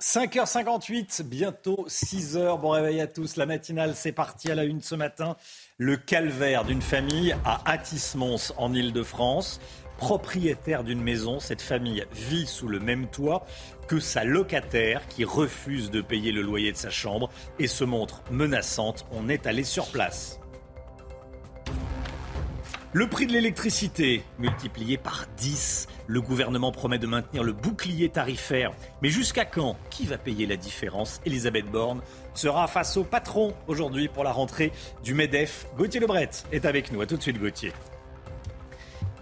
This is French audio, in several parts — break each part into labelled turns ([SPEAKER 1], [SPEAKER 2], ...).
[SPEAKER 1] 5h58, bientôt 6h. Bon réveil à tous. La matinale, c'est parti à la une ce matin. Le calvaire d'une famille à Atis-Mons en Ile-de-France. Propriétaire d'une maison, cette famille vit sous le même toit que sa locataire qui refuse de payer le loyer de sa chambre et se montre menaçante. On est allé sur place. Le prix de l'électricité multiplié par 10. Le gouvernement promet de maintenir le bouclier tarifaire. Mais jusqu'à quand? Qui va payer la différence? Elisabeth Borne sera face au patron aujourd'hui pour la rentrée du MEDEF. Gauthier Lebret est avec nous. A tout de suite Gauthier.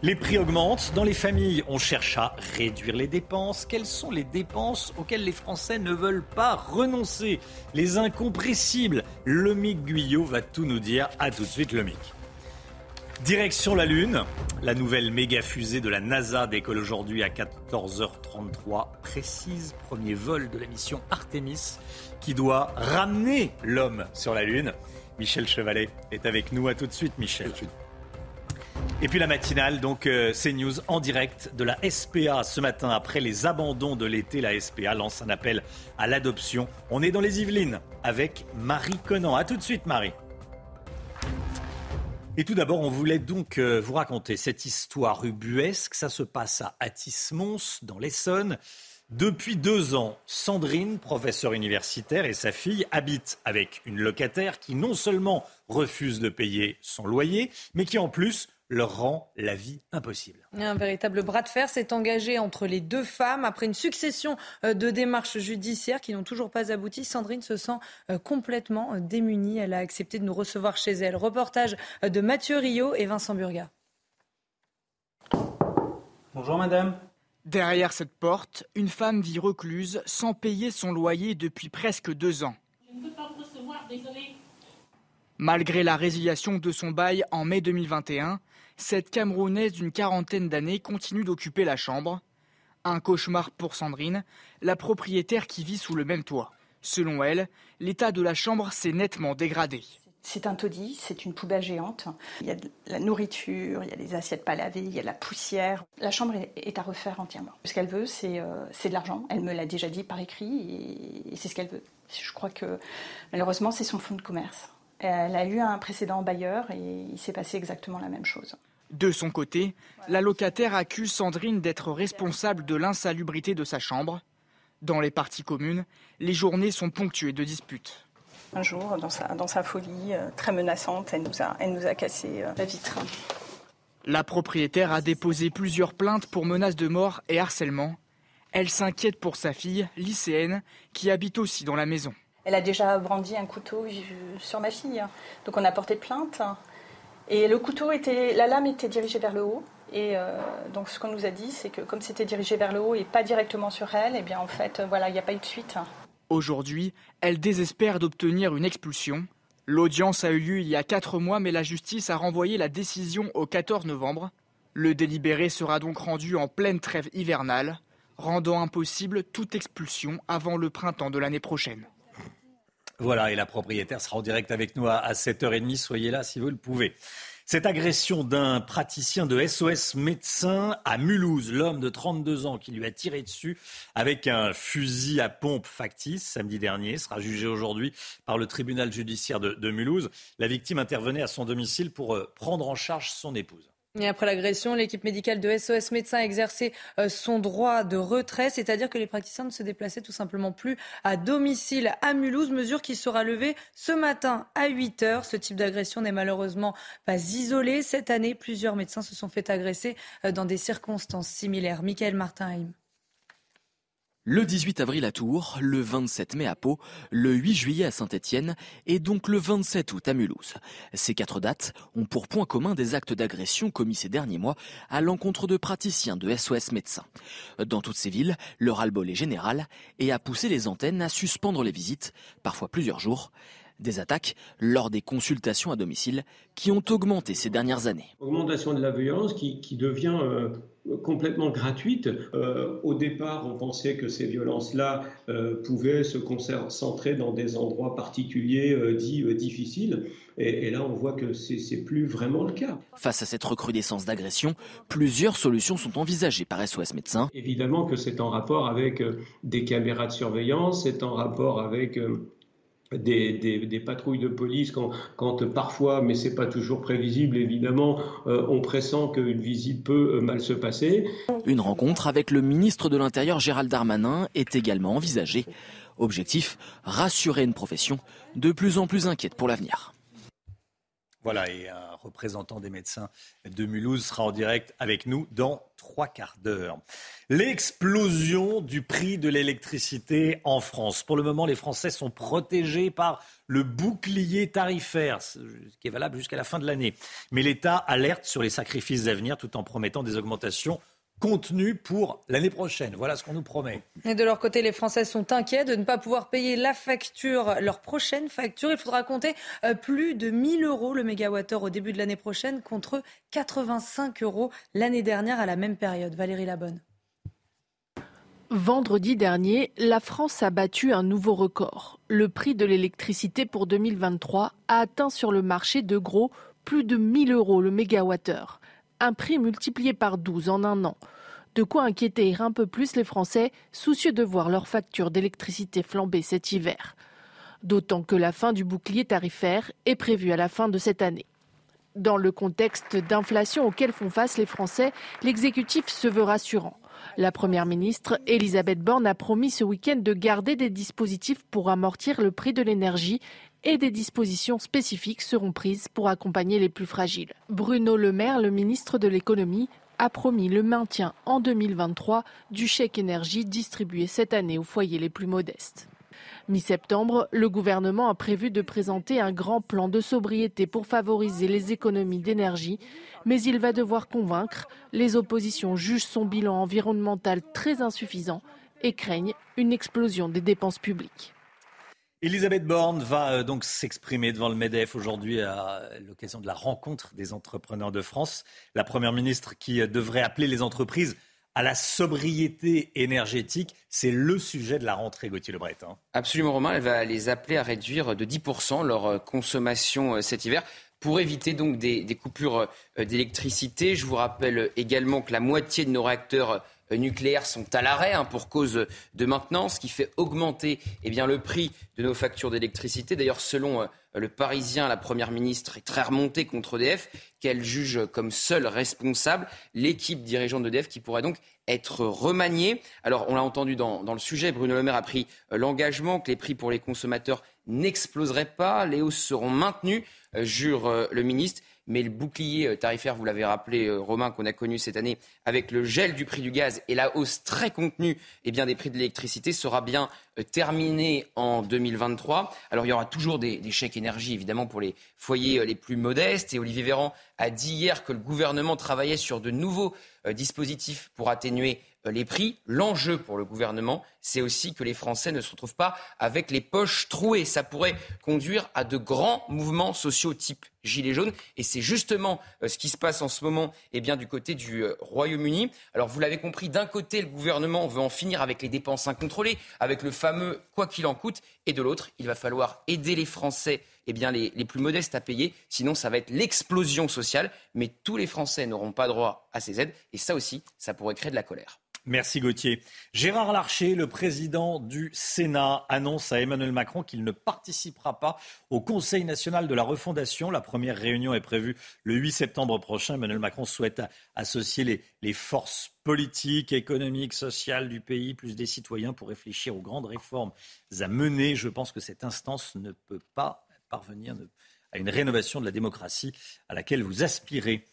[SPEAKER 1] Les prix augmentent. Dans les familles, on cherche à réduire les dépenses. Quelles sont les dépenses auxquelles les Français ne veulent pas renoncer? Les incompressibles. Le Mic Guyot va tout nous dire. A tout de suite Mic. Direction la Lune, la nouvelle méga fusée de la NASA décolle aujourd'hui à 14h33 précise. Premier vol de la mission Artemis qui doit ramener l'homme sur la Lune. Michel Chevalet est avec nous. À tout de suite, Michel. Et puis la matinale, donc euh, CNews en direct de la SPA ce matin. Après les abandons de l'été, la SPA lance un appel à l'adoption. On est dans les Yvelines avec Marie Conan. À tout de suite, Marie. Et tout d'abord, on voulait donc euh, vous raconter cette histoire ubuesque. Ça se passe à Atis-Mons, dans l'Essonne. Depuis deux ans, Sandrine, professeure universitaire, et sa fille habitent avec une locataire qui non seulement refuse de payer son loyer, mais qui en plus leur rend la vie impossible.
[SPEAKER 2] Un véritable bras de fer s'est engagé entre les deux femmes après une succession euh, de démarches judiciaires qui n'ont toujours pas abouti. Sandrine se sent euh, complètement euh, démunie. Elle a accepté de nous recevoir chez elle. Reportage de Mathieu Rio et Vincent Burga.
[SPEAKER 3] Bonjour madame.
[SPEAKER 4] Derrière cette porte, une femme vit recluse sans payer son loyer depuis presque deux ans.
[SPEAKER 5] Je ne peux pas recevoir, désolé.
[SPEAKER 4] Malgré la résiliation de son bail en mai 2021, cette Camerounaise d'une quarantaine d'années continue d'occuper la chambre. Un cauchemar pour Sandrine, la propriétaire qui vit sous le même toit. Selon elle, l'état de la chambre s'est nettement dégradé.
[SPEAKER 6] C'est un taudis, c'est une poubelle géante. Il y a de la nourriture, il y a des assiettes pas lavées, il y a de la poussière. La chambre est à refaire entièrement. Ce qu'elle veut, c'est euh, de l'argent. Elle me l'a déjà dit par écrit et c'est ce qu'elle veut. Je crois que malheureusement, c'est son fonds de commerce. Elle a eu un précédent bailleur et il s'est passé exactement la même chose.
[SPEAKER 4] De son côté, la locataire accuse Sandrine d'être responsable de l'insalubrité de sa chambre. Dans les parties communes, les journées sont ponctuées de disputes.
[SPEAKER 6] Un jour, dans sa, dans sa folie euh, très menaçante, elle nous a, elle nous a cassé euh, la vitre.
[SPEAKER 4] La propriétaire a déposé plusieurs plaintes pour menaces de mort et harcèlement. Elle s'inquiète pour sa fille, lycéenne, qui habite aussi dans la maison.
[SPEAKER 6] Elle a déjà brandi un couteau sur ma fille. Donc on a porté plainte. Et le couteau était, la lame était dirigée vers le haut. Et euh, donc ce qu'on nous a dit, c'est que comme c'était dirigé vers le haut et pas directement sur elle, eh bien en fait, voilà, il n'y a pas eu de suite.
[SPEAKER 4] Aujourd'hui, elle désespère d'obtenir une expulsion. L'audience a eu lieu il y a quatre mois, mais la justice a renvoyé la décision au 14 novembre. Le délibéré sera donc rendu en pleine trêve hivernale, rendant impossible toute expulsion avant le printemps de l'année prochaine.
[SPEAKER 1] Voilà, et la propriétaire sera en direct avec nous à 7h30. Soyez là si vous le pouvez. Cette agression d'un praticien de SOS médecin à Mulhouse, l'homme de 32 ans qui lui a tiré dessus avec un fusil à pompe factice samedi dernier, sera jugé aujourd'hui par le tribunal judiciaire de, de Mulhouse. La victime intervenait à son domicile pour euh, prendre en charge son épouse.
[SPEAKER 2] Après l'agression, l'équipe médicale de SOS Médecins a exercé euh, son droit de retrait, c'est-à-dire que les praticiens ne se déplaçaient tout simplement plus à domicile à Mulhouse, mesure qui sera levée ce matin à 8 heures. Ce type d'agression n'est malheureusement pas isolé. Cette année, plusieurs médecins se sont fait agresser euh, dans des circonstances similaires. Michael Martin
[SPEAKER 7] Le 18 avril à Tours, le 27 mai à Pau, le 8 juillet à Saint-Étienne et donc le 27 août à Mulhouse. Ces quatre dates ont pour point commun des actes d'agression commis ces derniers mois à l'encontre de praticiens de SOS médecins. Dans toutes ces villes, le ras-le-bol est général et a poussé les antennes à suspendre les visites, parfois plusieurs jours. Des attaques lors des consultations à domicile qui ont augmenté ces dernières années.
[SPEAKER 8] Augmentation de la violence qui, devient euh, complètement gratuite. Euh, au départ, on pensait que ces violences-là euh, pouvaient se concentrer dans des endroits particuliers dits difficiles. Et, et, là, on voit que c'est plus vraiment le cas.
[SPEAKER 7] Face à cette recrudescence d'agression, plusieurs solutions sont envisagées par SOS Médecins.
[SPEAKER 8] Évidemment que c'est en rapport avec des caméras de surveillance, c'est en rapport avec des, patrouilles de police quand, quand parfois, mais c'est pas toujours prévisible évidemment, euh, on pressent qu'une visite peut euh, mal se passer.
[SPEAKER 7] Une rencontre avec le ministre de l'Intérieur Gérald Darmanin est également envisagée. Objectif, rassurer une profession de plus en plus inquiète pour l'avenir.
[SPEAKER 1] Voilà, et un représentant des médecins de Mulhouse sera en direct avec nous dans trois quarts d'heure. L'explosion du prix de l'électricité en France. Pour le moment, les Français sont protégés par le bouclier tarifaire, qui est valable jusqu'à la fin de l'année. Mais l'État alerte sur les sacrifices à venir tout en promettant des augmentations contenu pour l'année prochaine. Voilà ce qu'on nous promet.
[SPEAKER 2] Et de leur côté, les Français sont inquiets de ne pas pouvoir payer la facture, leur prochaine facture. Il faudra compter euh, plus de 1000 euros le mégawattheure au début de l'année prochaine contre 85 euros l'année dernière à la même période. Valérie Labonne.
[SPEAKER 9] Vendredi dernier, la France a battu un nouveau record. Le prix de l'électricité pour 2023 a atteint sur le marché de gros plus de 1000 euros le mégawattheure un prix multiplié par 12 en un an. De quoi inquiéter un peu plus les Français, soucieux de voir leur facture d'électricité flamber cet hiver. D'autant que la fin du bouclier tarifaire est prévue à la fin de cette année. Dans le contexte d'inflation auquel font face les Français, l'exécutif se veut rassurant. La Première ministre, Elisabeth Borne, a promis ce week-end de garder des dispositifs pour amortir le prix de l'énergie et des dispositions spécifiques seront prises pour accompagner les plus fragiles. Bruno Le Maire, le ministre de l'économie, a promis le maintien en 2023 du chèque énergie distribué cette année aux foyers les plus modestes. Mi-septembre, le gouvernement a prévu de présenter un grand plan de sobriété pour favoriser les économies d'énergie, mais il va devoir convaincre. Les oppositions jugent son bilan environnemental très insuffisant et craignent une explosion des dépenses publiques.
[SPEAKER 1] Elisabeth Borne va euh, donc s'exprimer devant le MEDEF aujourd'hui à l'occasion de la rencontre des entrepreneurs de France. La Première ministre qui euh, devrait appeler les entreprises à la sobriété énergétique, c'est le sujet de la rentrée, Gauthier Lebret. Hein.
[SPEAKER 10] Absolument, Romain. Elle va les appeler à réduire de 10% leur euh, consommation cet hiver pour éviter donc des, coupures d'électricité. Je vous rappelle également que la moitié de nos réacteurs nucléaires sont à l'arrêt hein, pour cause de maintenance, ce qui fait augmenter eh le prix de nos factures d'électricité. D'ailleurs, selon euh, le Parisien, la Première ministre est très remontée contre EDF, qu'elle juge comme seule responsable l'équipe dirigeante d'EDF qui pourrait donc être remaniée. Alors, on l'a entendu dans, dans, le sujet, Bruno Le Maire a pris euh, l'engagement que les prix pour les consommateurs n'exploseraient pas, les hausses seront maintenues, jure le ministre mais le bouclier euh, tarifaire, vous l'avez rappelé, euh, Romain, qu'on a connu cette année, avec le gel du prix du gaz et la hausse très contenue eh des prix de l'électricité, sera bien euh, terminé en 2023. Alors il y aura toujours des, chèques énergie, évidemment, pour les foyers les plus modestes. Et Olivier Véran a dit hier que le gouvernement travaillait sur de nouveaux dispositifs pour atténuer les prix. L'enjeu pour le gouvernement, c'est aussi que les Français ne se retrouvent pas avec les poches trouées. Ça pourrait conduire à de grands mouvements sociaux type Gilets jaunes. Et c'est justement euh, ce qui se passe en ce moment eh bien, du côté du euh, Royaume-Uni. Alors vous l'avez compris, d'un côté, le gouvernement veut en finir avec les dépenses incontrôlées, avec le fameux quoi qu'il en coûte. Et de l'autre, il va falloir aider les Français eh bien, les, les, plus modestes à payer. Sinon, ça va être l'explosion sociale. Mais tous les Français n'auront pas droit à ces aides. Et ça aussi, ça pourrait créer de la colère.
[SPEAKER 1] Merci Gauthier. Gérard Larcher, le président du Sénat, annonce à Emmanuel Macron qu'il ne participera pas au Conseil national de la refondation. La première réunion est prévue le 8 septembre prochain. Emmanuel Macron souhaite associer les, forces politiques, économiques, sociales du pays, plus des citoyens pour réfléchir aux grandes réformes à mener. Je pense que cette instance ne peut pas parvenir à une rénovation de la démocratie à laquelle vous aspirez,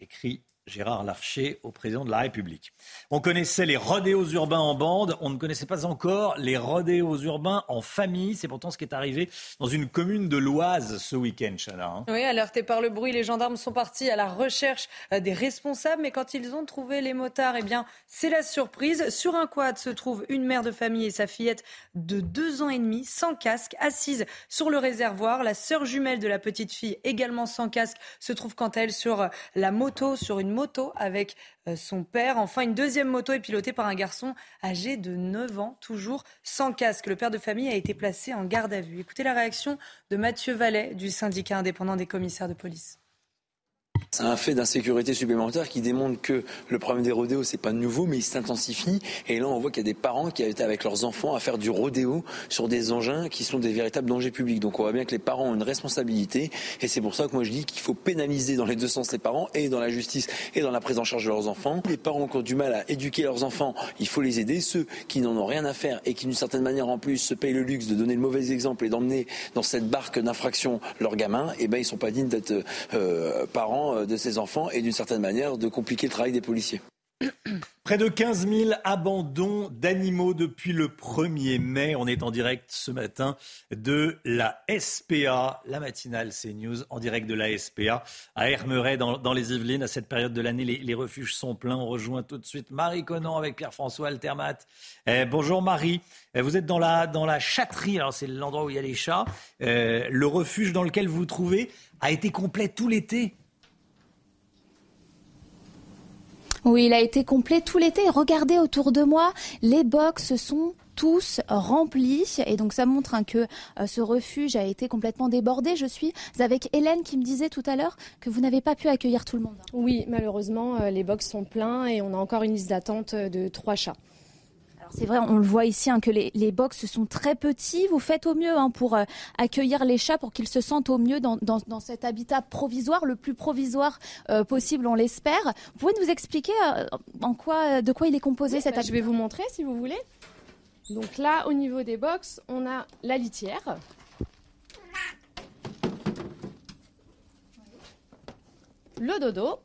[SPEAKER 1] écrit Gérard Larcher au président de la République. On connaissait les rodéos urbains en bande, on ne connaissait pas encore les rodéos urbains en famille. C'est pourtant ce qui est arrivé dans une commune de l'Oise ce week-end, Chana. Hein.
[SPEAKER 2] Oui, alertés par le bruit, les gendarmes sont partis à la recherche euh, des responsables, mais quand ils ont trouvé les motards, eh bien, c'est la surprise. Sur un quad se trouve une mère de famille et sa fillette de deux ans et demi, sans casque, assise sur le réservoir. La sœur jumelle de la petite fille, également sans casque, se trouve quant à elle sur la moto, sur une moto avec euh, son père. Enfin, une deuxième moto est pilotée par un garçon âgé de 9 ans, toujours sans casque. Le père de famille a été placé en garde à vue. Écoutez la réaction de Mathieu Vallet du syndicat indépendant des commissaires de police.
[SPEAKER 11] C'est un fait d'insécurité supplémentaire qui démontre que le problème des rodéos, c'est pas nouveau, mais il s'intensifie. Et là, on voit qu'il y a des parents qui été avec leurs enfants à faire du rodéo sur des engins qui sont des véritables dangers publics. Donc on voit bien que les parents ont une responsabilité. Et c'est pour ça que moi je dis qu'il faut pénaliser dans les deux sens les parents, et dans la justice, et dans la prise en charge de leurs enfants. Les parents qui ont du mal à éduquer leurs enfants, il faut les aider. Ceux qui n'en ont rien à faire et qui d'une certaine manière en plus se payent le luxe de donner le mauvais exemple et d'emmener dans cette barque d'infraction leurs gamins, eh ben ils sont pas dignes d'être euh, parents euh, de ces enfants et d'une certaine manière de compliquer le travail des policiers.
[SPEAKER 1] Près de 15 000 abandons d'animaux depuis le 1er mai. On est en direct ce matin de la SPA, la matinale CNews, en direct de la SPA à Hermeret dans, les Yvelines. À cette période de l'année, les, refuges sont pleins. On rejoint tout de suite Marie Conan avec Pierre-François Altermat. Eh, bonjour Marie. Eh, vous êtes dans la, dans la chatterie, alors c'est l'endroit où il y a les chats. Eh, le refuge dans lequel vous vous trouvez a été complet tout l'été.
[SPEAKER 12] Oui, il a été complet tout l'été. Regardez autour de moi, les box sont tous remplis et donc ça montre hein, que euh, ce refuge a été complètement débordé. Je suis avec Hélène qui me disait tout à l'heure que vous n'avez pas pu accueillir tout le monde.
[SPEAKER 13] Oui, malheureusement, euh, les box sont pleins et on a encore une liste d'attente de trois chats
[SPEAKER 12] c'est vrai, on le voit ici hein, que les, les box sont très petits. Vous faites au mieux hein, pour euh, accueillir les chats, pour qu'ils se sentent au mieux dans, cet habitat provisoire, le plus provisoire euh, possible, on l'espère. Vous pouvez nous expliquer euh, en quoi, de quoi il est composé cet
[SPEAKER 13] habitat Je vais vous montrer si vous voulez. Donc là, au niveau des box, on a la litière. Le dodo.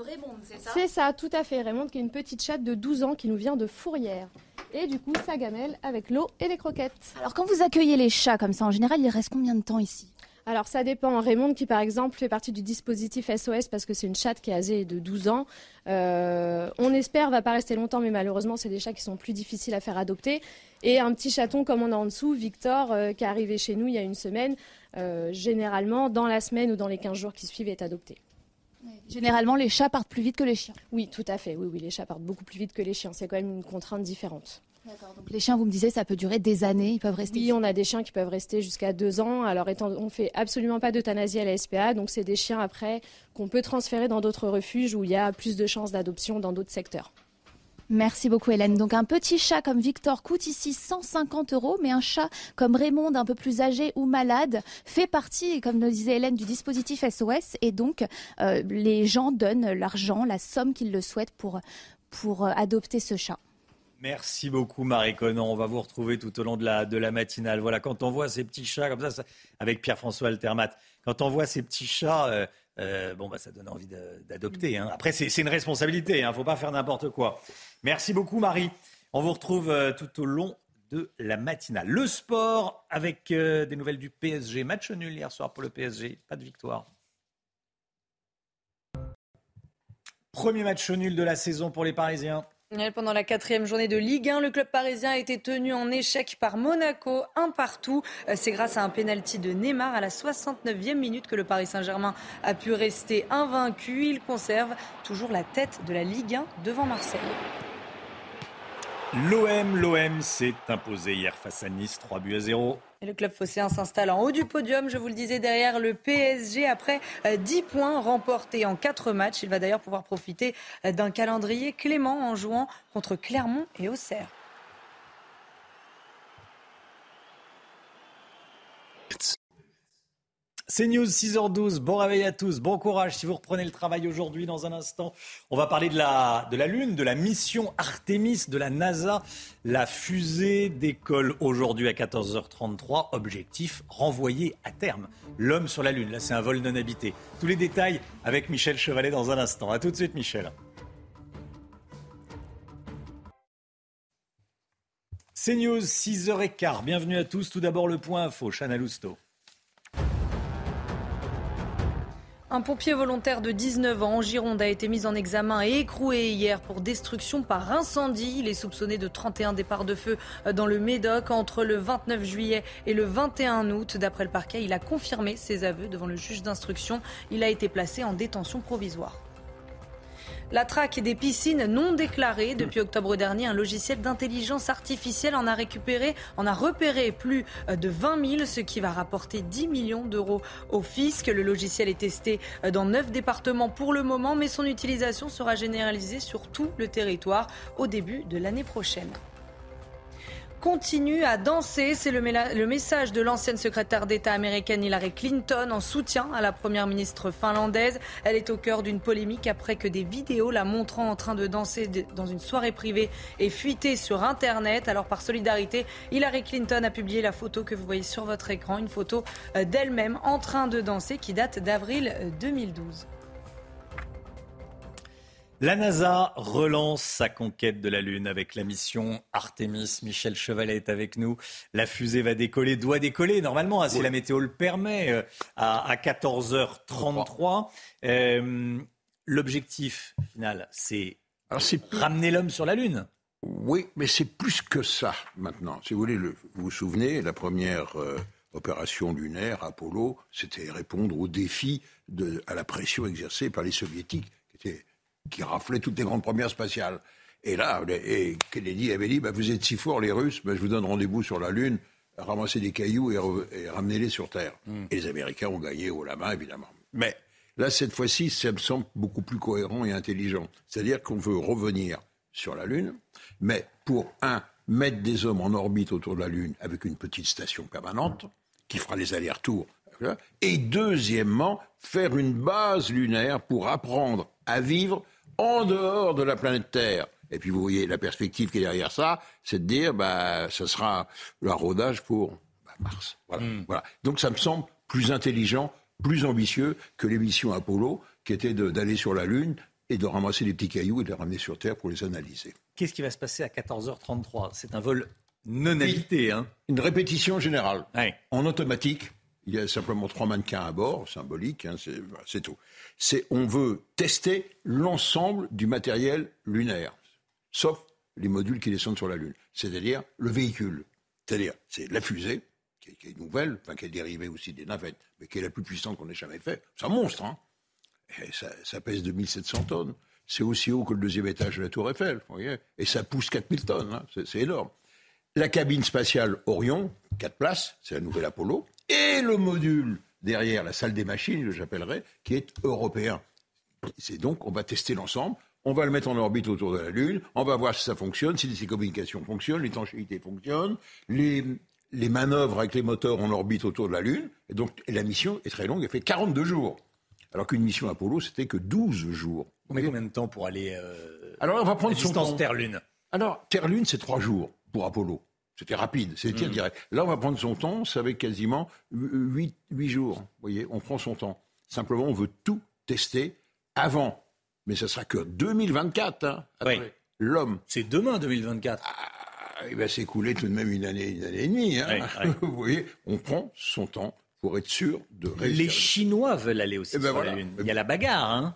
[SPEAKER 12] Raymond, c'est ça
[SPEAKER 13] C'est ça, tout à fait. Raymond qui est une petite chatte de 12 ans qui nous vient de Fourrière. Et du coup, sa gamelle avec l'eau et les croquettes.
[SPEAKER 12] Alors quand vous accueillez les chats comme ça, en général, il reste combien de temps ici?
[SPEAKER 13] Alors ça dépend. Raymond qui par exemple fait partie du dispositif SOS parce que c'est une chatte qui est âgée de 12 ans. Euh, on espère va pas rester longtemps mais malheureusement c'est des chats qui sont plus difficiles à faire adopter. Et un petit chaton comme on a en dessous, Victor, euh, qui est arrivé chez nous il y a une semaine, euh, généralement dans la semaine ou dans les 15 jours qui suivent est adopté.
[SPEAKER 12] Généralement, les chats partent plus vite que les chiens.
[SPEAKER 13] Oui, tout à fait. Oui, oui, les chats partent beaucoup plus vite que les chiens. C'est quand même une contrainte différente.
[SPEAKER 12] Donc les chiens, vous me disiez, ça peut durer des années. Ils peuvent rester.
[SPEAKER 13] Oui, on a des chiens qui peuvent rester jusqu'à deux ans. Alors, étant, on fait absolument pas d'euthanasie à la SPA. Donc, c'est des chiens après qu'on peut transférer dans d'autres refuges où il y a plus de chances d'adoption dans d'autres secteurs.
[SPEAKER 12] Merci beaucoup Hélène. Donc un petit chat comme Victor coûte ici 150 euros, mais un chat comme Raymond, un peu plus âgé ou malade, fait partie, comme le disait Hélène, du dispositif SOS. Et donc euh, les gens donnent l'argent, la somme qu'ils le souhaitent pour, pour euh, adopter ce chat.
[SPEAKER 1] Merci beaucoup Marie Conan. On va vous retrouver tout au long de la, de la matinale. Voilà, quand on voit ces petits chats comme ça, avec Pierre-François Altermat, quand on voit ces petits chats, euh, euh, bon, bah, ça donne envie d'adopter. Hein. Après, c'est une responsabilité, il hein. ne faut pas faire n'importe quoi. Merci beaucoup, Marie. On vous retrouve euh, tout au long de la matinale. Le sport avec euh, des nouvelles du PSG. Match nul hier soir pour le PSG, pas de victoire. Premier match nul de la saison pour les Parisiens.
[SPEAKER 2] Pendant la quatrième journée de Ligue 1, le club parisien a été tenu en échec par Monaco, un partout. Euh, c'est grâce à un pénalty de Neymar à la 69e minute que le Paris Saint-Germain a pu rester invaincu. Il conserve toujours la tête de la Ligue 1 devant Marseille.
[SPEAKER 1] L'OM, l'OM s'est imposé hier face à Nice, 3 buts à 0.
[SPEAKER 2] Le club phocéen s'installe en haut du podium, je vous le disais, derrière le PSG après 10 euh, points remportés en 4 matchs. Il va d'ailleurs pouvoir profiter euh, d'un calendrier clément en jouant contre Clermont et Auxerre.
[SPEAKER 1] C'est News 6h12. Bon réveil à tous. Bon courage si vous reprenez le travail aujourd'hui. Dans un instant, on va parler de la, Lune, de la mission Artemis de la NASA. La fusée décolle aujourd'hui à 14h33. Objectif renvoyer à terme l'homme sur la Lune. Là, c'est un vol non habité. Tous les détails avec Michel Chevalet dans un instant. A tout de suite, Michel. C'est News 6h15. Bienvenue à tous. Tout d'abord, le point info. Chana Lousteau.
[SPEAKER 2] Un pompier volontaire de 19 ans en Gironde a été mis en examen et écroué hier pour destruction par incendie. Il est soupçonné de 31 départs de feu dans le Médoc entre le 29 juillet et le 21 août. D'après le parquet, il a confirmé ses aveux devant le juge d'instruction. Il a été placé en détention provisoire. La traque des piscines non déclarées. Depuis octobre dernier, un logiciel d'intelligence artificielle en a récupéré, en a repéré plus de 20 000, ce qui va rapporter 10 millions d'euros au fisc. Le logiciel est testé dans neuf départements pour le moment, mais son utilisation sera généralisée sur tout le territoire au début de l'année prochaine continue à danser. C'est le, message de l'ancienne secrétaire d'État américaine Hillary Clinton en soutien à la première ministre finlandaise. Elle est au cœur d'une polémique après que des vidéos la montrant en train de danser dans une soirée privée aient fuité sur Internet. Alors par solidarité, Hillary Clinton a publié la photo que vous voyez sur votre écran, une photo euh, d'elle-même en train de danser qui date d'avril 2012.
[SPEAKER 1] La NASA relance sa conquête de la Lune avec la mission Artemis. Michel Chevalet est avec nous. La fusée va décoller, doit décoller normalement, hein, si la météo le permet, euh, à, 14h33. Euh, L'objectif final, c'est ramener l'homme sur la Lune.
[SPEAKER 14] Oui, mais c'est plus que ça maintenant. Si vous voulez, vous vous souvenez, la première euh, opération lunaire, Apollo, c'était répondre au défi, de, à la pression exercée par les soviétiques, qui étaient qui raflait toutes les grandes premières spatiales. Et là, et Kennedy avait dit, bah, vous êtes si forts les Russes, bah, je vous donne rendez-vous sur la Lune, ramassez des cailloux et, ramenez-les sur Terre. Hmm. Et les Américains ont gagné au la main, évidemment. Mais là, cette fois-ci, ça me semble beaucoup plus cohérent et intelligent. C'est-à-dire qu'on veut revenir sur la Lune, mais pour, un, mettre des hommes en orbite autour de la Lune avec une petite station permanente qui fera les allers-retours. Et deuxièmement, faire une base lunaire pour apprendre à vivre en dehors de la planète Terre. Et puis vous voyez la perspective qui est derrière ça, c'est de dire bah ce sera le rodage pour bah, Mars. Voilà. Hmm. voilà. Donc ça me semble plus intelligent, plus ambitieux que l'émission Apollo, qui était d'aller sur la Lune et de ramasser les petits cailloux et de les ramener sur Terre pour les analyser.
[SPEAKER 1] Qu'est-ce qui va se passer à 14h33 C'est un vol non habité. Hein?
[SPEAKER 14] Une répétition générale, en automatique. Il y a simplement trois mannequins à bord, symbolique, hein, c'est tout c'est on veut tester l'ensemble du matériel lunaire, sauf les modules qui descendent sur la Lune, c'est-à-dire le véhicule. C'est-à-dire, c'est la fusée, qui est, nouvelle, qui est dérivée aussi des navettes, mais qui est la plus puissante qu'on ait jamais fait. C'est un monstre, hein ça, ça, pèse 2700 tonnes. C'est aussi haut que le deuxième étage de la Tour Eiffel, Et ça pousse 4000 tonnes, hein c'est énorme. La cabine spatiale Orion, 4 places, c'est la nouvelle Apollo, et le module derrière la salle des machines, j'appellerais, qui est européen. C'est donc, on va tester l'ensemble, on va le mettre en orbite autour de la Lune, on va voir si ça fonctionne, si les communications fonctionnent, l'étanchéité fonctionne, les, les manœuvres avec les moteurs en orbite autour de la Lune. Et donc, la mission est très longue, elle fait 42 jours. Alors qu'une mission Apollo, c'était que 12 jours.
[SPEAKER 1] On met combien de temps pour aller euh,
[SPEAKER 14] Alors, on va prendre son
[SPEAKER 1] distance Terre-Lune?
[SPEAKER 14] Alors, Terre-Lune, c'est 3 jours pour Apollo. C'était rapide, c'était mmh. direct. Là, on va prendre son temps, ça va quasiment 8, 8 jours. Vous voyez, on prend son temps. Simplement, on veut tout tester avant. Mais ce sera que 2024, hein, après. L'homme.
[SPEAKER 1] C'est demain, 2024.
[SPEAKER 14] Ah, il va s'écouler tout de même une année, une année et demie. Hein. Vous voyez, on prend son temps pour être sûr de réussir.
[SPEAKER 1] Les Chinois veulent aller aussi eh ben sur la Lune. Il y a la bagarre. Hein.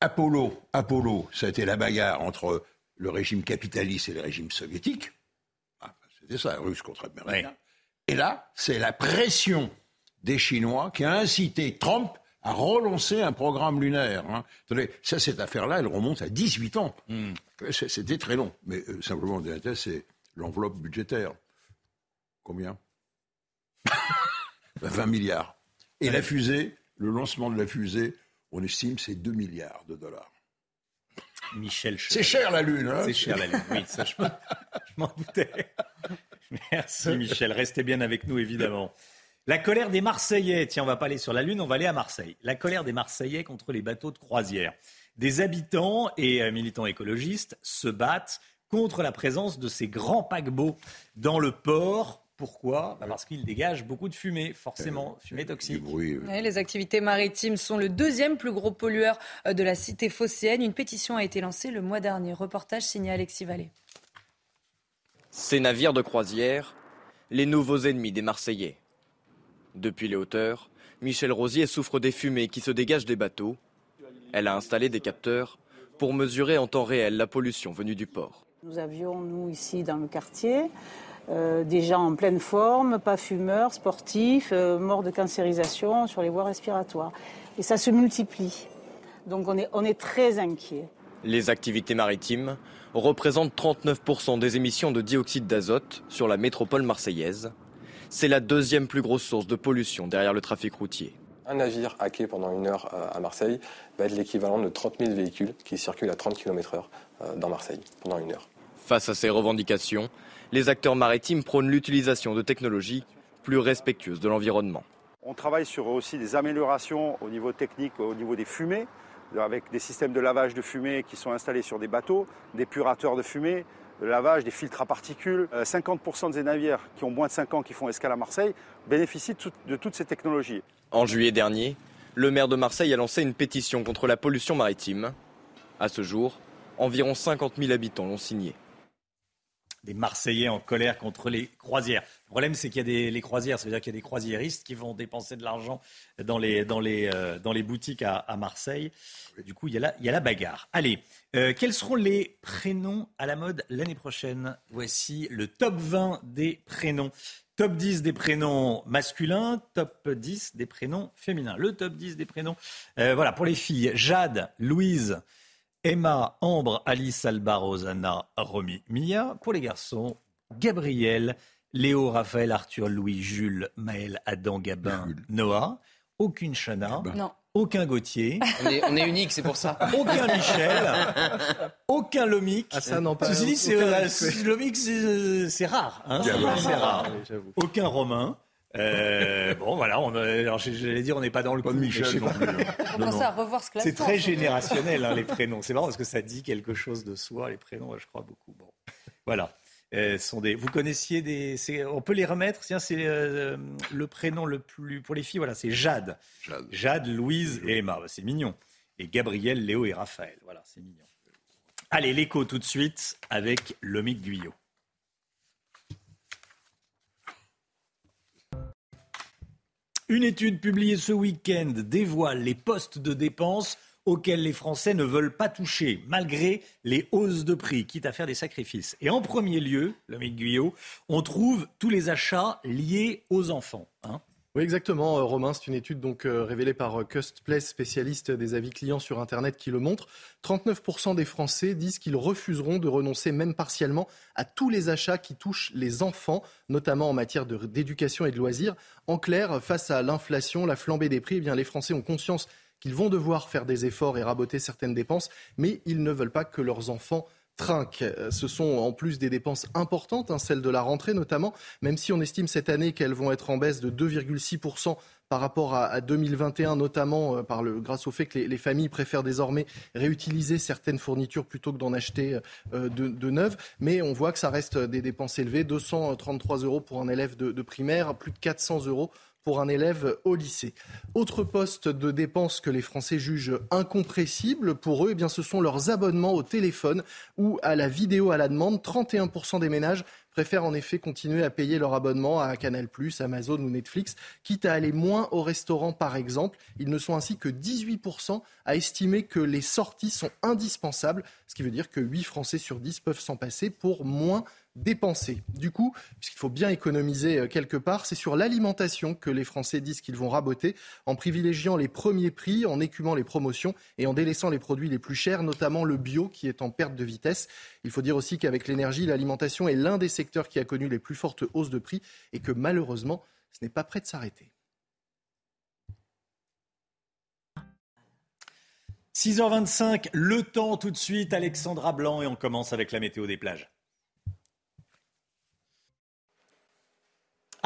[SPEAKER 14] Apollo, Apollo, ça a été la bagarre entre le régime capitaliste et le régime soviétique. C'était ça, russe contre américain. Et là, c'est la pression des Chinois qui a incité Trump à relancer un programme lunaire. Hein. Ça, cette affaire-là, elle remonte à 18 ans. Hmm. C'était très long. Mais euh, simplement, c'est l'enveloppe budgétaire. Combien? 20 milliards. Et la fusée, le lancement de la fusée, on estime c'est 2 milliards de dollars.
[SPEAKER 1] Michel
[SPEAKER 14] C'est cher la Lune. Hein
[SPEAKER 1] c'est cher la Lune, oui, ça je m'en doutais. Merci Michel, restez bien avec nous évidemment. La colère des Marseillais. Tiens, on va pas aller sur la Lune, on va aller à Marseille. La colère des Marseillais contre les bateaux de croisière. Des habitants et euh, militants écologistes se battent contre la présence de ces grands paquebots dans le port. Pourquoi bah, Parce qu'ils dégagent beaucoup de fumée, forcément, fumée toxique.
[SPEAKER 2] les activités maritimes sont le deuxième plus gros pollueur euh, de la cité phocéenne. Une pétition a été lancée le mois dernier. Reportage signé Alexis Vallée.
[SPEAKER 15] Ces navires de croisière, les nouveaux ennemis des Marseillais. Depuis les hauteurs, Michel Rosier souffre des fumées qui se dégagent des bateaux. Elle a installé des capteurs pour mesurer en temps réel la pollution venue du port.
[SPEAKER 16] Nous avions, nous, ici dans le quartier, euh, des gens en pleine forme, pas fumeurs, sportifs, euh, morts de cancérisation sur les voies respiratoires. Et ça se multiplie. Donc on est, on est très inquiet.
[SPEAKER 15] Les activités maritimes représentent 39% des émissions de dioxyde d'azote sur la métropole marseillaise. C'est la deuxième plus grosse source de pollution derrière le trafic routier.
[SPEAKER 17] Un navire hacké pendant une heure euh, à Marseille va être l'équivalent de 30 000 véhicules qui circulent à 30 km/h dans Marseille pendant une heure.
[SPEAKER 15] Face à ces revendications, les acteurs maritimes prônent l'utilisation de technologies plus respectueuses de l'environnement.
[SPEAKER 18] On travaille sur aussi des améliorations au niveau technique, au niveau des fumées, avec des systèmes de lavage de fumée qui sont installés sur des bateaux, des purateurs de fumée, le lavage, des filtres à particules. 50% euh, des navires qui ont moins de 5 ans qui font escale à Marseille bénéficient de toutes ces technologies.
[SPEAKER 15] En juillet dernier, le maire de Marseille a lancé une pétition contre la pollution maritime. À ce jour, environ 50 000 habitants l'ont signée
[SPEAKER 1] des Marseillais en colère contre les croisières. Le problème, c'est qu'il y a des les croisières, ça veut dire qu'il y a des croisiéristes qui vont dépenser de l'argent dans les, dans, les, euh, dans les boutiques à, Marseille. Du coup, il y a la, il y a la bagarre. Allez, euh, quels seront les prénoms à la mode l'année prochaine? Voici le top 20 des prénoms. Top 10 des prénoms masculins, top 10 des prénoms féminins. Le top 10 des prénoms, euh, voilà, pour les filles, Jade, Louise, Emma, Ambre, Alice, Alba, Rosanna, Romy, Mia. Pour les garçons, Gabriel, Léo, Raphaël, Arthur, Louis, Jules, Maël, Adam, Gabin, Noah. Aucune Chana.
[SPEAKER 2] Non.
[SPEAKER 1] Aucun Gauthier.
[SPEAKER 10] On est, unique, c'est pour ça.
[SPEAKER 1] Aucun Michel. aucun Lomic.
[SPEAKER 19] Ah, ça, non, pas.
[SPEAKER 1] Ceci dit, c'est, euh, Lomic, c'est, rare. Hein. c'est rare. Aucun Romain. Euh, bon, voilà, on alors j'allais dire, on n'est pas dans le
[SPEAKER 14] coup. de Michel non plus.
[SPEAKER 2] Hein. à revoir ce
[SPEAKER 1] C'est très générationnel, hein, les prénoms. C'est marrant parce que ça dit quelque chose de soi, les prénoms, je crois beaucoup. Bon, voilà. Euh, sont des... Vous connaissiez des. On peut les remettre? Tiens, c'est euh, le prénom le plus. Pour les filles, voilà, c'est Jade. Jade. Louise et Emma. Bah, c'est mignon. Et Gabriel, Léo et Raphaël. Voilà, c'est mignon. Allez, l'écho tout de suite avec Lomique Guyot. Une étude publiée ce week-end dévoile les postes de dépenses auxquels les Français ne veulent pas toucher, malgré les hausses de prix, quitte à faire des sacrifices. Et en premier lieu, le Guyot, on trouve tous les achats liés aux enfants. Hein.
[SPEAKER 19] Oui, exactement, euh, Romain. C'est une étude donc euh, révélée par euh, Custplace, spécialiste des avis clients sur Internet, qui le montre. 39% des Français disent qu'ils refuseront de renoncer, même partiellement, à tous les achats qui touchent les enfants, notamment en matière d'éducation et de loisirs. En clair, face à l'inflation, la flambée des prix, eh bien, les Français ont conscience qu'ils vont devoir faire des efforts et raboter certaines dépenses, mais ils ne veulent pas que leurs enfants trinque. Euh, ce sont en plus des dépenses importantes, hein, celles de la rentrée notamment, même si on estime cette année qu'elles vont être en baisse de 2,6% par rapport à, 2021, notamment euh, grâce au fait que les, familles préfèrent désormais réutiliser certaines fournitures plutôt que d'en acheter euh, de, neuves. Mais on voit que ça reste des dépenses élevées, 233 euros pour un élève de, de primaire, plus de 400 euros pour un élève au lycée. Autre poste de dépenses que les Français jugent incompressible pour eux, eh bien, ce sont leurs abonnements au téléphone ou à la vidéo à la demande. 31% des ménages préfèrent en effet continuer à payer leur abonnement à Canal+, Amazon ou Netflix, quitte à aller moins au restaurant par exemple. Ils ne sont ainsi que 18% à estimer que les sorties sont indispensables, ce qui veut dire que 8 Français sur 10 peuvent s'en passer pour moins dépenser. Du coup, puisqu'il faut bien économiser euh, quelque part, c'est sur l'alimentation que les Français disent qu'ils vont raboter en privilégiant les premiers prix, en écumant les promotions et en délaissant les produits les plus chers, notamment le bio qui est en perte de vitesse. Il faut dire aussi qu'avec l'énergie, l'alimentation est l'un des secteurs qui a connu les plus fortes hausses de prix et que malheureusement, ce n'est pas prêt de s'arrêter.
[SPEAKER 1] 6h25, le temps tout de suite, Alexandra Blanc, et on commence avec la météo des plages.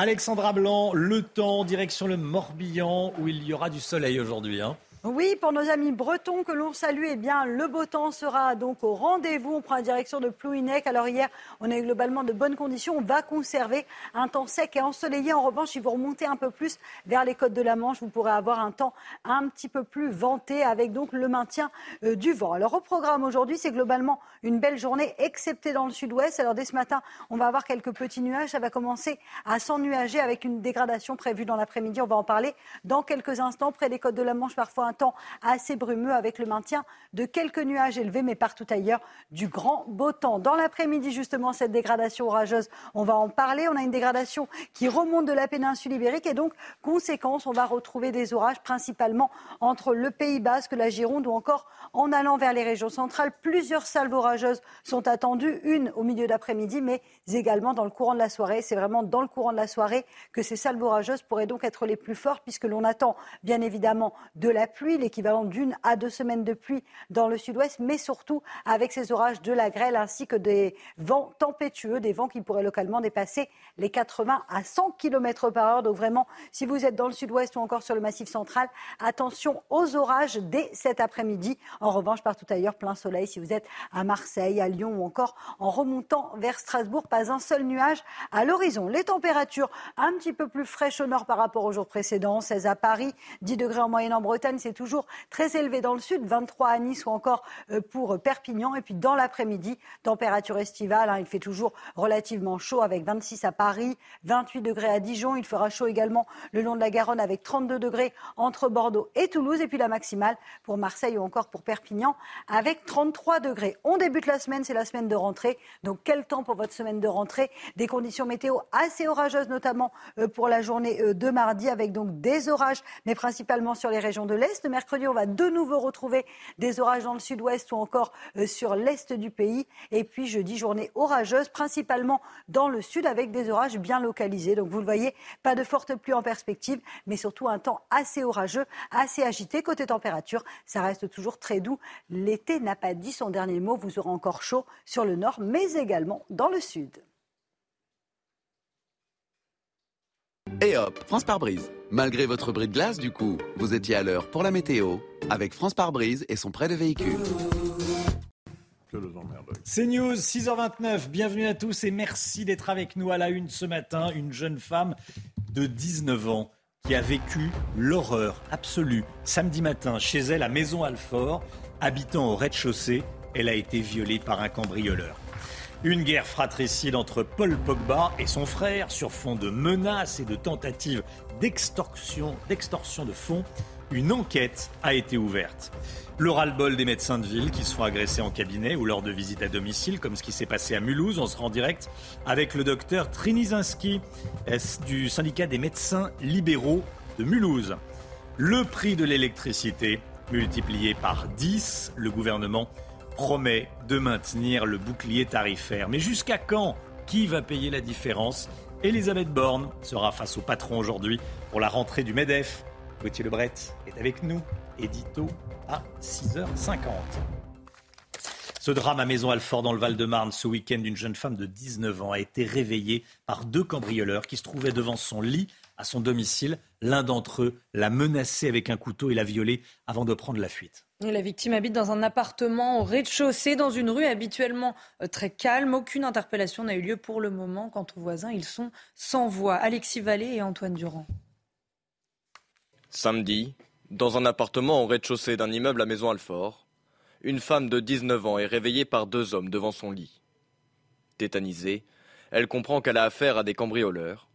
[SPEAKER 1] Alexandra Blanc, le temps, direction le Morbihan, où il y aura du soleil aujourd'hui. Hein.
[SPEAKER 20] Oui, pour nos amis bretons que l'on salue, eh bien, le beau temps sera donc au rendez-vous. On prend la direction de Plouinec. Alors hier, on a eu globalement de bonnes conditions. On va conserver un temps sec et ensoleillé. En revanche, si vous remontez un peu plus vers les côtes de la Manche, vous pourrez avoir un temps un petit peu plus venté avec donc le maintien euh, du vent. Alors au programme aujourd'hui, c'est globalement une belle journée, excepté dans le sud-ouest. Alors dès ce matin, on va avoir quelques petits nuages. Ça va commencer à s'ennuager avec une dégradation prévue dans l'après-midi. On va en parler dans quelques instants. Près des côtes de la Manche, parfois temps assez brumeux avec le maintien de quelques nuages élevés, mais partout ailleurs, du grand beau temps. Dans l'après-midi, justement, cette dégradation orageuse, on va en parler. On a une dégradation qui remonte de la péninsule ibérique et donc, conséquence, on va retrouver des orages principalement entre le Pays Basque, la Gironde ou encore en allant vers les régions centrales. Plusieurs salves orageuses sont attendues, une au milieu d'après-midi, mais également dans le courant de la soirée. C'est vraiment dans le courant de la soirée que ces salves orageuses pourraient donc être les plus fortes, puisque l'on attend bien évidemment de la pluie, l'équivalent d'une à deux semaines de pluie dans le sud-ouest, mais surtout avec ces orages de la grêle ainsi que des vents tempétueux, des vents qui pourraient localement dépasser les 80 à 100 km par heure. Donc vraiment, si vous êtes dans le sud-ouest ou encore sur le massif central, attention aux orages dès cet après-midi. En revanche, partout ailleurs, plein soleil. Si vous êtes à Marseille, à Lyon ou encore en remontant vers Strasbourg, pas un seul nuage à l'horizon. Les températures un petit peu plus fraîches au nord par rapport aux jours précédents. 16 à Paris, 10 degrés en moyenne en Bretagne. C'est toujours très élevé dans le sud, 23 à Nice ou encore euh, pour Perpignan. Et puis dans l'après-midi, température estivale. Hein, il fait toujours relativement chaud avec 26 à Paris, 28 degrés à Dijon. Il fera chaud également le long de la Garonne avec 32 degrés entre Bordeaux et Toulouse. Et puis la maximale pour Marseille ou encore pour Perpignan avec 33 degrés. On débute la semaine, c'est la semaine de rentrée. Donc quel temps pour votre semaine de rentrée? Des conditions météo assez orageuses, notamment euh, pour la journée euh, de mardi, avec donc des orages, mais principalement sur les régions de l'Est. Mercredi, on va de nouveau retrouver des orages dans le sud-ouest ou encore euh, sur l'Est du pays. Et puis jeudi, journée orageuse, principalement dans le sud, avec des orages bien localisés. Donc vous le voyez, pas de fortes pluies en perspective, mais surtout un temps assez orageux, assez agité. Côté température, ça reste toujours très doux. L'été n'a pas dit son dernier mot. Vous aurez encore chaud sur le nord, mais également dans le sud.
[SPEAKER 21] Et hop, France par brise. Malgré votre bris de glace, du coup, vous étiez à l'heure pour la météo avec France par brise et son prêt de véhicule.
[SPEAKER 1] C'est News, 6h29. Bienvenue à tous et merci d'être avec nous à la une ce matin. Une jeune femme de 19 ans qui a vécu l'horreur absolue samedi matin chez elle à Maison Alfort, habitant au rez-de-chaussée. Elle a été violée par un cambrioleur. Une guerre fratricide entre Paul Pogba et son frère sur fond de menaces et de tentatives d'extorsion, d'extorsion de fonds. Une enquête a été ouverte. Le ras-le-bol des médecins de ville qui se font agresser en cabinet ou lors de visites à domicile, comme ce qui s'est passé à Mulhouse. On se rend direct avec le docteur Trinizinski du syndicat des médecins libéraux de Mulhouse. Le prix de l'électricité multiplié par 10, le gouvernement promet de maintenir le bouclier tarifaire. Mais jusqu'à quand Qui va payer la différence Elisabeth Borne sera face au patron aujourd'hui pour la rentrée du MEDEF. Gauthier Lebret est avec nous. Édito à 6h50. Ce drame à Maison Alfort dans le Val-de-Marne ce week-end d'une jeune femme de 19 ans a été réveillée par deux cambrioleurs qui se trouvaient devant son lit à son domicile. L'un d'entre eux l'a menacée avec un couteau et l'a violée avant de prendre la fuite.
[SPEAKER 2] La victime habite dans un appartement au rez-de-chaussée, dans une rue habituellement euh, très calme. Aucune interpellation n'a eu lieu pour le moment. Quant aux voisins, ils sont sans voix. Alexis Vallée et Antoine Durand.
[SPEAKER 15] Samedi, dans un appartement au rez-de-chaussée d'un immeuble à Maison Alfort, une femme de 19 ans est réveillée par deux hommes devant son lit. Tétanisée, elle comprend qu'elle a affaire à des cambrioleurs.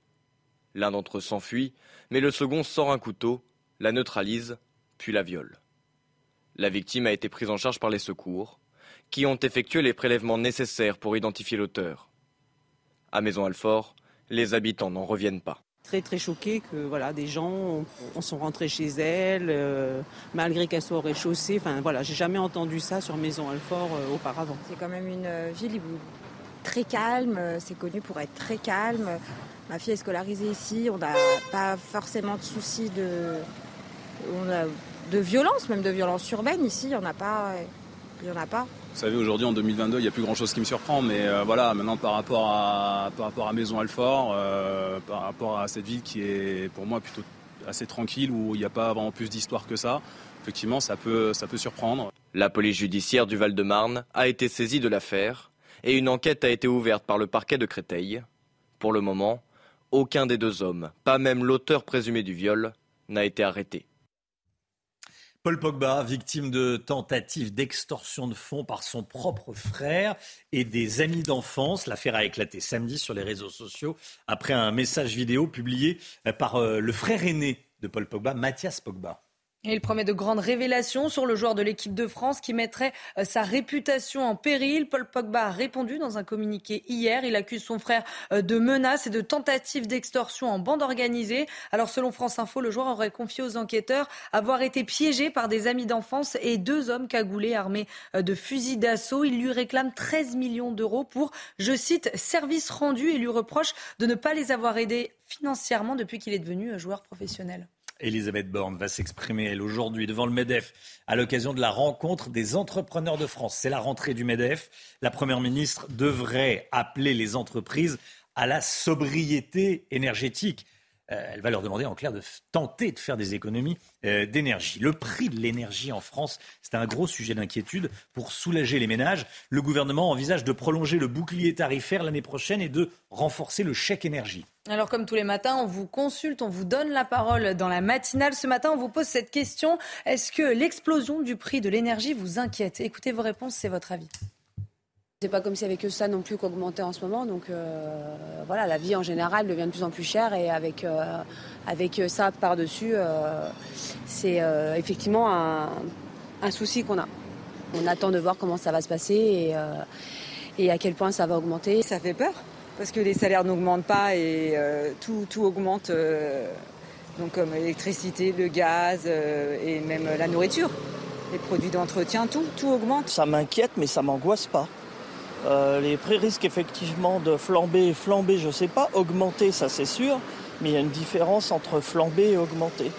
[SPEAKER 15] L'un d'entre eux s'enfuit, mais le second sort un couteau, la neutralise, puis la viole. La victime a été prise en charge par les secours, qui ont effectué les prélèvements nécessaires pour identifier l'auteur. À Maison Alfort, les habitants n'en reviennent pas.
[SPEAKER 22] Très très choqués que voilà des gens sont rentrés chez elle euh, malgré qu'elle soit au rez-de-chaussée. Enfin voilà, j'ai jamais entendu ça sur Maison Alfort euh, auparavant.
[SPEAKER 23] C'est quand même une euh, ville très calme. C'est connu pour être très calme. Ma fille est scolarisée ici. On n'a pas forcément de soucis de. On a de violence, même de violence urbaine ici, il n'y en a pas. il n'y en a pas.
[SPEAKER 24] Vous savez, aujourd'hui, en 2022, il n'y a plus grand-chose qui me surprend, mais euh, voilà, maintenant, par rapport à, par rapport à Maison Alfort, euh, par rapport à cette ville qui est, pour moi, plutôt assez tranquille, où il n'y a pas vraiment plus d'histoire que ça, effectivement, ça peut, ça peut surprendre.
[SPEAKER 15] La police judiciaire du Val-de-Marne a été saisie de l'affaire et une enquête a été ouverte par le parquet de Créteil. Pour le moment, aucun des deux hommes, pas même l'auteur présumé du viol, n'a été arrêté.
[SPEAKER 1] Paul Pogba, victime de tentatives d'extorsion de fonds par son propre frère et des amis d'enfance. L'affaire a éclaté samedi sur les réseaux sociaux après un message vidéo publié par euh, le frère aîné de Paul Pogba, Mathias Pogba.
[SPEAKER 2] Il promet de grandes révélations sur le joueur de l'équipe de France qui mettrait euh, sa réputation en péril. Paul Pogba a répondu dans un communiqué hier. Il accuse son frère euh, de menaces et de tentatives d'extorsion en bande organisée. Alors selon France Info, le joueur aurait confié aux enquêteurs avoir été piégé par des amis d'enfance et deux hommes cagoulés armés euh, de fusils d'assaut. Il lui réclame 13 millions d'euros pour, je cite, service rendu et lui reproche de ne pas les avoir aidés financièrement depuis qu'il est devenu joueur professionnel.
[SPEAKER 1] Elisabeth Borne va s'exprimer, elle, aujourd'hui, devant le MEDEF, à l'occasion de la rencontre des entrepreneurs de France. C'est la rentrée du MEDEF. La Première ministre devrait appeler les entreprises à la sobriété énergétique. Euh, elle va leur demander en clair de tenter de faire des économies euh, d'énergie. Le prix de l'énergie en France, c'est un gros sujet d'inquiétude. Pour soulager les ménages, le gouvernement envisage de prolonger le bouclier tarifaire l'année prochaine et de renforcer le chèque énergie.
[SPEAKER 2] Alors comme tous les matins, on vous consulte, on vous donne la parole dans la matinale. Ce matin, on vous pose cette question. Est-ce que l'explosion du prix de l'énergie vous inquiète? Écoutez vos réponses, c'est votre avis.
[SPEAKER 25] C'est pas comme s'il avait que ça non plus qu'augmentait en ce moment. Donc euh, voilà, la vie en général devient de plus en plus chère et avec, euh, avec ça par-dessus, euh, c'est effectivement un, un souci qu'on a. On attend de voir comment ça va se passer et, et à quel point ça va augmenter.
[SPEAKER 26] Ça fait peur parce que les salaires n'augmentent pas et euh, tout, tout, augmente, euh, donc comme l'électricité, le gaz euh, et même la nourriture, les produits d'entretien, tout, tout augmente.
[SPEAKER 27] Ça m'inquiète, mais ça m'angoisse pas. Les prix risquent effectivement de flamber, flamber, je sais pas, augmenter, ça c'est sûr, mais il y a une différence entre flamber et augmenter.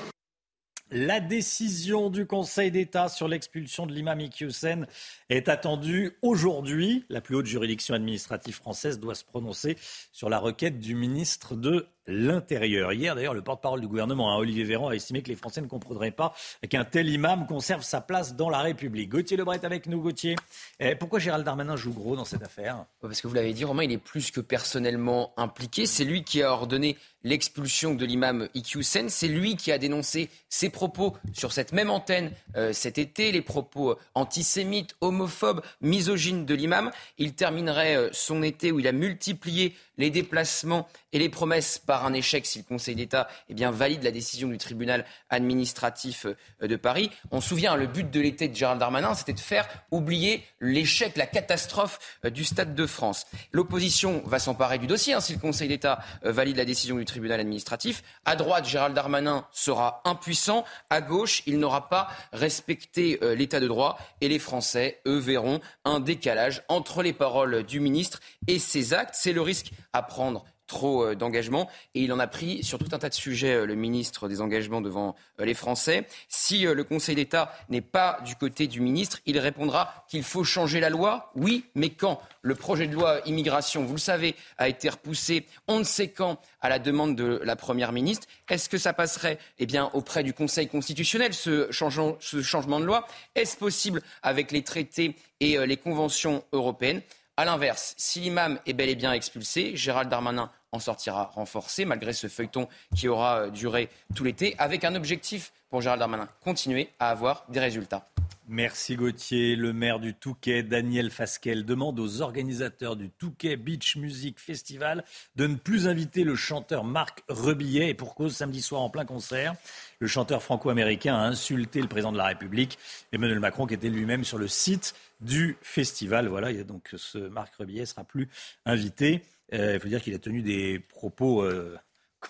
[SPEAKER 1] La décision du Conseil d'État sur l'expulsion de l'imam Iqiyoussen est attendue aujourd'hui. La plus haute juridiction administrative française doit se prononcer sur la requête du ministre de l'Intérieur. Hier, d'ailleurs, le porte-parole du gouvernement, hein, Olivier Véran, a estimé que les Français ne comprendraient pas qu'un tel imam conserve sa place dans la République. Gauthier Lebret avec nous, Gauthier. Eh, pourquoi Gérald Darmanin joue gros dans cette affaire?
[SPEAKER 10] Parce que vous l'avez dit, Romain, il est plus que personnellement impliqué. C'est lui qui a ordonné l'expulsion de l'imam Iqiyoussen. C'est lui qui a dénoncé ses propos sur cette même antenne euh, cet été, les propos antisémites, homophobes, misogynes de l'imam. Il terminerait euh, son été où il a multiplié les déplacements et les promesses par un échec si le Conseil d'État eh bien, valide la décision du tribunal administratif euh, de Paris. On se souvient, le but de l'été de Gérald Darmanin, c'était de faire oublier l'échec, la catastrophe euh, du Stade de France. L'opposition va s'emparer du dossier hein, si le Conseil d'État euh, valide la décision du tribunal administratif. À droite, Gérald Darmanin sera impuissant. À gauche, il n'aura pas respecté l'état de droit. Et les Français, eux, verront un décalage entre les paroles du ministre et ses actes. C'est le risque à prendre trop euh, d'engagement. Et il en a pris sur tout un tas de sujets, euh, le ministre des engagements devant euh, les Français. Si le Conseil d'État n'est pas du côté du ministre, il répondra qu'il faut changer la loi. Oui, mais quand? Le projet de loi immigration, vous le savez, a été repoussé on ne sait quand à la demande de la Première ministre. Est-ce que ça passerait eh auprès du Conseil constitutionnel, ce changement de loi? Est-ce possible avec les traités et les conventions européennes? A l'inverse, si l'imam est bel et bien expulsé, Gérald Darmanin en sortira renforcé, malgré ce feuilleton qui aura euh, duré tout l'été, avec un objectif pour Gérald Darmanin, continuer à avoir des résultats.
[SPEAKER 1] Merci Gauthier. Le maire du Touquet, Daniel Fasquel, demande aux organisateurs du Touquet Beach Music Festival de ne plus inviter le chanteur Marc Rebillet, et pour cause samedi soir en plein concert. Le chanteur franco-américain a insulté le président de la République, Emmanuel Macron, qui était lui-même sur le site du festival. Voilà, et donc ce Marc Rebillet sera plus invité. Euh, il faut dire qu'il a tenu des propos euh,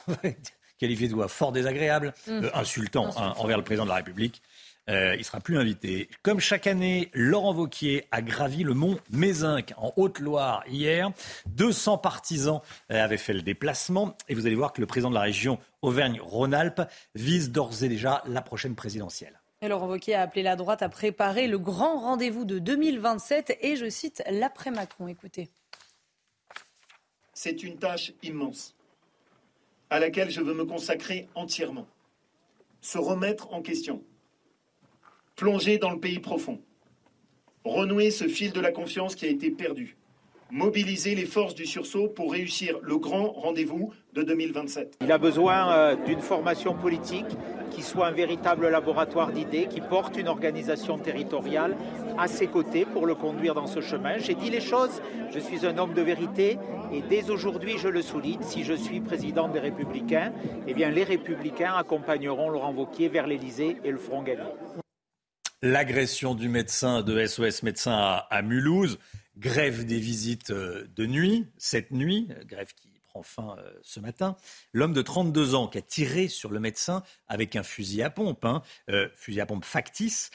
[SPEAKER 1] qualifiés de fort désagréables, mmh. euh, insultants hein, envers le président de la République. Il sera plus invité. Comme chaque année, Laurent Vauquier a gravi le mont Mézinc en Haute-Loire hier. 200 partisans avaient fait le déplacement. Et vous allez voir que le président de la région Auvergne-Rhône-Alpes vise d'ores et déjà la prochaine présidentielle.
[SPEAKER 2] Et Laurent Wauquiez a appelé la droite à préparer le grand rendez-vous de 2027 et, je cite, l'après-Macron. Écoutez.
[SPEAKER 28] C'est une tâche immense à laquelle je veux me consacrer entièrement. Se remettre en question. Plonger dans le pays profond. Renouer ce fil de la confiance qui a été perdu mobiliser les forces du sursaut pour réussir le grand rendez-vous de 2027.
[SPEAKER 29] Il a besoin euh, d'une formation politique qui soit un véritable laboratoire d'idées, qui porte une organisation territoriale à ses côtés pour le conduire dans ce chemin. J'ai dit les choses, je suis un homme de vérité et dès aujourd'hui je le souligne, si je suis président des Républicains, eh bien les Républicains accompagneront Laurent Wauquiez vers l'Élysée et le feront gagner.
[SPEAKER 1] L'agression du médecin de SOS Médecins à, Mulhouse grève des visites euh, de nuit, cette nuit, euh, grève qui prend fin euh, ce matin. L'homme de 32 ans qui a tiré sur le médecin avec un fusil à pompe, hein, fusil à pompe factice,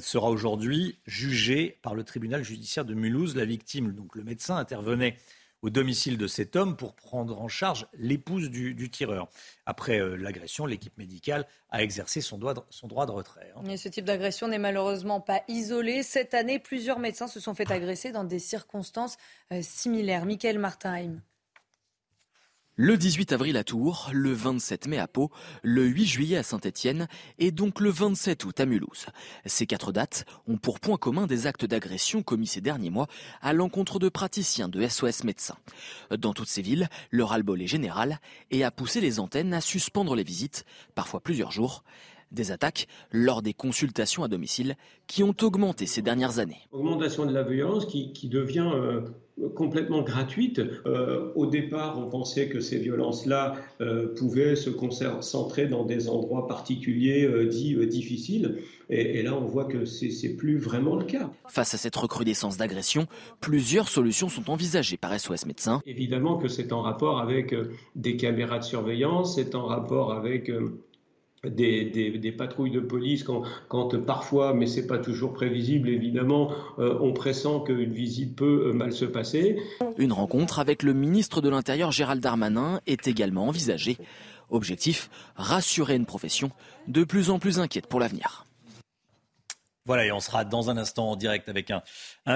[SPEAKER 1] sera aujourd'hui jugé par le tribunal judiciaire de Mulhouse. La victime, donc le médecin, intervenait au domicile de cet homme pour prendre en charge l'épouse du, tireur. Après euh, l'agression, l'équipe médicale a exercé son droit de, retrait.
[SPEAKER 2] Hein. ce type d'agression n'est malheureusement pas isolé. Cette année, plusieurs médecins se sont fait agresser dans des circonstances euh, similaires. Michael Martinheim.
[SPEAKER 30] Le 18 avril à Tours, le 27 mai à Pau, le 8 juillet à Saint-Étienne et donc le 27 août à Mulhouse. Ces quatre dates ont pour point commun des actes d'agression commis ces derniers mois à l'encontre de praticiens de SOS médecins. Dans toutes ces villes, le ras-le-bol est général et a poussé les antennes à suspendre les visites, parfois plusieurs jours. Des attaques lors des consultations à domicile qui ont augmenté ces dernières années.
[SPEAKER 31] Augmentation de la violence qui, devient euh, complètement gratuite. Euh, au départ, on pensait que ces violences-là euh, pouvaient se concentrer dans des endroits particuliers dits difficiles. Et, et, là, on voit que c'est plus vraiment le cas.
[SPEAKER 30] Face à cette recrudescence d'agression, plusieurs solutions sont envisagées par SOS Médecins.
[SPEAKER 31] Évidemment que c'est en rapport avec des caméras de surveillance, c'est en rapport avec des, patrouilles de police quand, parfois, mais c'est pas toujours prévisible évidemment, euh, on pressent qu'une visite peut euh, mal se passer.
[SPEAKER 30] Une rencontre avec le ministre de l'Intérieur Gérald Darmanin est également envisagée. Objectif, rassurer une profession de plus en plus inquiète pour l'avenir.
[SPEAKER 1] Voilà, et on sera dans un instant en direct avec un,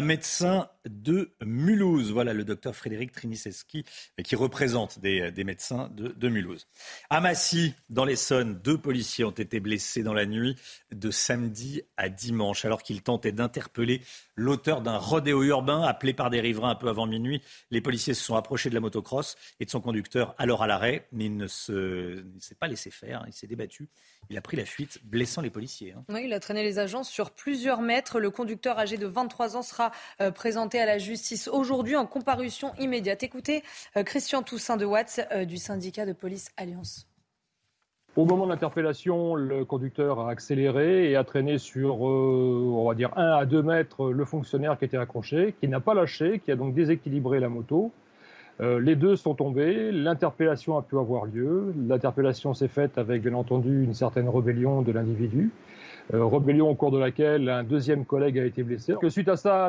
[SPEAKER 1] médecin de Mulhouse. Voilà le docteur Frédéric Triniseski qui représente des, des médecins de, de, Mulhouse. À Massy, dans l'Essonne, deux policiers ont été blessés dans la nuit de samedi à dimanche alors qu'ils tentaient d'interpeller l'auteur d'un rodéo urbain appelé par des riverains un peu avant minuit. Les policiers se sont approchés de la motocross et de son conducteur alors à l'arrêt, mais il ne s'est pas laissé faire, il s'est débattu. Il a pris la fuite, blessant les policiers. Hein.
[SPEAKER 2] Oui, il a traîné les agents sur plusieurs mètres. Le conducteur âgé de 23 ans sera euh, présenté à la justice aujourd'hui en comparution immédiate. Écoutez euh, Christian Toussaint de Watts euh, du syndicat de police Alliance.
[SPEAKER 32] Au moment de l'interpellation, le conducteur a accéléré et a traîné sur, on va dire, 1 à 2 mètres le fonctionnaire qui était accroché, qui n'a pas lâché, qui a donc déséquilibré la moto. les deux sont tombés, l'interpellation a pu avoir lieu. L'interpellation s'est faite avec, bien entendu, une certaine rébellion de l'individu. Euh, rébellion au cours de laquelle un deuxième collègue a été blessé. Suite à ça,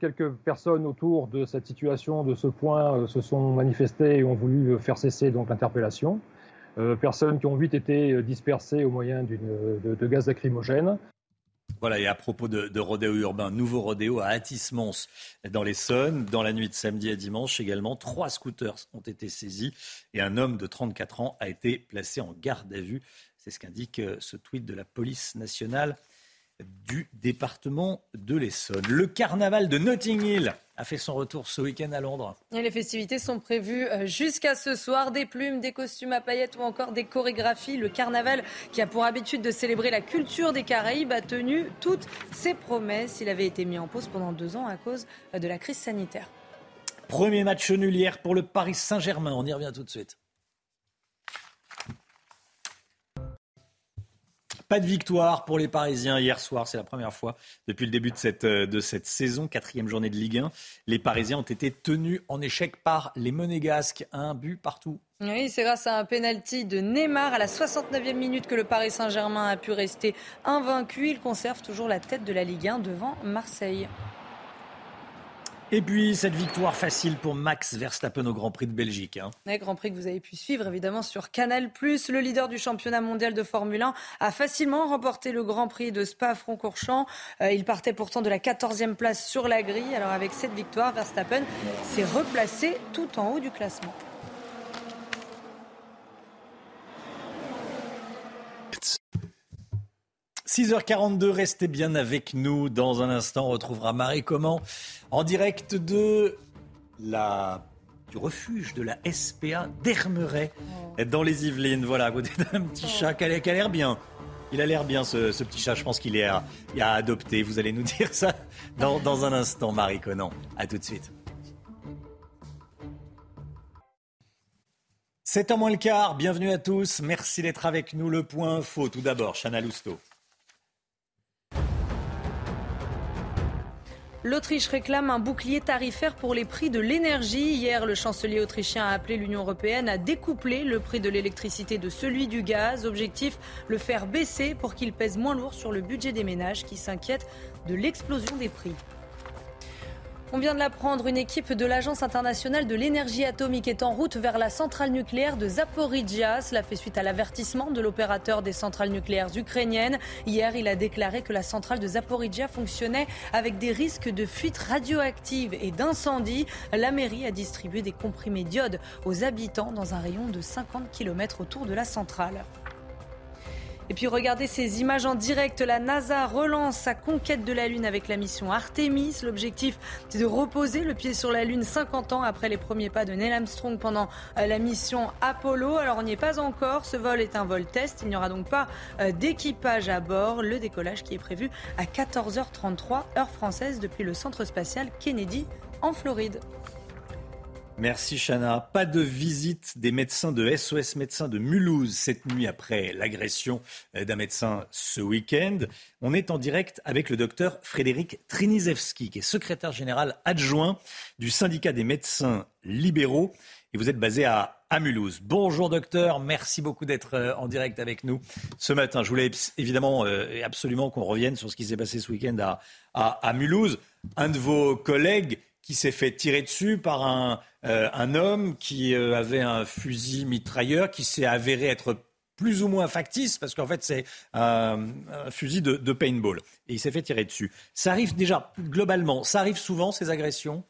[SPEAKER 32] quelques personnes autour de cette situation, de ce point, euh, se sont manifestées et ont voulu faire cesser l'interpellation. Euh, personnes qui ont vite été dispersées au moyen de, de, gaz lacrymogène.
[SPEAKER 1] Voilà, et à propos de, de rodéo urbain, nouveau rodéo à Atis-Mons dans l'Essonne. Dans la nuit de samedi à dimanche également, trois scooters ont été saisis et un homme de 34 ans a été placé en garde à vue. C'est ce qu'indique euh, ce tweet de la police nationale du département de l'Essonne. Le carnaval de Notting Hill a fait son retour ce week-end à Londres.
[SPEAKER 2] Et les festivités sont prévues euh, jusqu'à ce soir. Des plumes, des costumes à paillettes ou encore des chorégraphies. Le carnaval, qui a pour habitude de célébrer la culture des Caraïbes, a tenu toutes ses promesses. Il avait été mis en pause pendant deux ans à cause de la crise sanitaire.
[SPEAKER 1] Premier match nul hier pour le Paris Saint-Germain. On y revient tout de suite. Pas de victoire pour les Parisiens hier soir. C'est la première fois depuis le début de cette, euh, de cette saison, quatrième journée de Ligue 1. Les Parisiens ont été tenus en échec par les Monégasques. Un but partout.
[SPEAKER 2] Oui, c'est grâce à un penalty de Neymar à la 69e minute que le Paris Saint-Germain a pu rester invaincu. Il conserve toujours la tête de la Ligue 1 devant Marseille.
[SPEAKER 1] Et puis cette victoire facile pour Max Verstappen au Grand Prix de Belgique. Hein.
[SPEAKER 2] Grand Prix que vous avez pu suivre évidemment sur Canal+. Le leader du championnat mondial de Formule 1 a facilement remporté le Grand Prix de Spa-Francorchamps. Euh, il partait pourtant de la 14e place sur la grille. Alors avec cette victoire, Verstappen s'est replacé tout en haut du classement.
[SPEAKER 1] 6h42, restez bien avec nous. Dans un instant, on retrouvera Marie Comment en direct de la du refuge de la SPA d'Hermeret oh. dans les Yvelines. Voilà, à côté d'un petit chat qui a l'air bien. Il a l'air bien ce, petit chat, je pense qu'il est à, adopter. Vous allez nous dire ça dans, dans un instant, Marie Conan. A tout de suite. C'est en moins le quart, bienvenue à tous, merci d'être avec nous. Le point faux, tout d'abord, Chana Lousteau.
[SPEAKER 2] L'Autriche réclame un bouclier tarifaire pour les prix de l'énergie. Hier, le chancelier autrichien a appelé l'Union européenne à découpler le prix de l'électricité de celui du gaz. Objectif, le faire baisser pour qu'il pèse moins lourd sur le budget des ménages qui s'inquiètent de l'explosion des prix. On vient de l'apprendre, une équipe de l'Agence internationale de l'énergie atomique est en route vers la centrale nucléaire de Zaporizhia. Cela fait suite à l'avertissement de l'opérateur des centrales nucléaires ukrainiennes. Hier, il a déclaré que la centrale de Zaporizhia fonctionnait avec des risques de fuite radioactive et d'incendie. La mairie a distribué des comprimés d'iode aux habitants dans un rayon de 50 km autour de la centrale. Et puis regardez ces images en direct. La NASA relance sa conquête de la Lune avec la mission Artemis. L'objectif, c'est de reposer le pied sur la Lune 50 ans après les premiers pas de Neil Armstrong pendant euh, la mission Apollo. Alors on n'y est pas encore. Ce vol est un vol test. Il n'y aura donc pas euh, d'équipage à bord. Le décollage qui est prévu à 14h33 heure française depuis le centre spatial Kennedy en Floride.
[SPEAKER 1] Merci Chana. Pas de visite des médecins de SOS Médecins de Mulhouse cette nuit après l'agression euh, d'un médecin ce week-end. On est en direct avec le docteur Frédéric Trinizewski, qui est secrétaire général adjoint du syndicat des médecins libéraux. Et vous êtes basé à, Mulhouse. Bonjour docteur, merci beaucoup d'être euh, en direct avec nous ce matin. Je voulais évidemment euh, absolument qu'on revienne sur ce qui s'est passé ce week-end à Mulhouse. Un de vos collègues qui s'est fait tirer dessus par un, euh, un homme qui euh, avait un fusil mitrailleur qui s'est avéré être plus ou moins factice, parce qu'en fait c'est un, fusil de, de paintball. Et il s'est fait tirer dessus. Ça arrive déjà, globalement, ça arrive souvent ces agressions?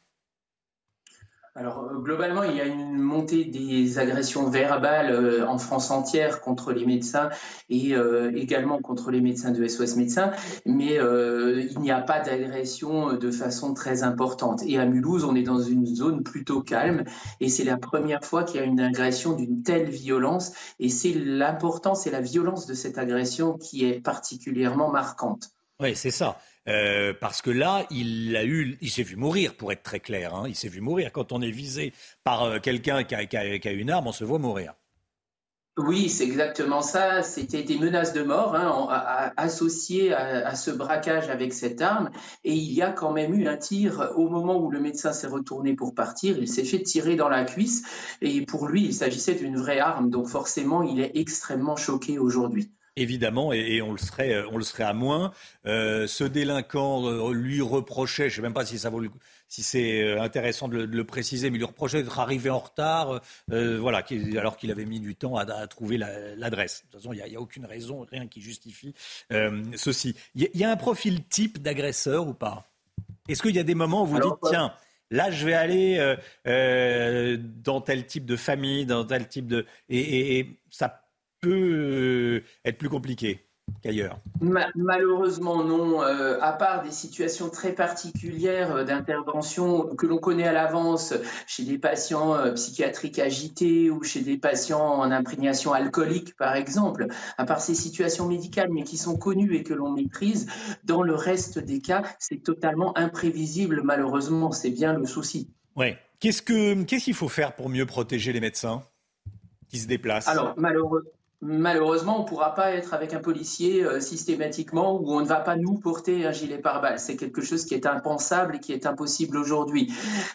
[SPEAKER 33] Alors euh, globalement, il y a une montée des agressions verbales euh, en France entière contre les médecins et euh, également contre les médecins de SOS Médecins, mais il n'y a pas d'agression de façon très importante. Et à Mulhouse, on est dans une zone plutôt calme et c'est la première fois qu'il y a une agression d'une telle violence et c'est l'importance et la violence de cette agression qui est particulièrement marquante.
[SPEAKER 1] Oui, c'est ça. Euh, parce que là, il a eu, il s'est vu mourir, pour être très clair. Hein. il s'est vu mourir. Quand on est visé par euh, quelqu'un qui a, une arme, on se voit mourir.
[SPEAKER 33] Oui, c'est exactement ça. C'était des menaces de mort hein, associées à, ce braquage avec cette arme. Et il y a quand même eu un tir au moment où le médecin s'est retourné pour partir. Il s'est fait tirer dans la cuisse. Et pour lui, il s'agissait d'une vraie arme. Donc forcément, il est extrêmement choqué aujourd'hui.
[SPEAKER 1] Évidemment, et, on, le serait, euh, on le serait à moins. Euh, ce délinquant euh, lui reprochait, je ne sais même pas si, ça vaut, si c'est intéressant de le, préciser, mais il lui reprochait d'être arrivé en retard, voilà, alors qu'il avait mis du temps à, trouver l'adresse. de toute façon, il n'y a, aucune raison, rien qui justifie ceci. Il y, a un profil type d'agresseur ou pas? Est-ce qu'il y a des moments où vous dites, tiens, là je vais aller dans tel type de famille, dans tel type de... Et, et ça peut euh, être plus compliqué qu'ailleurs
[SPEAKER 33] Malheureusement non, euh, à part des situations très particulières euh, d'intervention que l'on connaît à l'avance chez des patients psychiatriques agités ou chez des patients en imprégnation alcoolique par exemple, à part ces situations médicales mais qui sont connues et que l'on maîtrise, dans le reste des cas, c'est totalement imprévisible malheureusement, c'est bien le souci.
[SPEAKER 1] Ouais. Qu'est-ce qu'il ce qu'il faut faire pour mieux protéger les médecins qui se déplacent?
[SPEAKER 33] Alors malheureusement malheureusement, on ne pourra pas être avec un policier euh, systématiquement où on ne va pas nous porter un gilet pare-balles. C'est quelque chose qui est impensable et qui est impossible aujourd'hui.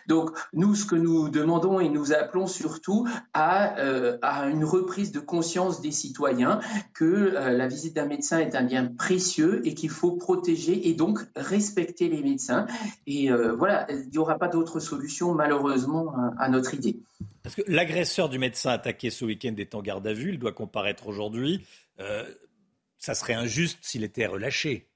[SPEAKER 33] Donc, nous, ce que nous demandons et nous appelons surtout à, euh, une reprise de conscience des citoyens que euh, la visite d'un médecin est un bien précieux et qu'il faut protéger et donc respecter les médecins. Et voilà, il n'y aura pas d'autre solution, malheureusement, à notre idée.
[SPEAKER 1] Parce que l'agresseur du médecin attaqué ce week-end est en garde à vue, il doit comparaître aujourd'hui. Euh, ça serait injuste s'il était relâché.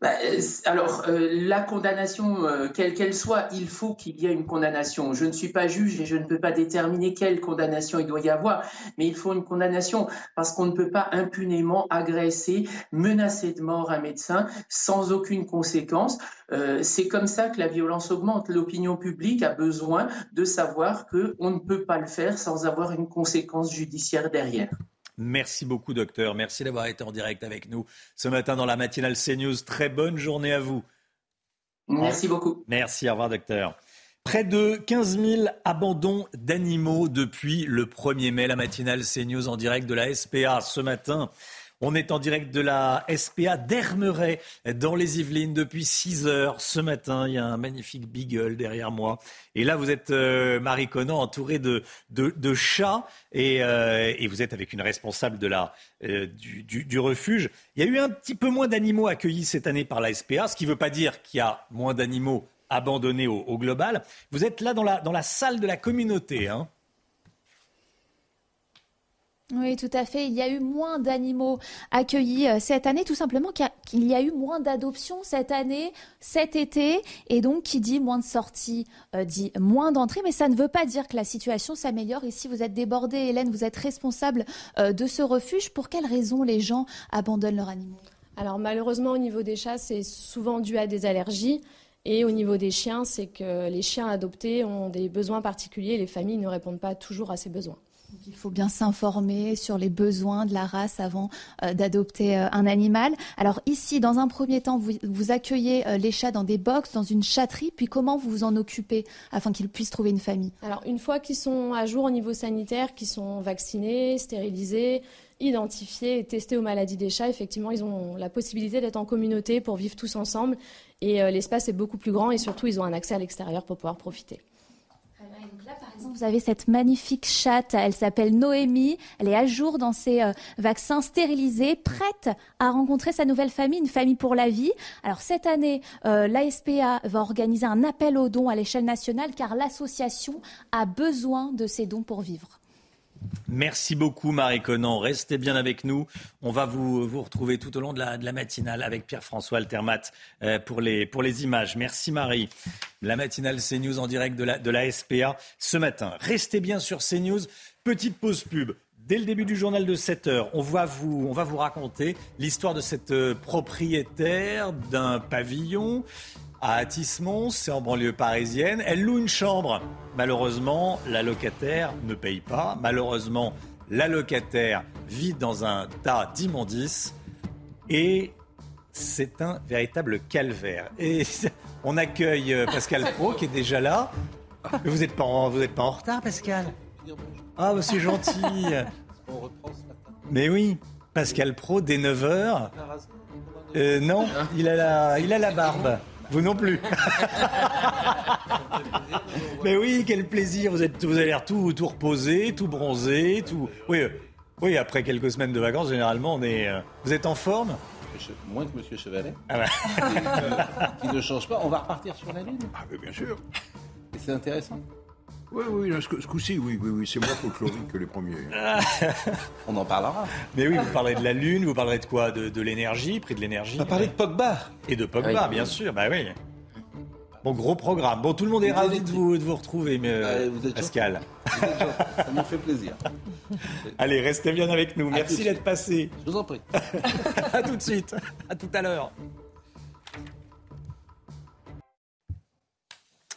[SPEAKER 33] Bah, euh, alors, euh, la condamnation, euh, quelle qu'elle soit, il faut qu'il y ait une condamnation. Je ne suis pas juge et je ne peux pas déterminer quelle condamnation il doit y avoir, mais il faut une condamnation parce qu'on ne peut pas impunément agresser, menacer de mort un médecin sans aucune conséquence. C'est comme ça que la violence augmente. L'opinion publique a besoin de savoir qu'on ne peut pas le faire sans avoir une conséquence judiciaire derrière.
[SPEAKER 1] Merci beaucoup, docteur. Merci d'avoir été en direct avec nous ce matin dans la matinale CNews. Très bonne journée à vous.
[SPEAKER 33] Merci beaucoup.
[SPEAKER 1] Merci, au revoir, docteur. Près de 15 000 abandons d'animaux depuis le 1er mai. La matinale CNews en direct de la SPA ce matin. On est en direct de la SPA d'Hermeret dans les Yvelines depuis 6 heures ce matin. Il y a un magnifique beagle derrière moi. Et là, vous êtes, euh, Marie Conan, entourée de, chats euh, et, vous êtes avec une responsable de la, euh, du, refuge. Il y a eu un petit peu moins d'animaux accueillis cette année par la SPA, ce qui ne veut pas dire qu'il y a moins d'animaux abandonnés au, global. Vous êtes là dans la, dans la salle de la communauté. Hein
[SPEAKER 12] oui, tout à fait. Il y a eu moins d'animaux accueillis euh, cette année, tout simplement qu'il y a eu moins d'adoptions cette année, cet été, et donc qui dit moins de sorties, euh, dit moins d'entrées, mais ça ne veut pas dire que la situation s'améliore. Ici, vous êtes débordée, Hélène, vous êtes responsable euh, de ce refuge. Pour quelles raisons les gens abandonnent leurs animaux?
[SPEAKER 13] Alors malheureusement, au niveau des chats, c'est souvent dû à des allergies. Et au niveau des chiens, c'est que les chiens adoptés ont des besoins particuliers les familles ne répondent pas toujours à ces besoins
[SPEAKER 12] il faut bien s'informer sur les besoins de la race avant euh, d'adopter euh, un animal. Alors ici, dans un premier temps, vous, accueillez euh, les chats dans des box, dans une chatterie, puis comment vous vous en occupez afin qu'ils puissent trouver une famille?
[SPEAKER 13] Alors une fois qu'ils sont à jour au niveau sanitaire, qu'ils sont vaccinés, stérilisés, identifiés et testés aux maladies des chats, effectivement, ils ont la possibilité d'être en communauté pour vivre tous ensemble. Et l'espace est beaucoup plus grand et surtout, ils ont un accès à l'extérieur pour pouvoir profiter
[SPEAKER 12] vous avez cette magnifique chatte. Elle s'appelle Noémie. Elle est à jour dans ses euh, vaccins stérilisés, prête à rencontrer sa nouvelle famille, une famille pour la vie. Alors cette année, euh, l'ASPA va organiser un appel aux dons à l'échelle nationale car l'association a besoin de ces dons pour vivre.
[SPEAKER 1] Merci beaucoup Marie Conan. Restez bien avec nous. On va vous, retrouver tout au long de la, matinale avec Pierre-François Altermat euh, pour, les, images. Merci Marie. La matinale CNews en direct de la, de SPA ce matin. Restez bien sur CNews. Petite pause pub. Dès le début du journal de 7 heures, on va vous, on va vous raconter l'histoire de cette euh, propriétaire d'un pavillon à Atismont, c'est en banlieue parisienne. Elle loue une chambre. Malheureusement, la locataire ne paye pas. Malheureusement, la locataire vit dans un tas d'immondices. Et c'est un véritable calvaire. Et on accueille euh, Pascal Pro qui est déjà là. Vous n'êtes pas, en, pas en retard, Pascal? Ah, bah, c'est gentil. Mais oui, Pascal Pro, dès 9h. Euh, non, il a la, il a la barbe. Vous non plus. Mais oui, quel plaisir. Vous, êtes, vous avez l'air tout, tout reposé, tout bronzé, tout. Oui, euh, oui, après quelques semaines de vacances, généralement, on est. Euh, vous êtes en forme?
[SPEAKER 34] Moins que M. Chevalet.
[SPEAKER 1] Ah bah.
[SPEAKER 34] qui, ne change pas. On va repartir sur la Lune.
[SPEAKER 14] Ah, mais bien sûr.
[SPEAKER 34] Et c'est intéressant.
[SPEAKER 14] Oui, oui, ce, coup-ci, oui, oui, oui, c'est moins folklorique que les premiers.
[SPEAKER 34] On en parlera.
[SPEAKER 1] Mais oui, vous parlerez de la Lune, vous parlerez de quoi? De, l'énergie, prix de l'énergie
[SPEAKER 34] On va parler de Pogba.
[SPEAKER 1] Et de Pogba, bien sûr, bah oui. Bon, gros programme. Bon, tout le monde est ravi de vous, de vous retrouver, mais, euh, vous êtes Pascal.
[SPEAKER 34] Ça m'a fait plaisir.
[SPEAKER 1] Allez, restez bien avec nous. Merci d'être passé.
[SPEAKER 34] Je vous en prie.
[SPEAKER 1] à tout de suite. À tout à l'heure.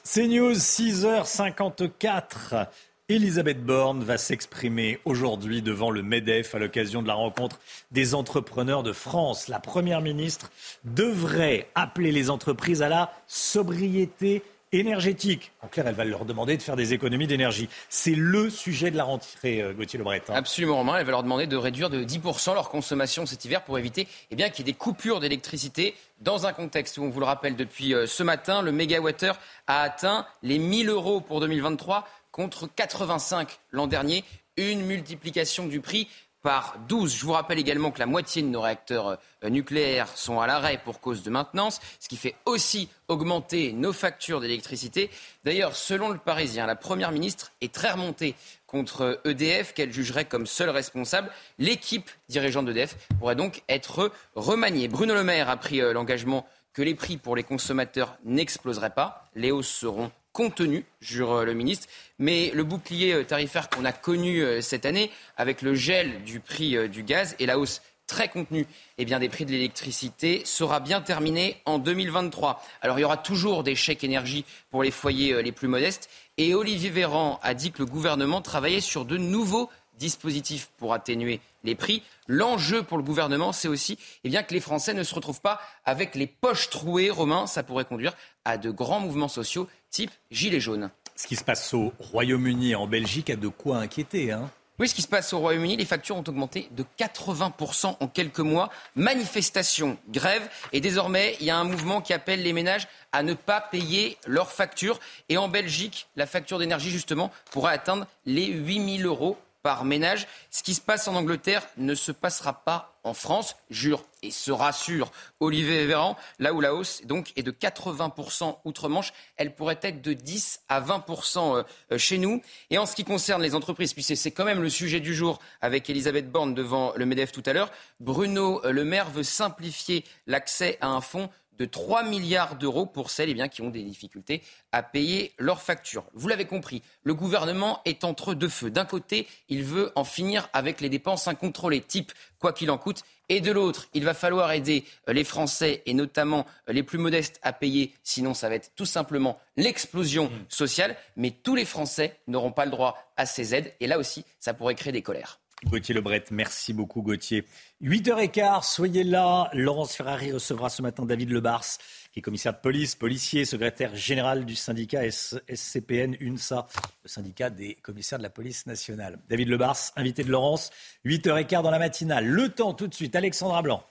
[SPEAKER 1] CNews, 6h54. Elisabeth Borne va s'exprimer aujourd'hui devant le MEDEF à l'occasion de la rencontre des entrepreneurs de France. La Première ministre devrait appeler les entreprises à la sobriété énergétique. En clair, elle va leur demander de faire des économies d'énergie. C'est le sujet de la rentrée, euh, Gauthier Lebret.
[SPEAKER 10] Hein. Absolument, Romain. Elle va leur demander de réduire de 10% leur consommation cet hiver pour éviter eh qu'il y ait des coupures d'électricité dans un contexte où, on vous le rappelle, depuis euh, ce matin, le mégawattheure a atteint les 1000 euros pour 2023 contre 85 l'an dernier. Une multiplication du prix par 12. Je vous rappelle également que la moitié de nos réacteurs euh, nucléaires sont à l'arrêt pour cause de maintenance, ce qui fait aussi augmenter nos factures d'électricité. D'ailleurs, selon le Parisien, la Première ministre est très remontée contre EDF, qu'elle jugerait comme seule responsable. L'équipe dirigeante d'EDF pourrait donc être remaniée. Bruno Le Maire a pris euh, l'engagement que les prix pour les consommateurs n'exploseraient pas. Les hausses seront contenu, jure euh, le ministre. Mais le bouclier euh, tarifaire qu'on a connu euh, cette année, avec le gel du prix du gaz et la hausse très contenue eh des prix de l'électricité, sera bien terminé en 2023. Alors il y aura toujours des chèques énergie pour les foyers les plus modestes. Et Olivier Véran a dit que le gouvernement travaillait sur de nouveaux dispositifs pour atténuer les prix. L'enjeu pour le gouvernement, c'est aussi eh bien, que les Français ne se retrouvent pas avec les poches trouées. Romain, ça pourrait conduire à de grands mouvements sociaux type Gilets jaunes.
[SPEAKER 1] Ce qui se passe au Royaume-Uni et en Belgique a de quoi inquiéter. Hein
[SPEAKER 10] oui, ce qui se passe au Royaume-Uni, les factures ont augmenté de 80% en quelques mois. Manifestation, grève. Et désormais, il y a un mouvement qui appelle les ménages à ne pas payer leurs factures. Et en Belgique, la facture d'énergie, justement, pourrait atteindre les 8000 euros par ménage. Ce qui se passe en Angleterre ne se passera pas en France, jure et se rassure Olivier Véran, là où la hausse donc est de 80% outre-Manche, elle pourrait être de 10 à 20% euh, chez nous. Et en ce qui concerne les entreprises, puisque c'est quand même le sujet du jour avec Elisabeth Borne devant le MEDEF tout à l'heure, Bruno Le Maire veut simplifier l'accès à un fonds de 3 milliards d'euros pour celles eh bien, qui ont des difficultés à payer leurs factures. Vous l'avez compris, le gouvernement est entre deux feux. D'un côté, il veut en finir avec les dépenses incontrôlées, type quoi qu'il en coûte, et de l'autre, il va falloir aider euh, les Français et notamment euh, les plus modestes à payer, sinon ça va être tout simplement l'explosion mmh. sociale. Mais tous les Français n'auront pas le droit à ces aides et là aussi, ça pourrait créer des colères.
[SPEAKER 1] Gauthier Lebret, merci beaucoup Gauthier. 8h15, soyez là. Laurence Ferrari recevra ce matin David Lebars, qui est commissaire de police, policier, secrétaire général du syndicat SCPN UNSA, le syndicat des commissaires de la police nationale. David Lebars, invité de Laurence, 8h15 dans la matinale. Le temps tout de suite, Alexandra Blanc.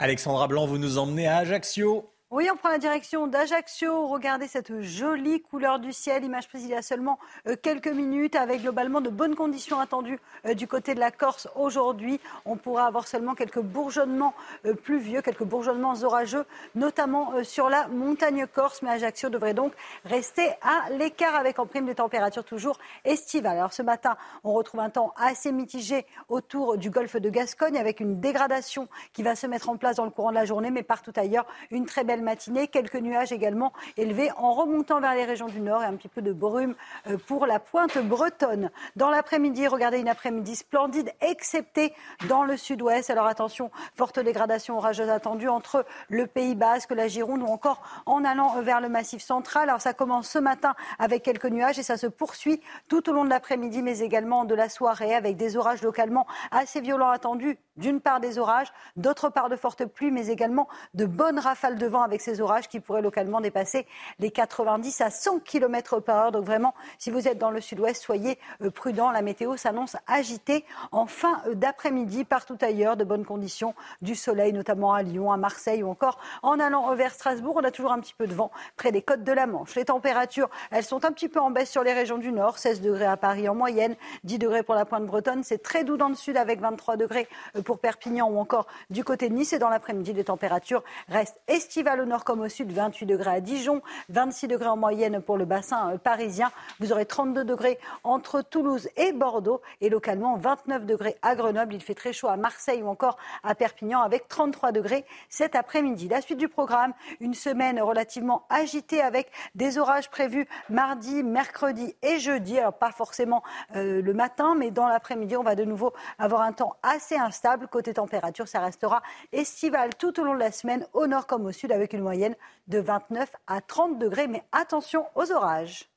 [SPEAKER 1] Alexandra Blanc, vous nous emmenez à Ajaccio.
[SPEAKER 20] Oui, on prend la direction d'Ajaccio. Regardez cette jolie couleur du ciel. Image prise il y a seulement euh, quelques minutes, avec globalement de bonnes conditions attendues euh, du côté de la Corse aujourd'hui. On pourra avoir seulement quelques bourgeonnements euh, pluvieux, quelques bourgeonnements orageux, notamment sur la montagne corse. Mais Ajaccio devrait donc rester à l'écart avec en prime des températures toujours estivales. Alors ce matin, on retrouve un temps assez mitigé autour du golfe de Gascogne, avec une dégradation qui va se mettre en place dans le courant de la journée, mais partout ailleurs, une très belle matinée. Quelques nuages également élevés en remontant vers les régions du nord et un petit peu de brume euh, pour la pointe bretonne. Dans l'après-midi, regardez une après-midi splendide, excepté dans le sud-ouest. Alors attention, forte dégradation orageuse attendue entre le Pays Basque, la Gironde ou encore en allant vers le massif central. Alors ça commence ce matin avec quelques nuages et ça se poursuit tout au long de l'après-midi, mais également de la soirée avec des orages localement assez violents attendus. D'une part des orages, d'autre part de fortes pluies, mais également de bonnes rafales de vent avec ces orages qui pourraient localement dépasser les 90 à 100 km par heure. Donc vraiment, si vous êtes dans le sud-ouest, soyez euh, prudents. La météo s'annonce agitée en fin euh, d'après-midi partout ailleurs. De bonnes conditions, du soleil, notamment à Lyon, à Marseille ou encore en allant vers Strasbourg. On a toujours un petit peu de vent près des côtes de la Manche. Les températures, elles sont un petit peu en baisse sur les régions du nord. 16 degrés à Paris en moyenne, 10 degrés pour la pointe bretonne. C'est très doux dans le sud avec 23 degrés euh, pour Perpignan ou encore du côté de Nice. Et dans l'après-midi, les températures restent estivales au nord comme au sud, 28 degrés à Dijon, 26 degrés en moyenne pour le bassin euh, parisien. Vous aurez 32 degrés entre Toulouse et Bordeaux et localement 29 degrés à Grenoble. Il fait très chaud à Marseille ou encore à Perpignan avec 33 degrés cet après-midi. La suite du programme, une semaine relativement agitée avec des orages prévus mardi, mercredi et jeudi. Alors pas forcément euh, le matin, mais dans l'après-midi, on va de nouveau avoir un temps assez instable. Côté température, ça restera estival tout au long de la semaine, au nord comme au sud, avec une moyenne de 29 à 30 degrés. Mais attention aux orages.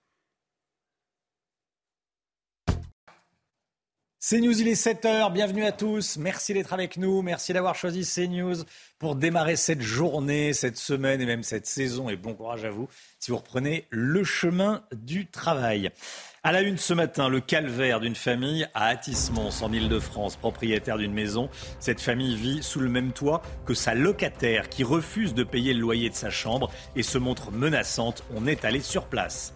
[SPEAKER 1] CNews, il est 7h, bienvenue à tous, merci d'être avec nous, merci d'avoir choisi CNews pour démarrer cette journée, cette semaine et même cette saison, et bon courage à vous si vous reprenez le chemin du travail. À la une ce matin, le calvaire d'une famille à Atis-Mons en Ile-de-France, propriétaire d'une maison. Cette famille vit sous le même toit que sa locataire qui refuse de payer le loyer de sa chambre et se montre menaçante. On est allé sur place.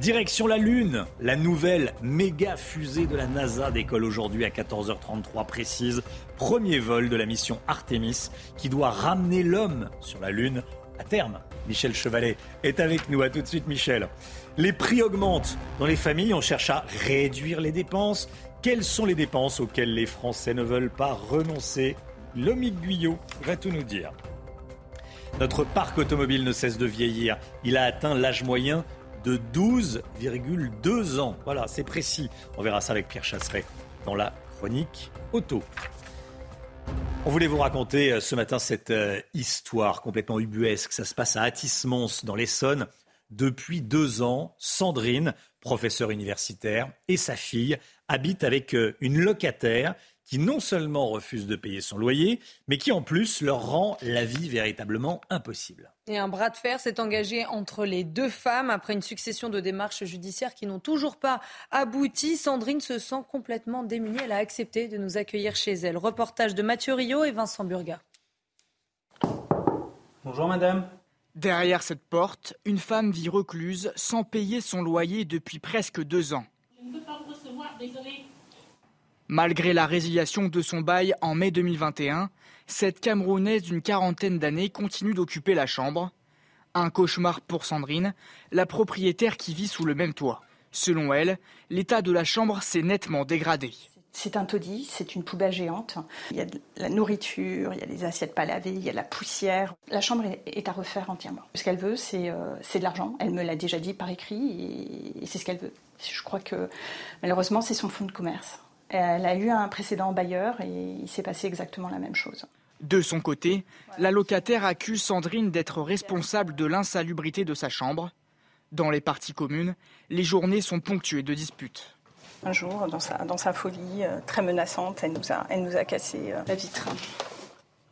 [SPEAKER 1] Direction la Lune, la nouvelle méga fusée de la NASA décolle aujourd'hui à 14h33 précise. Premier vol de la mission Artemis qui doit ramener l'homme sur la Lune à terme. Michel Chevalet est avec nous. À tout de suite, Michel. Les prix augmentent. Dans les familles, on cherche à réduire les dépenses. Quelles sont les dépenses auxquelles les Français ne veulent pas renoncer? Lomique Guyot va tout nous dire. Notre parc automobile ne cesse de vieillir. Il a atteint l'âge moyen de 12,2 ans. Voilà, c'est précis. On verra ça avec Pierre Chasseret dans la chronique auto. On voulait vous raconter euh, ce matin cette euh, histoire complètement ubuesque. Ça se passe à Atis-Mons, dans l'Essonne. Depuis deux ans, Sandrine, professeure universitaire, et sa fille habitent avec euh, une locataire qui non seulement refuse de payer son loyer, mais qui en plus leur rend la vie véritablement impossible.
[SPEAKER 2] Et un bras de fer s'est engagé entre les deux femmes après une succession de démarches judiciaires qui n'ont toujours pas abouti. Sandrine se sent complètement démunie. Elle a accepté de nous accueillir chez elle. Reportage de Mathieu Rio et Vincent Burga.
[SPEAKER 5] Bonjour madame.
[SPEAKER 4] Derrière cette porte, une femme vit recluse sans payer son loyer depuis presque deux ans.
[SPEAKER 5] Je ne peux pas vous recevoir, désolé.
[SPEAKER 4] Malgré la résiliation de son bail en mai 2021, cette Camerounaise d'une quarantaine d'années continue d'occuper la chambre. Un cauchemar pour Sandrine, la propriétaire qui vit sous le même toit. Selon elle, l'état de la chambre s'est nettement dégradé.
[SPEAKER 35] C'est un taudis, c'est une poubelle géante. Il y a de la nourriture, il y a des assiettes pas lavées, il y a de la poussière. La chambre est à refaire entièrement. Ce qu'elle veut, c'est euh, de l'argent. Elle me l'a déjà dit par écrit et c'est ce qu'elle veut. Je crois que malheureusement, c'est son fonds de commerce. Elle a eu un précédent bailleur et il s'est passé exactement la même chose.
[SPEAKER 4] De son côté, la locataire accuse Sandrine d'être responsable de l'insalubrité de sa chambre. Dans les parties communes, les journées sont ponctuées de disputes.
[SPEAKER 35] Un jour, dans sa, dans sa folie euh, très menaçante, elle nous a, elle nous a cassé euh, la vitre.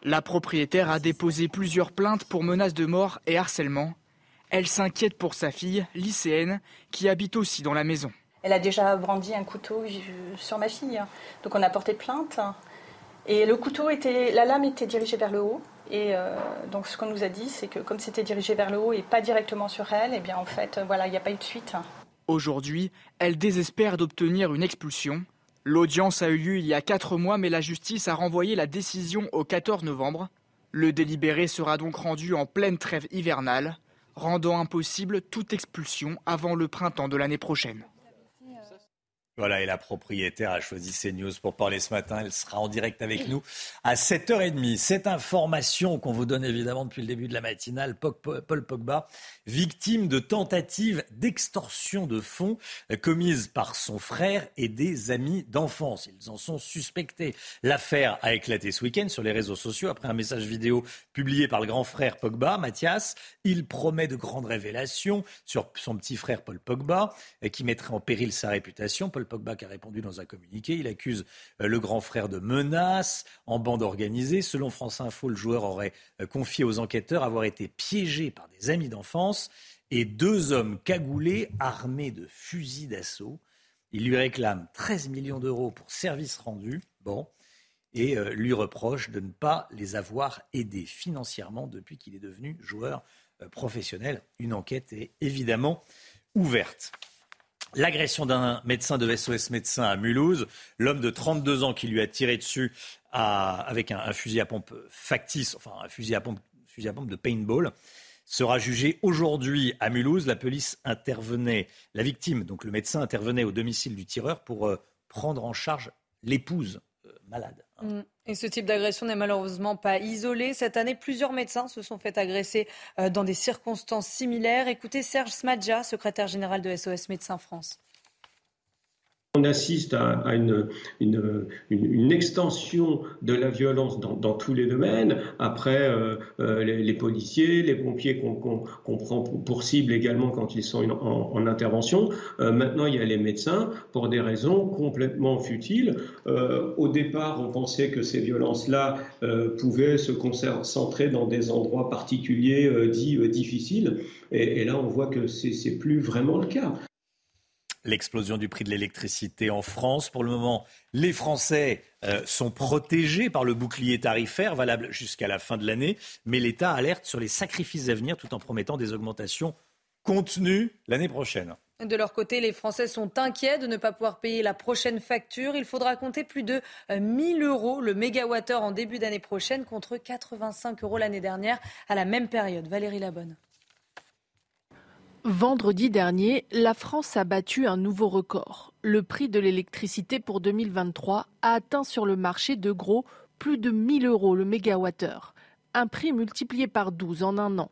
[SPEAKER 4] La propriétaire a déposé plusieurs plaintes pour menaces de mort et harcèlement. Elle s'inquiète pour sa fille, lycéenne, qui habite aussi dans la maison.
[SPEAKER 35] Elle a déjà brandi un couteau sur ma fille. Donc on a porté plainte. Et le couteau était, la lame était dirigée vers le haut. Et euh, donc ce qu'on nous a dit, c'est que comme c'était dirigé vers le haut et pas directement sur elle, eh bien en fait, voilà, il n'y a pas eu de suite.
[SPEAKER 4] Aujourd'hui, elle désespère d'obtenir une expulsion. L'audience a eu lieu il y a quatre mois, mais la justice a renvoyé la décision au 14 novembre. Le délibéré sera donc rendu en pleine trêve hivernale, rendant impossible toute expulsion avant le printemps de l'année prochaine.
[SPEAKER 1] Voilà, et la propriétaire a choisi CNews pour parler ce matin. Elle sera en direct avec nous à 7h30. Cette information qu'on vous donne évidemment depuis le début de la matinale, Paul Pogba, victime de tentatives d'extorsion de fonds commises par son frère et des amis d'enfance. Ils en sont suspectés. L'affaire a éclaté ce week-end sur les réseaux sociaux après un message vidéo publié par le grand frère Pogba, Mathias. Il promet de grandes révélations sur son petit frère Paul Pogba, qui mettrait en péril sa réputation. Pogba qui a répondu dans un communiqué. Il accuse euh, le grand frère de menaces en bande organisée. Selon France Info, le joueur aurait euh, confié aux enquêteurs avoir été piégé par des amis d'enfance et deux hommes cagoulés armés de fusils d'assaut. Il lui réclame 13 millions d'euros pour service rendu. Bon. Et euh, lui reproche de ne pas les avoir aidés financièrement depuis qu'il est devenu joueur professionnel. Une enquête est évidemment ouverte. L'agression d'un médecin de SOS Médecins à Mulhouse, l'homme de 32 ans qui lui a tiré dessus avec un, fusil à pompe factice, enfin un fusil à pompe, de paintball, sera jugé aujourd'hui à Mulhouse. La police intervenait, la victime, donc le médecin intervenait au domicile du tireur pour euh, prendre en charge l'épouse malade.
[SPEAKER 2] Mm. Et ce type d'agression n'est malheureusement pas isolé. Cette année, plusieurs médecins se sont fait agresser euh, dans des circonstances similaires. Écoutez Serge Smadja, secrétaire général de SOS Médecins France.
[SPEAKER 31] On assiste à, une, une, une, extension de la violence dans, dans tous les domaines. Après, euh, euh, les, policiers, les pompiers qu'on prend pour cible également quand ils sont en, en intervention. Euh, maintenant, il y a les médecins pour des raisons complètement futiles. au départ, on pensait que ces violences-là pouvaient se concentrer dans des endroits particuliers dits difficiles. Et, et là, on voit que c'est plus vraiment le cas
[SPEAKER 1] l'explosion du prix de l'électricité en France. Pour le moment, les Français euh, sont protégés par le bouclier tarifaire valable jusqu'à la fin de l'année, mais l'État alerte sur les sacrifices à venir tout en promettant des augmentations contenues l'année prochaine.
[SPEAKER 2] De leur côté, les Français sont inquiets de ne pas pouvoir payer la prochaine facture. Il faudra compter plus de 1000 euh, euros le mégawattheure en début d'année prochaine contre 85 euros l'année dernière à la même période. Valérie Labonne.
[SPEAKER 9] Vendredi dernier, la France a battu un nouveau record. Le prix de l'électricité pour 2023 a atteint sur le marché de gros plus de 1000 euros le mégawattheure, un prix multiplié par 12 en un an.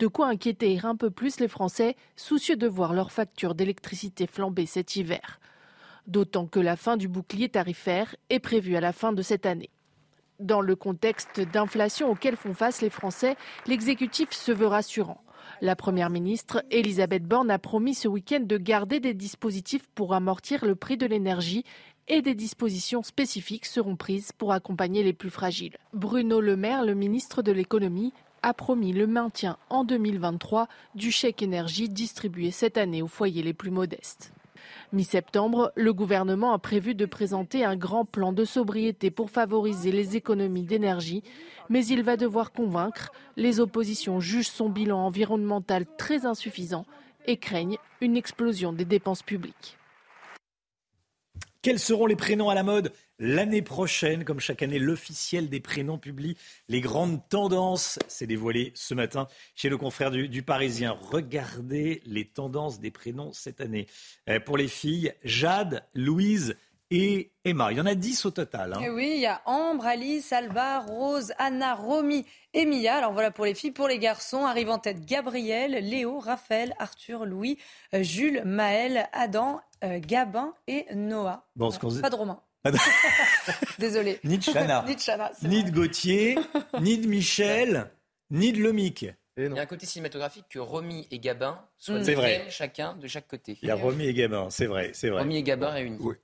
[SPEAKER 9] De quoi inquiéter un peu plus les Français, soucieux de voir leur facture d'électricité flamber cet hiver. D'autant que la fin du bouclier tarifaire est prévue à la fin de cette année. Dans le contexte d'inflation auquel font face les Français, l'exécutif se veut rassurant. La Première ministre, Elisabeth Borne, a promis ce week-end de garder des dispositifs pour amortir le prix de l'énergie et des dispositions spécifiques seront prises pour accompagner les plus fragiles. Bruno Le Maire, le ministre de l'économie, a promis le maintien en 2023 du chèque énergie distribué cette année aux foyers les plus modestes. Mi-septembre, le gouvernement a prévu de présenter un grand plan de sobriété pour favoriser les économies d'énergie, mais il va devoir convaincre. Les oppositions jugent son bilan environnemental très insuffisant et craignent une explosion des dépenses publiques.
[SPEAKER 1] Quels seront les prénoms à la mode l'année prochaine Comme chaque année, l'officiel des prénoms publie les grandes tendances. C'est dévoilé ce matin chez le confrère du, Parisien. Regardez les tendances des prénoms cette année. Euh, pour les filles, Jade, Louise, et Emma. Il y en a 10 au total. Hein.
[SPEAKER 2] Eh oui, il y a Ambre, Alice, Alba, Rose, Anna, Romy et Mia. Alors voilà pour les filles. Pour les garçons, arrivent en tête Gabriel, Léo, Raphaël, Arthur, Louis, euh, Jules, Maël, Adam euh, Gabin et Noah. Bon, Pas de Romain. Désolé.
[SPEAKER 1] Ni de Chana. ni de Gauthier, ni de Michel, ni de Lomic.
[SPEAKER 10] Il y a un côté cinématographique que Romy et Gabin soient mm. chacun de chaque côté.
[SPEAKER 1] Il y a Romy et Gabin, c'est vrai, c'est vrai.
[SPEAKER 10] Romy et Gabin réunis. Oui.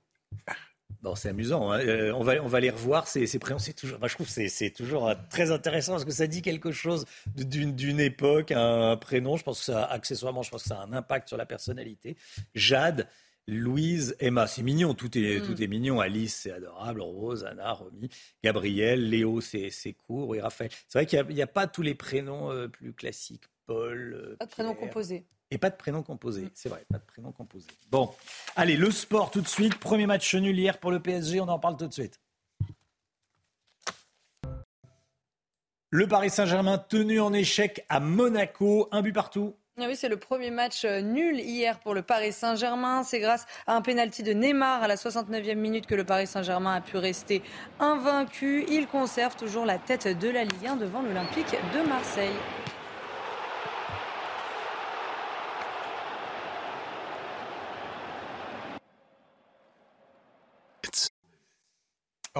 [SPEAKER 1] Bon, c'est amusant. Hein. Euh, on, va, on va les revoir. Ces, prénoms, c'est toujours. je trouve c'est c'est toujours euh, très intéressant parce que ça dit quelque chose d'une époque, un, prénom? Je pense que ça, accessoirement, je pense que ça a un impact sur la personnalité. Jade, Louise, Emma, c'est mignon, tout est, mm. tout est mignon. Alice, c'est adorable. Rose, Anna, Romy, Gabriel, Léo, c'est court. Oui, Raphaël. C'est vrai qu'il n'y a, pas tous les prénoms euh, plus classiques. Paul. Euh,
[SPEAKER 2] pas de prénoms composés.
[SPEAKER 1] Et pas de prénom composé, mm. c'est vrai, pas de prénom composé. Bon, allez, le sport tout de suite. Premier match nul hier pour le PSG, on en parle tout de suite. Le Paris Saint-Germain tenu en échec à Monaco, un but partout.
[SPEAKER 2] Ah oui, c'est le premier match euh, nul hier pour le Paris Saint-Germain. C'est grâce à un pénalty de Neymar à la 69e minute que le Paris Saint-Germain a pu rester invaincu. Il conserve toujours la tête de la Ligue 1 devant l'Olympique de Marseille.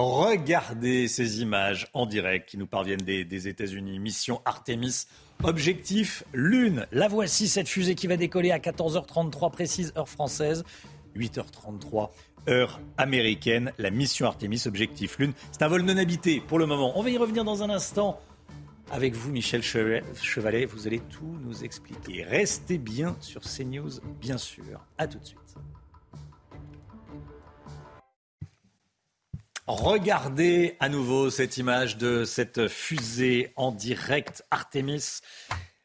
[SPEAKER 1] Regardez ces images en direct qui nous parviennent des, États-Unis. Mission Artemis Objectif Lune. La voici, cette fusée qui va décoller à 14h33 précise, heure française. 8h33, heure américaine. La mission Artemis, objectif Lune. C'est un vol non habité pour le moment. On va y revenir dans un instant. Avec vous, Michel Chevalet, vous allez tout nous expliquer. Restez bien sur CNews, bien sûr. À tout de suite. Regardez à nouveau cette image de cette fusée en direct Artemis.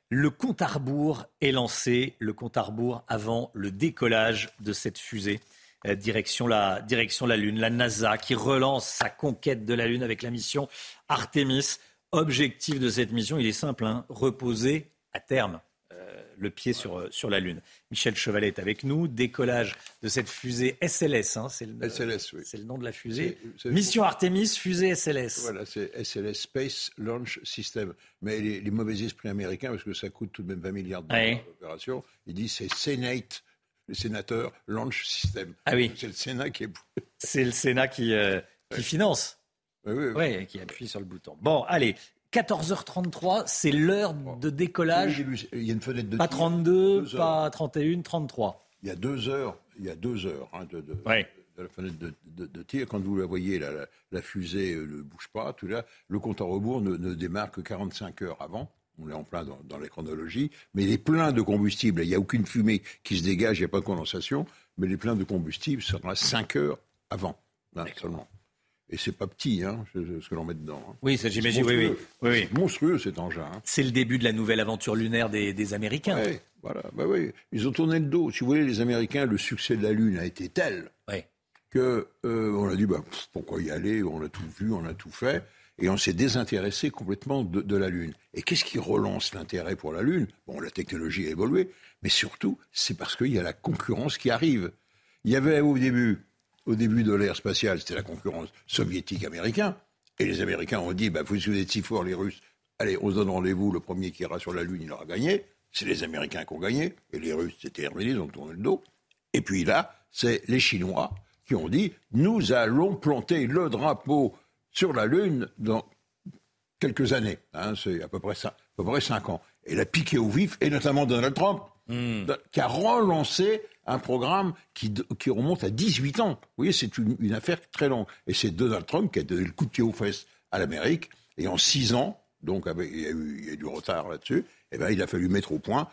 [SPEAKER 1] Le compte à rebours est lancé, le compte à rebours avant le décollage de cette fusée. Euh, direction la, direction la Lune, la NASA qui relance sa conquête de la Lune avec la mission Artemis. Objectif de cette mission, il est simple, hein, reposer à terme le pied sur, euh, sur la Lune. Michel Chevalet est avec nous. Décollage de cette fusée SLS. Hein, c'est le,
[SPEAKER 14] SLS, oui.
[SPEAKER 1] C'est le nom de la fusée. Mission Artemis, fusée SLS.
[SPEAKER 14] Voilà, c'est SLS Space Launch System. Mais les, mauvais esprits américains, parce que ça coûte tout de même 20 milliards de dollars d'opération, ils disent c'est Senate les sénateurs launch system.
[SPEAKER 1] Ah oui.
[SPEAKER 14] C'est le Sénat qui est.
[SPEAKER 1] C'est le Sénat qui, euh, qui finance.
[SPEAKER 14] Oui, oui, oui.
[SPEAKER 1] Ouais, qui appuie sur le bouton. Bon, allez. 14h33, c'est l'heure de décollage.
[SPEAKER 14] Il y a une fenêtre de
[SPEAKER 1] Pas
[SPEAKER 14] tir.
[SPEAKER 1] 32,
[SPEAKER 14] Deux heures.
[SPEAKER 1] pas 31, 33.
[SPEAKER 14] Il y a deux heures, il y a deux heures hein, de, de-
[SPEAKER 1] Ouais.
[SPEAKER 14] de la fenêtre de, de- de tir. Quand vous la voyez, la, la- la fusée euh, ne bouge pas, tout là, le compte à rebours ne, ne démarre que 45 heures avant. On est en plein dans, dans la chronologie, mais il est plein de combustible. Il n'y a aucune fumée qui se dégage, il n'y a pas de condensation, mais les pleins de combustible sera 5 heures avant, hein, seulement. Et c'est pas petit, hein, ce, que l'on met dedans. hein.
[SPEAKER 1] Oui, j'imagine,
[SPEAKER 14] C'est
[SPEAKER 1] oui, oui.
[SPEAKER 14] monstrueux.
[SPEAKER 1] oui,
[SPEAKER 14] monstrueux cet engin. hein.
[SPEAKER 1] C'est le début de la nouvelle aventure lunaire des, des Américains.
[SPEAKER 14] Voilà, bah oui. Ils ont tourné le dos. Si vous voulez, les Américains, le succès de la Lune a été tel que euh, on a dit bah, pff, pourquoi y aller? On a tout vu, on a tout fait, et on s'est désintéressé complètement de, de la Lune. Et qu'est-ce qui relance l'intérêt pour la Lune? Bon, la technologie a évolué, mais surtout, c'est parce qu'il y a la concurrence qui arrive. Il y avait au début, au début de l'ère spatiale, c'était la concurrence soviétique-américain, et les Américains ont dit bah, vous, êtes si forts, les Russes, allez, on se donne rendez-vous, le premier qui ira sur la Lune, il aura gagné. C'est les Américains qui ont gagné, et les Russes, c'était terminé, ils ont tourné le dos. Et puis là, c'est les Chinois qui ont dit nous allons planter le drapeau sur la Lune dans quelques années. hein, c'est à peu, près ça, à peu près cinq ans. Et l'a piqué au vif, et notamment Donald Trump, qui a relancé un programme qui, qui remonte à 18 ans. Vous voyez, c'est une, affaire très longue. Et c'est Donald Trump qui a donné le coup de pied aux fesses à l'Amérique. Et en six ans, donc avec- il y a eu, il y a eu du retard là-dessus, eh ben, il a fallu mettre au point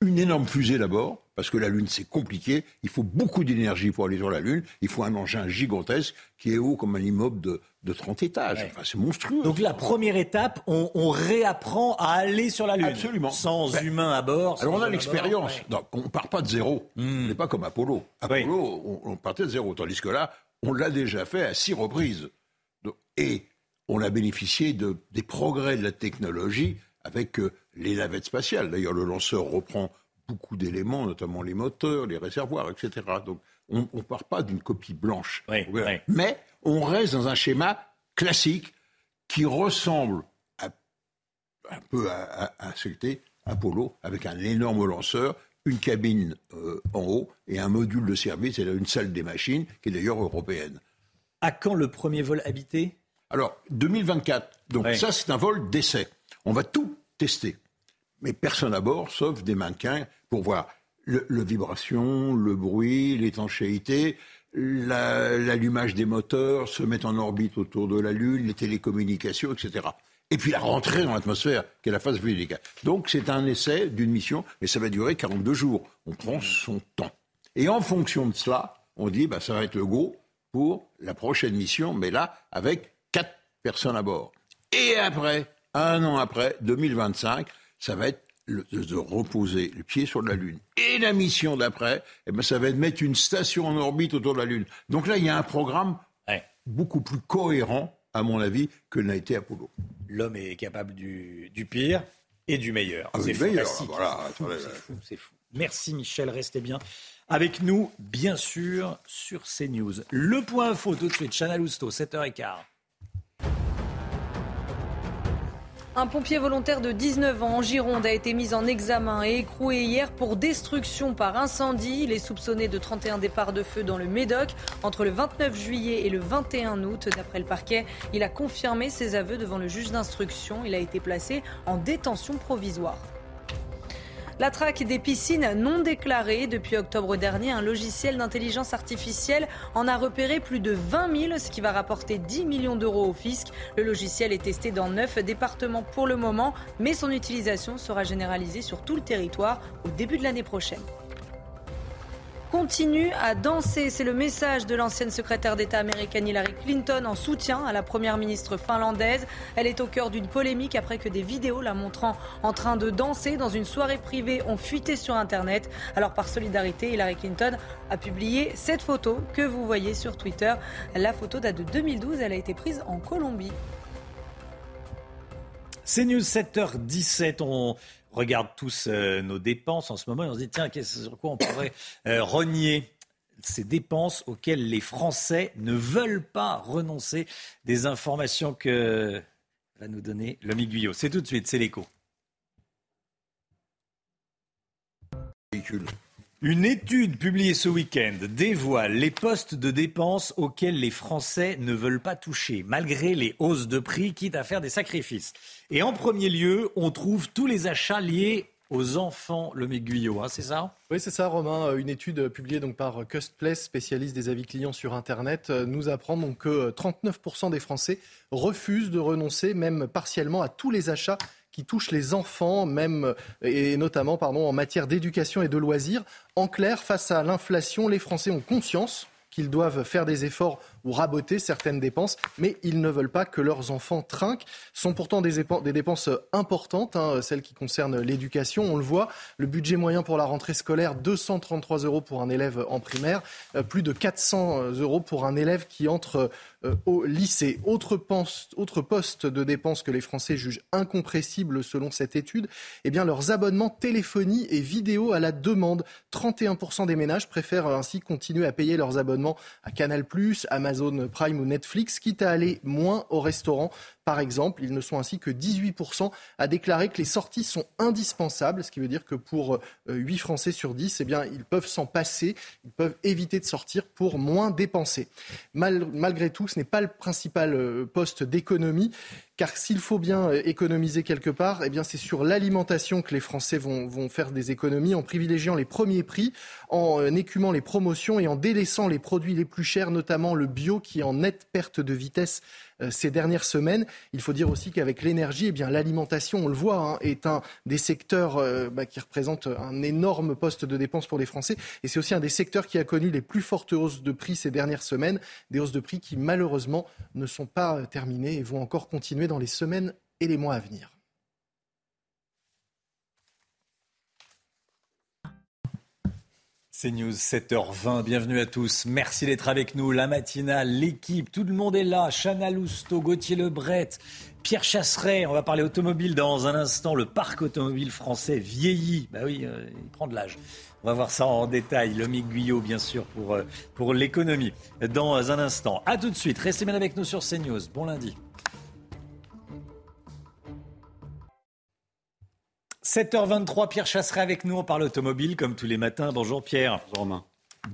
[SPEAKER 14] une énorme fusée d'abord, parce que la Lune c'est compliqué, il faut beaucoup d'énergie pour aller sur la Lune, il faut un engin gigantesque qui est haut comme un immeuble de, de 30 étages. Enfin, c'est monstrueux.
[SPEAKER 1] Donc la première étape, on, on réapprend à aller sur la Lune.
[SPEAKER 14] Absolument.
[SPEAKER 1] Sans
[SPEAKER 14] Ben,
[SPEAKER 1] humain à bord.
[SPEAKER 14] Alors on a l'expérience. Donc, On ne part pas de zéro. On n'est pas comme Apollo. Apollo, on, on partait de zéro. Tandis que là, on l'a déjà fait à six reprises. Et on a bénéficié de, des progrès de la technologie avec euh, les navettes spatiales. D'ailleurs, le lanceur reprend beaucoup d'éléments, notamment les moteurs, les réservoirs, etc. Donc on ne part pas d'une copie blanche. Mais on reste dans un schéma classique qui ressemble à un peu à, à, à ce qu'était Apollo, avec un énorme lanceur, une cabine euh, en haut et un module de service, et là une salle des machines, qui est d'ailleurs européenne.
[SPEAKER 1] À quand le premier vol habité?
[SPEAKER 14] Alors, 2024. Donc
[SPEAKER 1] Ouais.
[SPEAKER 14] ça, c'est un vol d'essai. On va tout tester. Mais personne à bord, sauf des mannequins, pour voir le, vibration, le bruit, l'étanchéité, la- l'allumage des moteurs, se mettre en orbite autour de la Lune, les télécommunications, etc. Et puis la rentrée dans l'atmosphère, qui est la phase fluidique. Donc c'est un essai d'une mission, mais ça va durer 42 jours. On prend son temps. Et en fonction de cela, on dit, bah, ça va être le go pour la prochaine mission, mais là, avec quatre personnes à bord. Et après, un an après, 2025, ça va être le- de, reposer le pied sur la Lune. Et la mission d'après, eh ben, ça va être de mettre une station en orbite autour de la Lune. Donc là, il y a un programme beaucoup plus cohérent, à mon avis, que n'a été Apollo.
[SPEAKER 1] L'homme est capable du, du pire et du meilleur.
[SPEAKER 14] Ah
[SPEAKER 1] c'est fantastique.
[SPEAKER 14] voilà,
[SPEAKER 1] c'est fou, c'est fou. Merci Michel, restez bien avec nous, bien sûr, sur CNews. Le point info tout de suite, Chana Lousteau, 7h15.
[SPEAKER 2] Un pompier volontaire de 19 ans en Gironde a été mis en examen et écroué hier pour destruction par incendie. Il est soupçonné de 31 départs de feu dans le Médoc entre le 29 juillet et le 21 août. D'après le parquet, il a confirmé ses aveux devant le juge d'instruction. Il a été placé en détention provisoire. La traque des piscines non déclarées. Depuis octobre dernier, un logiciel d'intelligence artificielle en a repéré plus de 20 000, ce qui va rapporter 10 millions d'euros au fisc. Le logiciel est testé dans 9 départements pour le moment, mais son utilisation sera généralisée sur tout le territoire au début de l'année prochaine continue à danser. C'est le message de l'ancienne secrétaire d'État américaine Hillary Clinton en soutien à la première ministre finlandaise. Elle est au cœur d'une polémique après que des vidéos la montrant en train de danser dans une soirée privée ont fuité sur Internet. Alors par solidarité, Hillary Clinton a publié cette photo que vous voyez sur Twitter. La photo date de 2012. Elle a été prise en Colombie.
[SPEAKER 1] C'est News 7h17. On regarde tous euh, nos dépenses en ce moment et on se dit tiens, sur quoi on pourrait euh, renier ces dépenses auxquelles les Français ne veulent pas renoncer. Des informations que va nous donner l'homme Guyot. C'est tout de suite, c'est l'écho. Une étude publiée ce week-end dévoile les postes de dépenses auxquels les Français ne veulent pas toucher, malgré les hausses de prix, quitte à faire des sacrifices. Et en premier lieu, on trouve tous les achats liés aux enfants, le Guyot, hein, c'est ça?
[SPEAKER 19] Oui, c'est ça, Romain. Une étude publiée donc par Custplace, spécialiste des avis clients sur Internet, nous apprend que 39% des Français refusent de renoncer, même partiellement, à tous les achats qui touchent les enfants, même et notamment pardon, en matière d'éducation et de loisirs. En clair, face à l'inflation, les Français ont conscience qu'ils doivent faire des efforts ou raboter certaines dépenses, mais ils ne veulent pas que leurs enfants trinquent. Ce sont pourtant des, dépenses importantes, hein, celles qui concernent l'éducation. On le voit, le budget moyen pour la rentrée scolaire, 233 euros pour un élève en primaire, euh, plus de 400 euros pour un élève qui entre euh, au lycée. Autre, autre, poste de dépenses que les Français jugent incompressible selon cette étude, eh bien leurs abonnements téléphonie et vidéo à la demande. 31% des ménages préfèrent ainsi continuer à payer leurs abonnements à Canal+, Amazon Prime ou Netflix, quitte à aller moins au restaurant par exemple. Ils ne sont ainsi que 18% à déclarer que les sorties sont indispensables, ce qui veut dire que pour 8 euh, Français sur 10, eh bien, ils peuvent s'en passer, ils peuvent éviter de sortir pour moins dépenser. malgré tout, ce n'est pas le principal euh, poste d'économie. Car s'il faut bien euh, économiser quelque part, eh bien c'est sur l'alimentation que les Français vont, vont, faire des économies en privilégiant les premiers prix, en écumant les promotions et en délaissant les produits les plus chers, notamment le bio qui est en nette perte de vitesse ces dernières semaines. Il faut dire aussi qu'avec l'énergie, eh bien l'alimentation, on le voit, hein, est un des secteurs euh, bah, qui représente un énorme poste de dépenses pour les Français. Et c'est aussi un des secteurs qui a connu les plus fortes hausses de prix ces dernières semaines. Des hausses de prix qui, malheureusement, ne sont pas euh, terminées et vont encore continuer dans les semaines et les mois à venir.
[SPEAKER 1] C'est News 7h20, bienvenue à tous. Merci d'être avec nous. La matinale, l'équipe, tout le monde est là. Chana Lousteau, Gauthier Lebret, Pierre Chasseret. On va parler automobile dans un instant. Le parc automobile français vieillit. Bah oui, euh, il prend de l'âge. On va voir ça en détail. Lomi Guyot, bien sûr, pour, euh, pour l'économie. Dans un instant. À tout de suite. Restez bien avec nous sur CNews. Bon lundi. 7h23, Pierre Chasseret avec nous, on parle automobile comme tous les matins. Bonjour Pierre.
[SPEAKER 36] Bonjour Romain.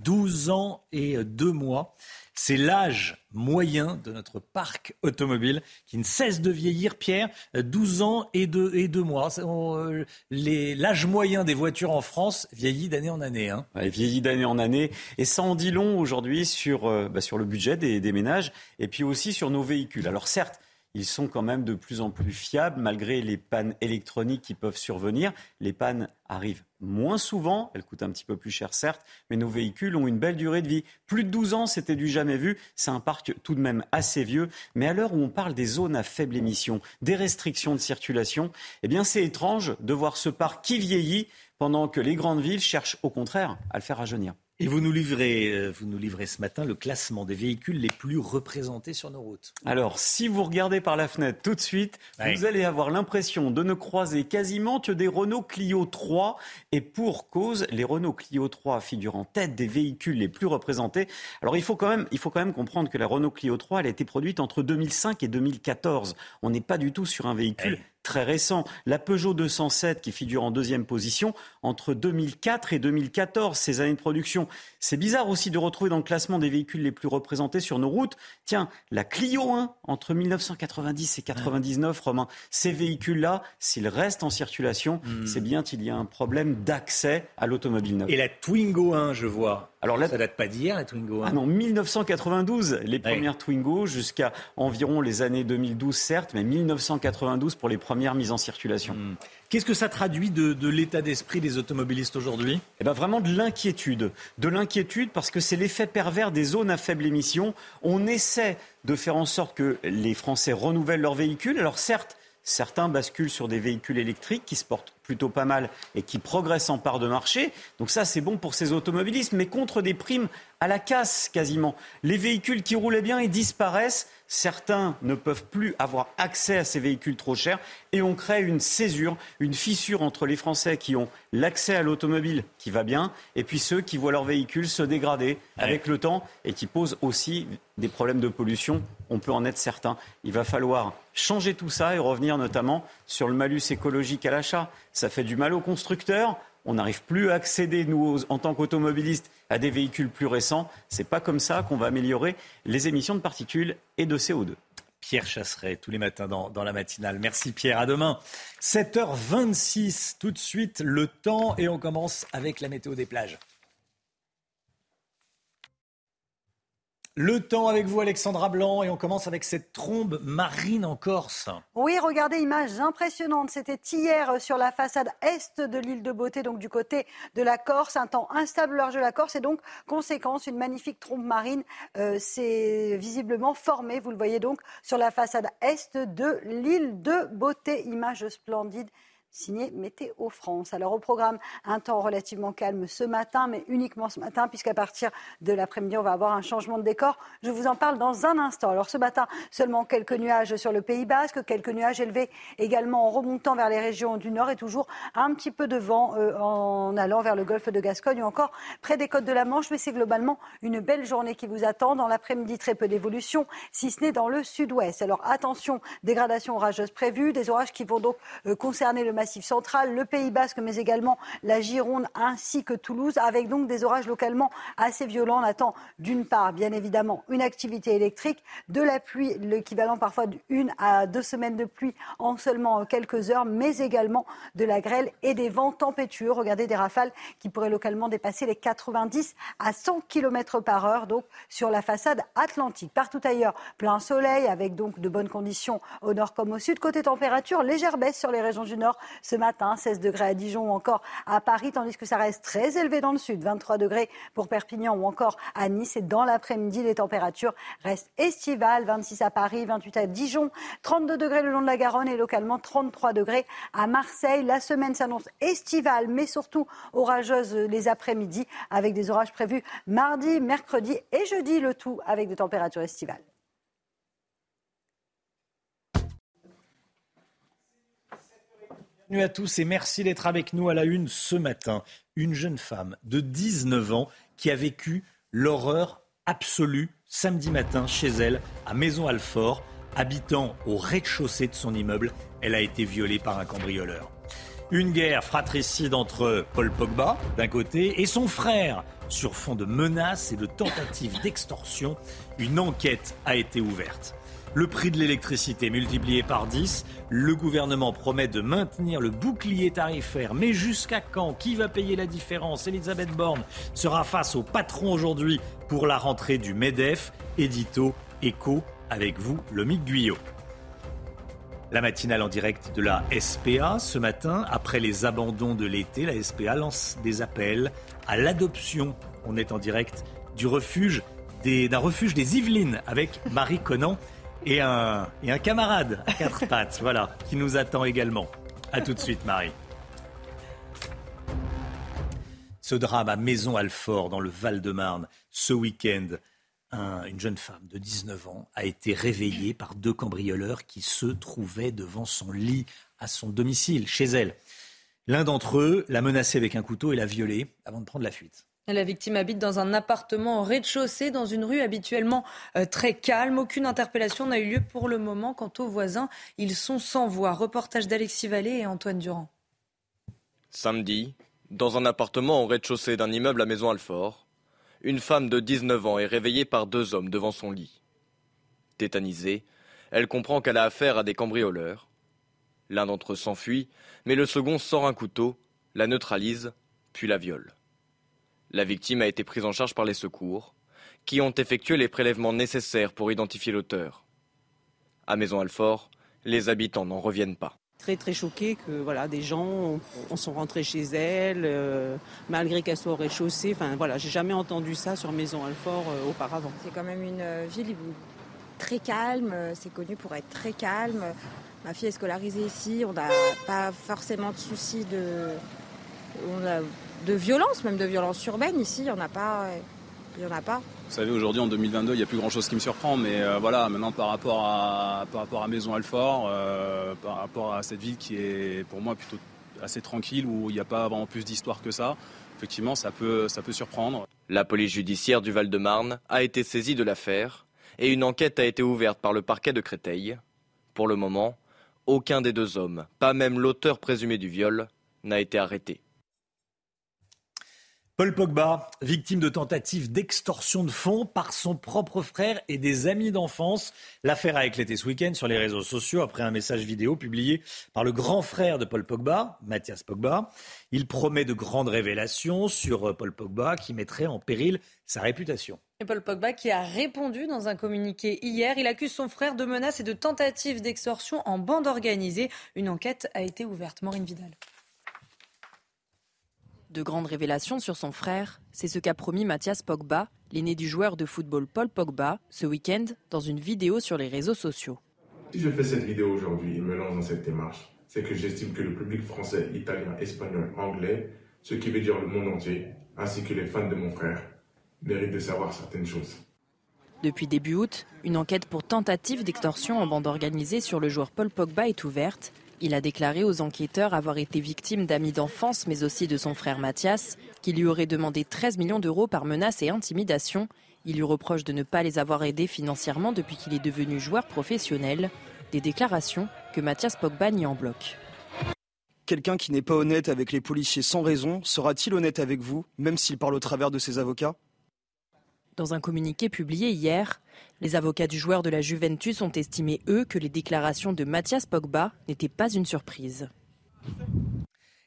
[SPEAKER 1] 12 ans et 2 mois, c'est l'âge moyen de notre parc automobile qui ne cesse de vieillir. Pierre, 12 ans et 2, et mois. Euh, l'âge moyen des voitures en France vieillit d'année en année. Hein.
[SPEAKER 36] vieillit d'année en année. Et ça en dit long aujourd'hui sur, euh, bah, sur le budget des, des ménages et puis aussi sur nos véhicules. Alors certes, ils sont quand même de plus en plus fiables malgré les pannes électroniques qui peuvent survenir. Les pannes arrivent moins souvent, elles coûtent un petit peu plus cher certes, mais nos véhicules ont une belle durée de vie. Plus de 12 ans, c'était du jamais vu. C'est un parc tout de même assez vieux. Mais à l'heure où on parle des zones à faible émission, des restrictions de circulation, eh bien c'est étrange de voir ce parc qui vieillit pendant que les grandes villes cherchent au contraire à le faire rajeunir.
[SPEAKER 1] Et vous nous, livrez, euh, vous nous livrez ce matin le classement des véhicules les plus représentés sur nos routes.
[SPEAKER 36] Alors, si vous regardez par la fenêtre tout de suite, vous allez avoir l'impression de ne croiser quasiment que des Renault Clio 3. Et pour cause, les Renault Clio 3 figurent en tête des véhicules les plus représentés. Alors, il faut quand même, il faut quand même comprendre que la Renault Clio 3, elle a été produite entre 2005 et 2014. On n'est pas du tout sur un véhicule très récent. La Peugeot 207 qui figure en deuxième position entre 2004 et 2014, ces années de production. C'est bizarre aussi de retrouver dans le classement des véhicules les plus représentés sur nos routes. Tiens, la Clio 1 entre 1990 et 99, Romain. Ces véhicules-là, s'ils restent en circulation, hmm. c'est bien qu'il y a un problème d'accès à l'automobile neuve.
[SPEAKER 1] Et la Twingo 1, je vois. Alors là, ça date pas d'hier, la Twingo.
[SPEAKER 36] 1. Ah non, 1992, les premières Twingo, jusqu'à environ les années 2012, certes, mais 1992 pour les premières mises en circulation. Hmm.
[SPEAKER 1] Qu'est-ce que ça traduit de, l'état d'esprit des automobilistes aujourd'hui?
[SPEAKER 36] Eh ben vraiment de l'inquiétude. De l'inquiétude parce que c'est l'effet pervers des zones à faible émission. On essaie de faire en sorte que les Français renouvellent leurs véhicules. Alors certes, Certains basculent sur des véhicules électriques qui se portent plutôt pas mal et qui progressent en part de marché. Donc ça, c'est bon pour ces automobilistes, mais contre des primes à la casse quasiment. Les véhicules qui roulaient bien, ils disparaissent. Certains ne peuvent plus avoir accès à ces véhicules trop chers et on crée une césure, une fissure entre les Français qui ont l'accès à l'automobile qui va bien et puis ceux qui voient leur véhicule se dégrader avec le temps et qui posent aussi des problèmes de pollution. On peut en être certain. Il va falloir changer tout ça et revenir notamment sur le malus écologique à l'achat. ça fait du mal aux constructeurs. On n'arrive plus à accéder, nous, en tant qu'automobilistes, à des véhicules plus récents. C'est pas comme ça qu'on va améliorer les émissions de particules et de CO2.
[SPEAKER 1] Pierre Chasseret, tous les matins dans, dans, la matinale. Merci Pierre, à demain. 7h26, tout de suite le temps et on commence avec la météo des plages. Le temps avec vous, Alexandra Blanc, et on commence avec cette trombe marine en Corse.
[SPEAKER 20] Oui, regardez, image impressionnante. C'était hier sur la façade est de l'île de Beauté, donc du côté de la Corse. Un temps instable au large de la Corse, et donc, conséquence, une magnifique trombe marine euh, s'est visiblement formée. Vous le voyez donc sur la façade est de l'île de Beauté. Image splendide signé Météo France. Alors au programme, un temps relativement calme ce matin, mais uniquement ce matin, puisqu'à partir de l'après-midi, on va avoir un changement de décor. Je vous en parle dans un instant. Alors ce matin, seulement quelques nuages sur le Pays Basque, quelques nuages élevés également en remontant vers les régions du nord et toujours un petit peu de vent euh, en allant vers le golfe de Gascogne ou encore près des côtes de la Manche. Mais c'est globalement une belle journée qui vous attend. Dans l'après-midi, très peu d'évolution, si ce n'est dans le sud-ouest. Alors attention, dégradation orageuse prévue, des orages qui vont donc euh, concerner le Massif central, le Pays Basque, mais également la Gironde ainsi que Toulouse, avec donc des orages localement assez violents. On attend d'une part, bien évidemment, une activité électrique, de la pluie, l'équivalent parfois d'une à deux semaines de pluie en seulement quelques heures, mais également de la grêle et des vents tempétueux. Regardez des rafales qui pourraient localement dépasser les 90 à 100 km par heure, donc sur la façade atlantique. Partout ailleurs, plein soleil avec donc de bonnes conditions au nord comme au sud. Côté température, légère baisse sur les régions du nord ce matin, 16 degrés à Dijon ou encore à Paris, tandis que ça reste très élevé dans le sud, 23 degrés pour Perpignan ou encore à Nice. Et dans l'après-midi, les températures restent estivales, 26 à Paris, 28 à Dijon, 32 degrés le long de la Garonne et localement 33 degrés à Marseille. La semaine s'annonce estivale, mais surtout orageuse les après-midi, avec des orages prévus mardi, mercredi et jeudi, le tout avec des températures estivales.
[SPEAKER 1] Bienvenue à tous et merci d'être avec nous à la une ce matin. Une jeune femme de 19 ans qui a vécu l'horreur absolue samedi matin chez elle à Maison-Alfort. Habitant au rez-de-chaussée de son immeuble, elle a été violée par un cambrioleur. Une guerre fratricide entre Paul Pogba d'un côté et son frère sur fond de menaces et de tentatives d'extorsion. Une enquête a été ouverte. Le prix de l'électricité multiplié par 10. Le gouvernement promet de maintenir le bouclier tarifaire. Mais jusqu'à quand? Qui va payer la différence? Elisabeth Borne sera face au patron aujourd'hui pour la rentrée du MEDEF. Édito, écho, avec vous, le Guyot. La matinale en direct de la SPA ce matin, après les abandons de l'été, la SPA lance des appels à l'adoption. On est en direct du refuge d'un refuge des Yvelines avec Marie Conan et un, et un camarade à quatre pattes, voilà, qui nous attend également. A tout de suite, Marie. Ce drame à Maison-Alfort, dans le Val-de-Marne, ce week-end, une jeune femme de 19 ans a été réveillée par deux cambrioleurs qui se trouvaient devant son lit à son domicile, chez elle. L'un d'entre eux l'a menacée avec un couteau et l'a violée avant de prendre la fuite.
[SPEAKER 2] La victime habite dans un appartement au rez-de-chaussée, dans une rue habituellement euh, très calme. Aucune interpellation n'a eu lieu pour le moment. Quant aux voisins, ils sont sans voix. Reportage d'Alexis Vallée et Antoine Durand.
[SPEAKER 15] Samedi, dans un appartement au rez-de-chaussée d'un immeuble à Maison-Alfort, une femme de 19 ans est réveillée par deux hommes devant son lit. Tétanisée, elle comprend qu'elle a affaire à des cambrioleurs. L'un d'entre eux s'enfuit, mais le second sort un couteau, la neutralise, puis la viole. La victime a été prise en charge par les secours, qui ont effectué les prélèvements nécessaires pour identifier l'auteur. À Maison-Alfort, les habitants n'en reviennent pas.
[SPEAKER 22] Très très choqués que voilà des gens sont rentrés chez elle euh, malgré qu'elle soit au rez-de-chaussée. Enfin voilà, j'ai jamais entendu ça sur Maison-Alfort euh, auparavant.
[SPEAKER 37] C'est quand même une euh, ville très calme. C'est connu pour être très calme. Ma fille est scolarisée ici. On n'a pas forcément de soucis de. On a de violence, même de violence urbaine. Ici, il n'y en a pas. Il y en a pas.
[SPEAKER 24] Vous savez, aujourd'hui, en 2022, il n'y a plus grand-chose qui me surprend, mais euh, voilà, maintenant, par rapport à, par rapport à Maison-Alfort, euh, par rapport à cette ville qui est, pour moi, plutôt assez tranquille, où il n'y a pas vraiment plus d'histoire que ça, effectivement, ça peut, ça peut surprendre.
[SPEAKER 15] La police judiciaire du Val-de-Marne a été saisie de l'affaire et une enquête a été ouverte par le parquet de Créteil. Pour le moment, aucun des deux hommes, pas même l'auteur présumé du viol,
[SPEAKER 38] n'a été arrêté.
[SPEAKER 1] Paul Pogba, victime de tentatives d'extorsion de fonds par son propre frère et des amis d'enfance. L'affaire a éclaté ce week-end sur les réseaux sociaux après un message vidéo publié par le grand frère de Paul Pogba, Mathias Pogba. Il promet de grandes révélations sur euh, Paul Pogba qui mettrait en péril sa réputation.
[SPEAKER 2] Et Paul Pogba qui a répondu dans un communiqué hier. Il accuse son frère de menaces et de tentatives d'extorsion en bande organisée. Une enquête a été ouverte. Maureen Vidal.
[SPEAKER 39] De grandes révélations sur son frère, c'est ce qu'a promis Mathias Pogba, l'aîné du joueur de football Paul Pogba, ce week-end dans une vidéo sur les réseaux sociaux.
[SPEAKER 40] Si je fais cette vidéo aujourd'hui et me lance dans cette démarche, c'est que j'estime que le public français, italien, espagnol, anglais, ce qui veut dire le monde entier, ainsi que les fans de mon frère, méritent de savoir certaines choses.
[SPEAKER 39] Depuis début août, une enquête pour tentative d'extorsion en bande organisée sur le joueur Paul Pogba est ouverte. Il a déclaré aux enquêteurs avoir été victime d'amis d'enfance, mais aussi de son frère Mathias, qui lui aurait demandé 13 millions d'euros par menace et intimidation. Il lui reproche de ne pas les avoir aidés financièrement depuis qu'il est devenu joueur professionnel. Des déclarations que Mathias Pogba nie en bloc.
[SPEAKER 41] Quelqu'un qui n'est pas honnête avec les policiers sans raison sera-t-il honnête avec vous, même s'il parle au travers de ses avocats?
[SPEAKER 39] Dans un communiqué publié hier, les avocats du joueur de la Juventus ont estimé, eux, que les déclarations de Mathias Pogba n'étaient pas une surprise.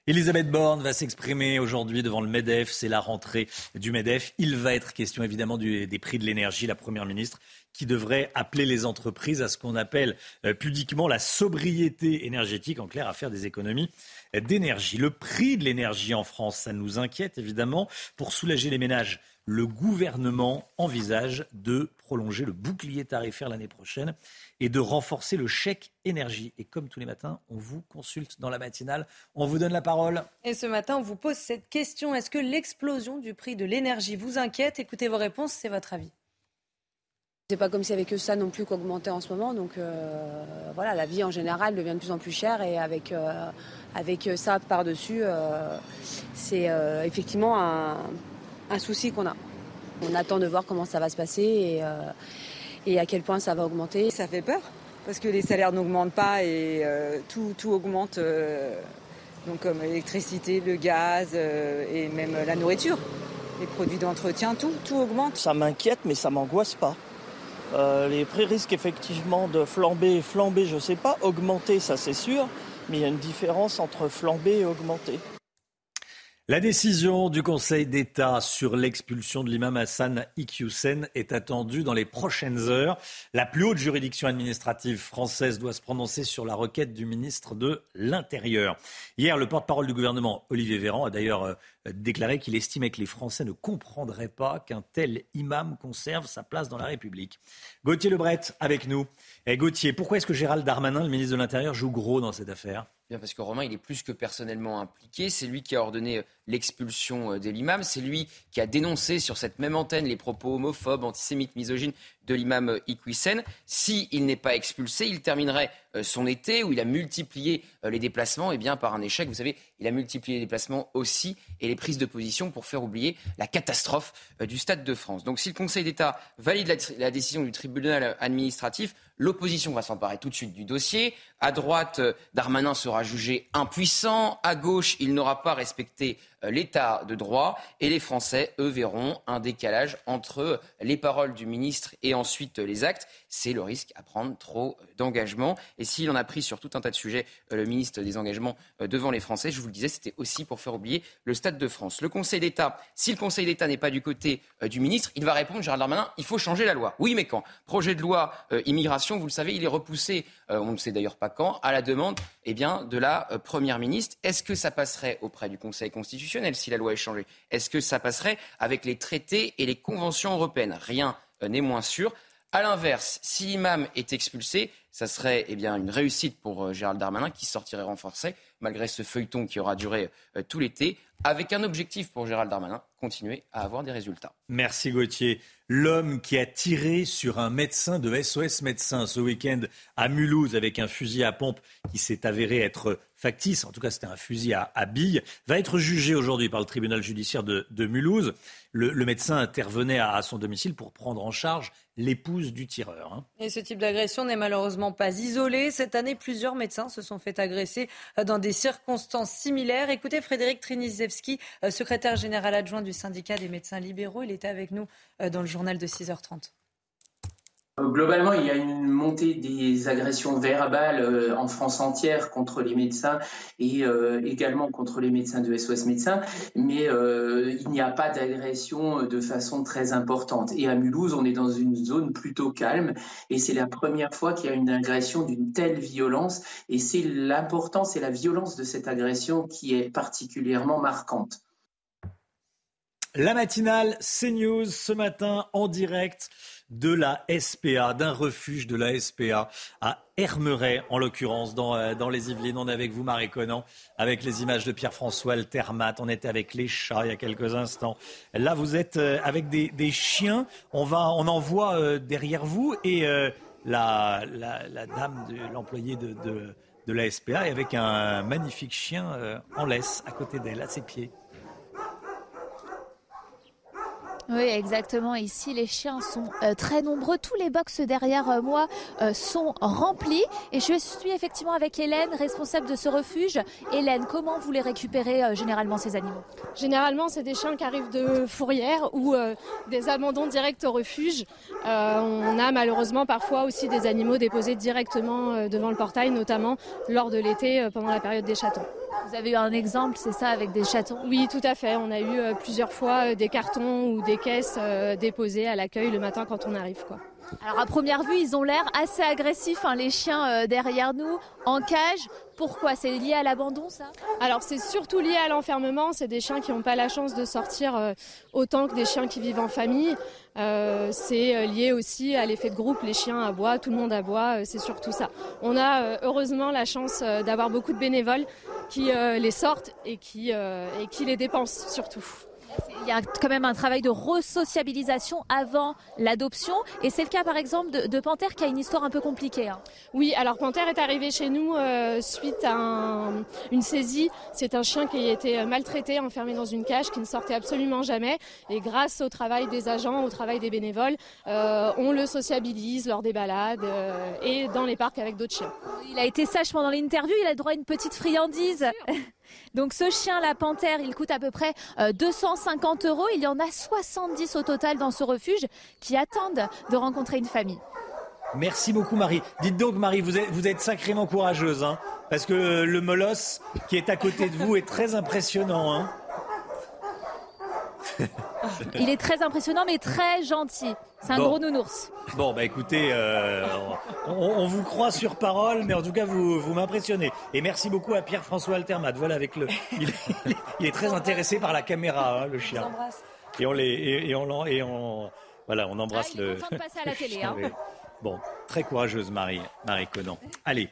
[SPEAKER 1] Elisabeth Borne va s'exprimer aujourd'hui devant le MEDEF. C'est la rentrée du MEDEF. Il va être question évidemment des prix de l'énergie. La Première ministre qui devrait appeler les entreprises à ce qu'on appelle euh, pudiquement la sobriété énergétique, en clair à faire des économies d'énergie. Le prix de l'énergie en France, ça nous inquiète évidemment. Pour soulager les ménages, le gouvernement envisage de prolonger le bouclier tarifaire l'année prochaine et de renforcer le chèque énergie. Et comme tous les matins, on vous consulte dans la matinale. On vous donne la parole.
[SPEAKER 2] Et ce matin, on vous pose cette question. Est-ce que l'explosion du prix de l'énergie vous inquiète? Écoutez vos réponses, c'est votre avis.
[SPEAKER 42] C'est pas comme s'il n'y avait que ça non plus qu'augmentait en ce moment. Donc euh, voilà, la vie en général devient de plus en plus chère et avec, euh, avec ça par-dessus, euh, c'est euh, effectivement un, un souci qu'on a. On attend de voir comment ça va se passer et, euh, et à quel point ça va augmenter.
[SPEAKER 43] Ça fait peur parce que les salaires n'augmentent pas et euh, tout, tout, augmente, euh, donc comme l'électricité, le gaz euh, et même la nourriture, les produits d'entretien, tout, tout augmente.
[SPEAKER 44] Ça m'inquiète mais ça m'angoisse pas. Euh, les prix risquent effectivement de flamber, flamber, je sais pas, augmenter, ça c'est sûr, mais il y a une différence entre flamber et augmenter.
[SPEAKER 1] La décision du Conseil d'État sur l'expulsion de l'imam Hassan Iqiyoussen est attendue dans les prochaines heures. La plus haute juridiction administrative française doit se prononcer sur la requête du ministre de l'Intérieur. Hier, le porte-parole du gouvernement, Olivier Véran, a d'ailleurs euh, déclaré qu'il estimait que les Français ne comprendraient pas qu'un tel imam conserve sa place dans la République. Gauthier Lebret avec nous. Et Gauthier, pourquoi est-ce que Gérald Darmanin, le ministre de l'Intérieur, joue gros dans cette affaire?
[SPEAKER 10] Bien parce que Romain, il est plus que personnellement impliqué. C'est lui qui a ordonné l'expulsion de l'imam. C'est lui qui a dénoncé sur cette même antenne les propos homophobes, antisémites, misogynes de l'imam Iqwisen. S'il n'est pas expulsé, il terminerait son été où il a multiplié les déplacements et bien par un échec. Vous savez, il a multiplié les déplacements aussi et les prises de position pour faire oublier la catastrophe du Stade de France. Donc si le Conseil d'État valide la décision du tribunal administratif, l'opposition va s'emparer tout de suite du dossier. À droite, Darmanin sera jugé impuissant. À gauche, il n'aura pas respecté l'état de droit et les Français, eux, verront un décalage entre les paroles du ministre et ensuite les actes. C'est le risque à prendre trop d'engagement. Et s'il en a pris sur tout un tas de sujets, le ministre des engagements devant les Français, je vous le disais, c'était aussi pour faire oublier le Stade de France. Le Conseil d'État, si le Conseil d'État n'est pas du côté du ministre, il va répondre, Gérald Darmanin, il faut changer la loi. Oui, mais quand? Projet de loi euh, immigration, vous le savez, il est repoussé, euh, on ne sait d'ailleurs pas quand, à la demande eh bien, de la euh, Première ministre. Est-ce que ça passerait auprès du Conseil constitutionnel si la loi est changée? Est-ce que ça passerait avec les traités et les conventions européennes? Rien n'est moins sûr. À l'inverse, si l'imam est expulsé, ça serait eh une réussite pour Gérald Darmanin qui sortirait renforcé malgré ce feuilleton qui aura duré tout l'été, avec un objectif pour Gérald Darmanin, continuer à avoir des résultats.
[SPEAKER 1] Merci Gauthier. L'homme qui a tiré sur un médecin de SOS Médecins ce week-end à Mulhouse avec un fusil à pompe qui s'est avéré être en tout cas c'était un fusil à, billes, va être jugé aujourd'hui par le tribunal judiciaire de, Mulhouse. Le, médecin intervenait à, son domicile pour prendre en charge l'épouse du tireur. Hein.
[SPEAKER 2] Et ce type d'agression n'est malheureusement pas isolé. Cette année, plusieurs médecins se sont fait agresser dans des circonstances similaires. Écoutez Frédéric Trinizewski, euh, secrétaire général adjoint du syndicat des médecins libéraux. Il était avec nous euh, dans le journal de 6h30.
[SPEAKER 33] Euh, globalement, il y a une montée des agressions verbales euh, en France entière contre les médecins et euh, également contre les médecins de SOS Médecins, mais il n'y a pas d'agression de façon très importante. Et à Mulhouse, on est dans une zone plutôt calme et c'est la première fois qu'il y a une agression d'une telle violence et c'est l'importance et la violence de cette agression qui est particulièrement marquante.
[SPEAKER 1] La matinale CNews ce matin en direct de la SPA, d'un refuge de la SPA à Hermeret, en l'occurrence, dans, euh, dans, les Yvelines. On est avec vous, Marie Conan, avec les images de Pierre-François Altermat. On était avec les chats il y a quelques instants. Là, vous êtes euh, avec des, chiens. On, va, on en voit euh, derrière vous. Et la, la, dame, de, l'employé de, de, de, la SPA, est avec un magnifique chien en laisse à côté d'elle, à ses pieds.
[SPEAKER 12] Oui, exactement. Ici, les chiens sont euh, très nombreux. Tous les box derrière euh, moi euh, sont remplis. Et je suis effectivement avec Hélène, responsable de ce refuge. Hélène, comment vous les récupérez généralement ces animaux?
[SPEAKER 13] Généralement, c'est des chiens qui arrivent de fourrière ou des abandons directs au refuge. on a malheureusement parfois aussi des animaux déposés directement devant le portail, notamment lors de l'été pendant la période des chatons.
[SPEAKER 12] Vous avez eu un exemple, c'est ça, avec des chatons?
[SPEAKER 13] Oui, tout à fait. On a eu euh, plusieurs fois euh, des cartons ou des caisses euh, déposées à l'accueil le matin quand on arrive. Quoi.
[SPEAKER 12] Alors à première vue, ils ont l'air assez agressifs, hein, les chiens derrière nous, en cage. Pourquoi? C'est lié à l'abandon, ça?
[SPEAKER 13] Alors c'est surtout lié à l'enfermement. C'est des chiens qui n'ont pas la chance de sortir autant que des chiens qui vivent en famille. c'est lié aussi à l'effet de groupe. Les chiens aboient, tout le monde aboie. c'est surtout ça. On a heureusement la chance d'avoir beaucoup de bénévoles qui euh, les sortent et euh, et qui les dépensent surtout.
[SPEAKER 12] Il y a quand même un travail de resociabilisation avant l'adoption. Et c'est le cas, par exemple, de, de, Panthère qui a une histoire un peu compliquée. Hein.
[SPEAKER 13] Oui, alors Panthère est arrivé chez nous euh, suite à une saisie. C'est un chien qui a été maltraité, enfermé dans une cage, qui ne sortait absolument jamais. Et grâce au travail des agents, au travail des bénévoles, euh, on le sociabilise lors des balades euh, et dans les parcs avec d'autres chiens.
[SPEAKER 12] Il a été sage pendant l'interview, il a le droit à une petite friandise. Donc ce chien, la panthère, il coûte à peu près 250 euh, euros. Il y en a 70 au total dans ce refuge qui attendent de rencontrer une famille.
[SPEAKER 1] Merci beaucoup Marie. Dites donc Marie, vous êtes, sacrément courageuse, hein, parce que le molosse qui est à côté de vous est très impressionnant. Hein.
[SPEAKER 12] Il est très impressionnant, mais très gentil. C'est un gros nounours.
[SPEAKER 1] Bon, bah écoutez, euh, on, vous croit sur parole, mais en tout cas, vous, vous m'impressionnez. Et merci beaucoup à Pierre-François Altermat. Voilà, avec le, il, est très intéressé par la caméra, hein, le chien. Et on les, et, on, et on, voilà, on embrasse
[SPEAKER 12] ah, il est le. de passer à la télé. Hein.
[SPEAKER 1] Bon, très courageuse Marie, Marie Conan. Allez,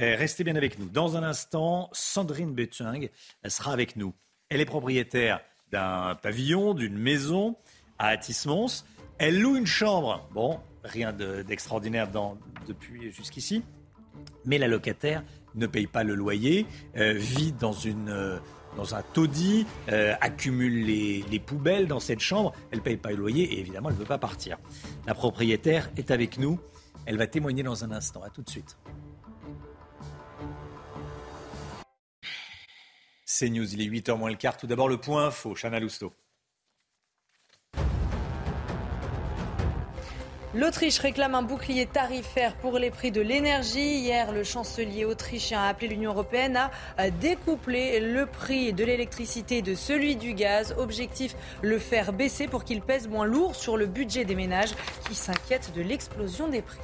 [SPEAKER 1] euh, restez bien avec nous. Dans un instant, Sandrine Betching sera avec nous. Elle est propriétaire d'un pavillon, d'une maison à Atis-Mons. Elle loue une chambre. Bon, rien d'extraordinaire depuis jusqu'ici. Mais la locataire ne paye pas le loyer, euh, vit dans, une, euh, dans un taudis, euh, accumule les, les, poubelles dans cette chambre. Elle ne paye pas le loyer et évidemment, elle ne veut pas partir. La propriétaire est avec nous. Elle va témoigner dans un instant. À tout de suite. C'est News, il est 8h moins le quart. Tout d'abord, le point info, Chana Lousteau.
[SPEAKER 2] L'Autriche réclame un bouclier tarifaire pour les prix de l'énergie. Hier, le chancelier autrichien a appelé l'Union européenne à découpler le prix de l'électricité de celui du gaz. Objectif, le faire baisser pour qu'il pèse moins lourd sur le budget des ménages qui s'inquiètent de l'explosion des prix.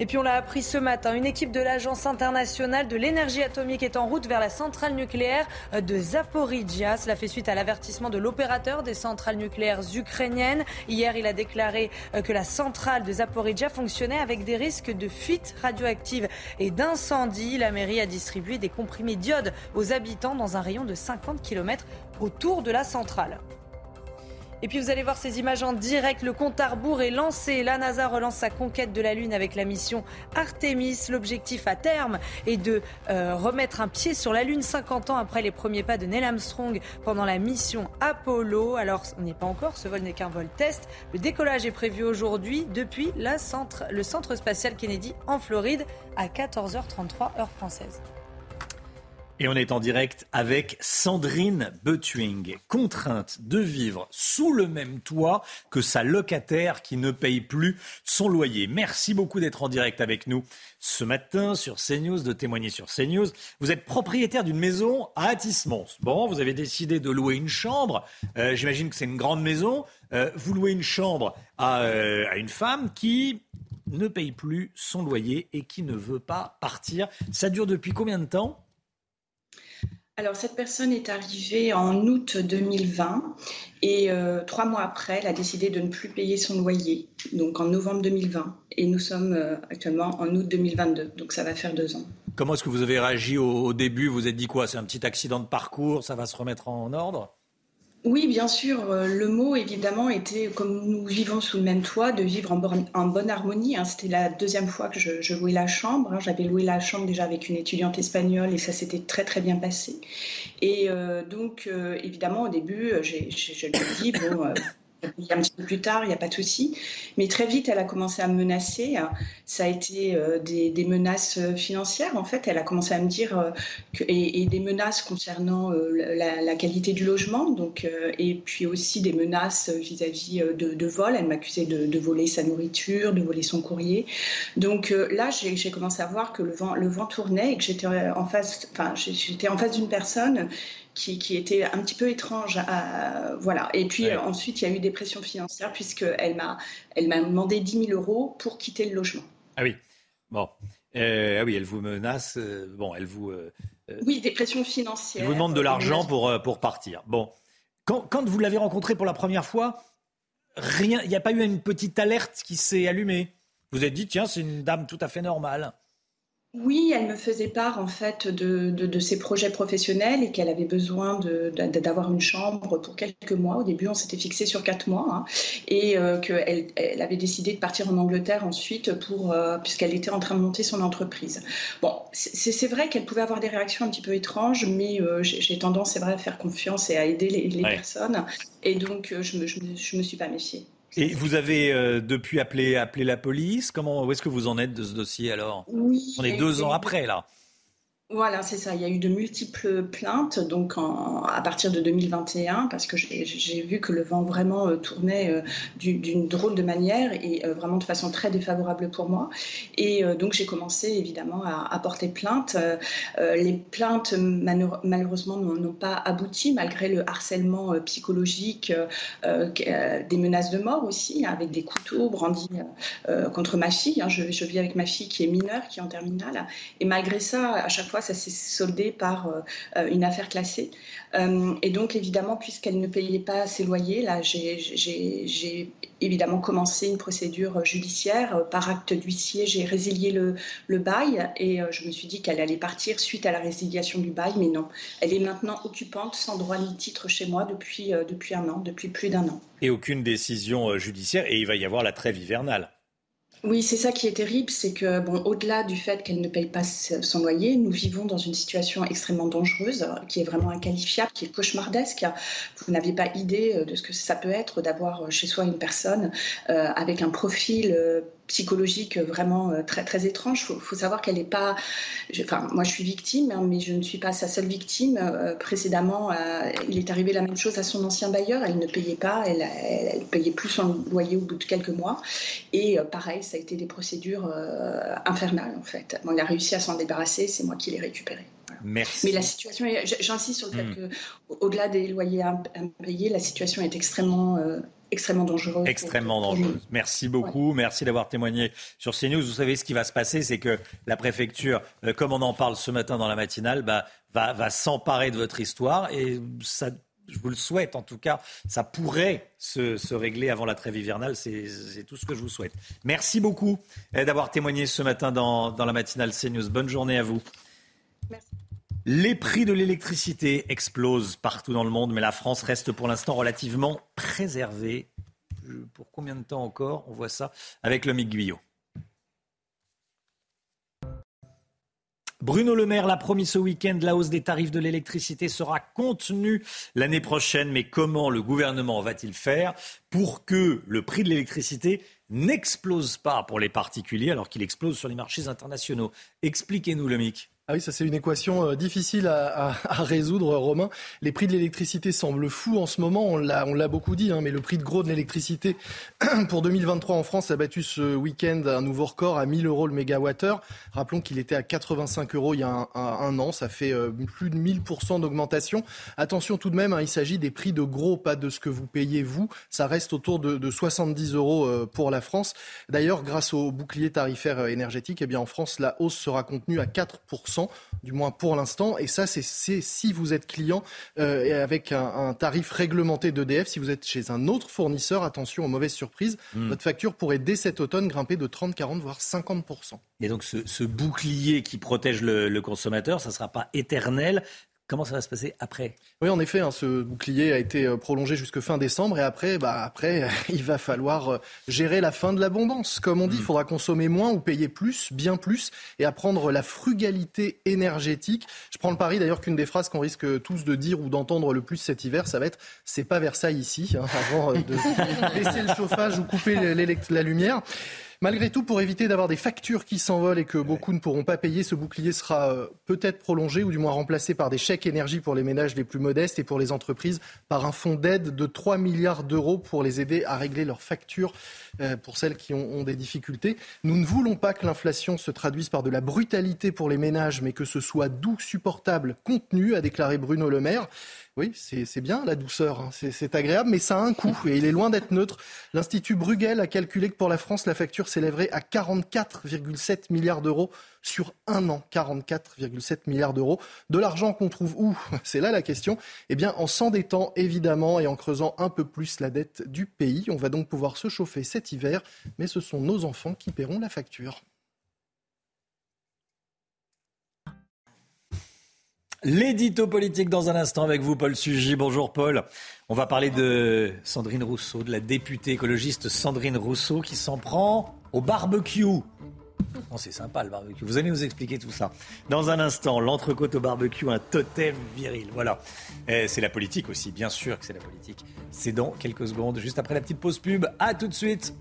[SPEAKER 2] Et puis on l'a appris ce matin, une équipe de l'Agence internationale de l'énergie atomique est en route vers la centrale nucléaire de Zaporizhia. Cela fait suite à l'avertissement de l'opérateur des centrales nucléaires ukrainiennes. Hier, il a déclaré euh, que la centrale de Zaporizhia fonctionnait avec des risques de fuite radioactive et d'incendie. La mairie a distribué des comprimés d'iode aux habitants dans un rayon de 50 km autour de la centrale. Et puis vous allez voir ces images en direct. Le compte à rebours est lancé. La NASA relance sa conquête de la Lune avec la mission Artemis. L'objectif à terme est de euh, remettre un pied sur la Lune 50 ans après les premiers pas de Neil Armstrong pendant la mission Apollo. Alors on n'y est pas encore, ce vol n'est qu'un vol test. Le décollage est prévu aujourd'hui depuis le centre spatial Kennedy en Floride à 14h33 heure française.
[SPEAKER 1] Et on est en direct avec Sandrine Betwing, contrainte de vivre sous le même toit que sa locataire qui ne paye plus son loyer. Merci beaucoup d'être en direct avec nous ce matin sur CNews, de témoigner sur CNews. Vous êtes propriétaire d'une maison à Atis-Mons. Bon, vous avez décidé de louer une chambre. Euh, j'imagine que c'est une grande maison. Euh, vous louez une chambre à, euh, à une femme qui ne paye plus son loyer et qui ne veut pas partir. Ça dure depuis combien de temps?
[SPEAKER 6] Alors, cette personne est arrivée en août 2020 et euh, trois mois après, elle a décidé de ne plus payer son loyer, donc en novembre 2020. Et nous sommes euh, actuellement en août 2022, donc ça va faire deux ans.
[SPEAKER 1] Comment est-ce que vous avez réagi au, au début? Vous vous êtes dit quoi? C'est un petit accident de parcours, ça va se remettre en ordre?
[SPEAKER 6] Oui, bien sûr. Euh, le mot, évidemment, était, comme nous vivons sous le même toit, de vivre en, bonne harmonie. Hein. C'était la deuxième fois que je, louais la chambre. Hein. J'avais loué la chambre déjà avec une étudiante espagnole et ça s'était très, très bien passé. Et euh, donc, euh, évidemment, au début, je lui ai dit, bon, un petit peu plus tard, il n'y a pas de souci. Mais très vite, elle a commencé à me menacer. Ça a été euh, des, menaces financières, en fait. Elle a commencé à me dire, euh, et, des menaces concernant euh, la, qualité du logement, donc, et puis aussi des menaces vis-à-vis de, vol. Elle m'accusait de, de, voler sa nourriture, de voler son courrier. Donc là, j'ai commencé à voir que le vent, le vent tournait et que j'étais en face, enfin, j'étais en face d'une personne qui, était un petit peu étrange. voilà. Et puis ensuite, il y a eu des pressions financières puisqu'elle m'a, elle m'a demandé 10 000 euros pour quitter le logement.
[SPEAKER 1] Ah oui. Bon. Euh, ah oui, elle vous menace. Euh, bon, elle vous. Euh,
[SPEAKER 6] oui, des pressions financières.
[SPEAKER 1] Elle vous demande de l'argent pour, pour partir. Bon. Quand, quand vous l'avez rencontrée pour la première fois, rien, il n'y a pas eu une petite alerte qui s'est allumée? Vous êtes dit, tiens, c'est une dame tout à fait normale.
[SPEAKER 6] Oui, elle me faisait part en fait de, de, ses projets professionnels et qu'elle avait besoin d'avoir une chambre pour quelques mois. Au début, on s'était fixé sur quatre mois hein, et euh, qu'elle elle avait décidé de partir en Angleterre ensuite pour euh, puisqu'elle était en train de monter son entreprise. Bon, c'est vrai qu'elle pouvait avoir des réactions un petit peu étranges, mais euh, j'ai tendance, c'est vrai, à faire confiance et à aider les, personnes. Et donc, je ne me, je me suis pas méfiée.
[SPEAKER 1] Et vous avez euh, depuis appelé, appelé la police Comment, Où est-ce que vous en êtes de ce dossier alors?
[SPEAKER 6] Oui,
[SPEAKER 1] On est deux ans après là.
[SPEAKER 6] Voilà, c'est ça. Il y a eu de multiples plaintes, donc à partir de 2021, parce que j'ai vu que le vent vraiment euh, tournait euh, d'une drôle de manière et euh, vraiment de façon très défavorable pour moi. Et donc j'ai commencé évidemment à, porter plainte. les plaintes malheureusement n'ont pas abouti malgré le harcèlement psychologique, des menaces de mort aussi, avec des couteaux brandis contre ma fille. Hein. Je vis avec ma fille qui est mineure, qui est en terminale. Et malgré ça, à chaque fois, ça s'est soldé par euh, euh, une affaire classée. Euh, et donc, évidemment, puisqu'elle ne payait pas ses loyers, là, j'ai évidemment commencé une procédure judiciaire. Par acte d'huissier, j'ai résilié le, bail et je me suis dit qu'elle allait partir suite à la résiliation du bail, mais non. Elle est maintenant occupante sans droit ni titre chez moi depuis, depuis un an, depuis plus d'un an.
[SPEAKER 1] Et aucune décision judiciaire, et il va y avoir la trêve hivernale.
[SPEAKER 6] Oui, c'est ça qui est terrible, c'est que bon, au-delà du fait qu'elle ne paye pas son loyer, nous vivons dans une situation extrêmement dangereuse, qui est vraiment inqualifiable, qui est cauchemardesque. Vous n'avez pas idée euh, de ce que ça peut être d'avoir euh, chez soi une personne euh, avec un profil psychologique vraiment euh, très, très étrange. Il faut, savoir qu'elle n'est pas. enfin, moi, je suis victime, hein, mais je ne suis pas sa seule victime. Euh, précédemment, euh, il est arrivé la même chose à son ancien bailleur. Elle ne payait pas, elle, elle, payait plus son loyer au bout de quelques mois. Et pareil, ça a été des procédures infernales, en fait. Bon, il a réussi à s'en débarrasser, c'est moi qui l'ai récupéré.
[SPEAKER 1] Merci.
[SPEAKER 6] Mais la situation, j'insiste sur le fait hmm. que, au-delà des loyers impayés, la situation est extrêmement extrêmement dangereuse.
[SPEAKER 1] Extrêmement dangereuse. Merci beaucoup. Merci d'avoir témoigné sur CNews. Vous savez ce qui va se passer, c'est que la préfecture, euh, comme on en parle ce matin dans la matinale, bah, va, va s'emparer de votre histoire et ça. Je vous le souhaite, en tout cas, ça pourrait se, se régler avant la trêve hivernale. C'est tout ce que je vous souhaite. Merci beaucoup euh, d'avoir témoigné ce matin dans, dans la matinale CNews. Bonne journée à vous. Merci. Les prix de l'électricité explosent partout dans le monde, mais la France reste pour l'instant relativement préservée. Pour combien de temps encore On voit ça avec le Guyot. Bruno Le Maire l'a promis ce week-end, la hausse des tarifs de l'électricité sera contenue l'année prochaine. Mais comment le gouvernement va-t-il faire pour que le prix de l'électricité n'explose pas pour les particuliers alors qu'il explose sur les marchés internationaux? Expliquez-nous, le.
[SPEAKER 19] Ah oui, ça c'est une équation euh, difficile à, résoudre, Romain. Les prix de l'électricité semblent fous en ce moment. On l'a beaucoup dit, hein, mais le prix de gros de l'électricité pour 2023 en France a battu ce week-end un nouveau record à 1000 euros le mégawattheure. Rappelons qu'il était à 85 euros il y a un, an. Ça fait euh, plus de 1000% d'augmentation. Attention tout de même, hein, il s'agit des prix de gros, pas de ce que vous payez vous. Ça reste autour de, 70 euros euh, pour la France. D'ailleurs, grâce au bouclier tarifaire énergétique, eh bien en France, la hausse sera contenue à 4% du moins pour l'instant. Et ça, c'est si vous êtes client euh, avec un, tarif réglementé d'EDF. Si vous êtes chez un autre fournisseur, attention aux mauvaises surprises, hmm. votre facture pourrait dès cet automne grimper de 30, 40, voire 50%.
[SPEAKER 1] Et donc ce, bouclier qui protège le, le consommateur, ça ne sera pas éternel. Comment ça va se passer après?
[SPEAKER 19] Oui, en effet, hein, ce bouclier a été euh, prolongé jusque fin décembre et après, bah, après il va falloir euh, gérer la fin de l'abondance. Comme on dit, il mm. faudra consommer moins ou payer plus, bien plus, et apprendre la frugalité énergétique. Je prends le pari d'ailleurs qu'une des phrases qu'on risque tous de dire ou d'entendre le plus cet hiver, ça va être « c'est pas Versailles ici hein, avant euh, de baisser le chauffage ou couper la lumière ». Malgré tout, pour éviter d'avoir des factures qui s'envolent et que beaucoup ne pourront pas payer, ce bouclier sera euh, peut-être prolongé ou du moins remplacé par des chèques énergie pour les ménages les plus modestes et pour les entreprises par un fonds d'aide de 3 milliards d'euros pour les aider à régler leurs factures pour celles qui ont, des difficultés. Nous ne voulons pas que l'inflation se traduise par de la brutalité pour les ménages, mais que ce soit doux, supportable, contenu, a déclaré Bruno Le Maire. Oui, c'est bien la douceur, hein. c'est agréable, mais ça a un coût et il est loin d'être neutre. L'Institut Bruegel a calculé que pour la France, la facture s'élèverait à 44,7 milliards d'euros sur un an. 44,7 milliards d'euros. De l'argent qu'on trouve où C'est là la question. Eh bien, en s'endettant évidemment et en creusant un peu plus la dette du pays. On va donc pouvoir se chauffer cet hiver, mais ce sont nos enfants qui paieront la facture.
[SPEAKER 1] L'édito politique dans un instant avec vous, Paul Sugy. Bonjour Paul. On va parler de Sandrine Rousseau, de la députée écologiste Sandrine Rousseau qui s'en prend au barbecue. C'est sympa le barbecue. Vous allez nous expliquer tout ça. Dans un instant, l'entrecôte au barbecue, un totem viril. Voilà. C'est la politique aussi, bien sûr que c'est la politique. C'est dans quelques secondes, juste après la petite pause pub. À tout de suite.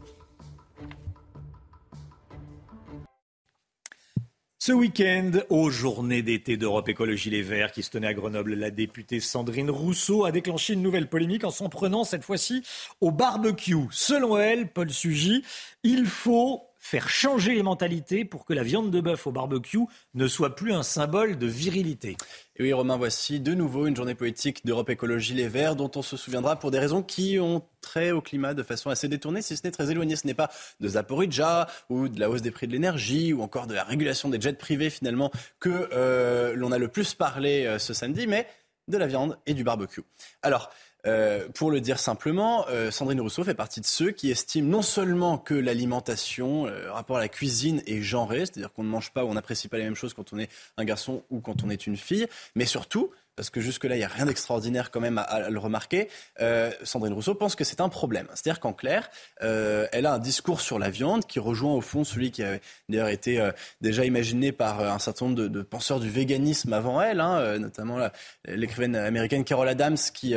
[SPEAKER 1] Ce week-end, aux journées d'été d'Europe Écologie Les Verts qui se tenait à Grenoble, la députée Sandrine Rousseau a déclenché une nouvelle polémique en s'en prenant cette fois-ci au barbecue. Selon elle, Paul Sugy, il faut faire changer les mentalités pour que la viande de bœuf au barbecue ne soit plus un symbole de virilité.
[SPEAKER 45] Et oui, Romain, voici de nouveau une journée poétique d'Europe Écologie Les Verts dont on se souviendra pour des raisons qui ont trait au climat de façon assez détournée, si ce n'est très éloignée. Ce n'est pas de Zaporizhia ou de la hausse des prix de l'énergie ou encore de la régulation des jets privés finalement que euh, l'on a le plus parlé euh, ce samedi, mais de la viande et du barbecue. Alors, euh, pour le dire simplement, euh, Sandrine Rousseau fait partie de ceux qui estiment non seulement que l'alimentation, euh, rapport à la cuisine est genré, c'est-à-dire qu'on ne mange pas ou on n'apprécie pas les mêmes choses quand on est un garçon ou quand on est une fille, mais surtout parce que jusque-là, il n'y a rien d'extraordinaire quand même à, le remarquer, euh, Sandrine Rousseau pense que c'est un problème. C'est-à-dire qu'en clair, euh, elle a un discours sur la viande qui rejoint au fond celui qui avait d'ailleurs été euh, déjà imaginé par un certain nombre de, penseurs du véganisme avant elle, hein, notamment l'écrivaine américaine Carol Adams qui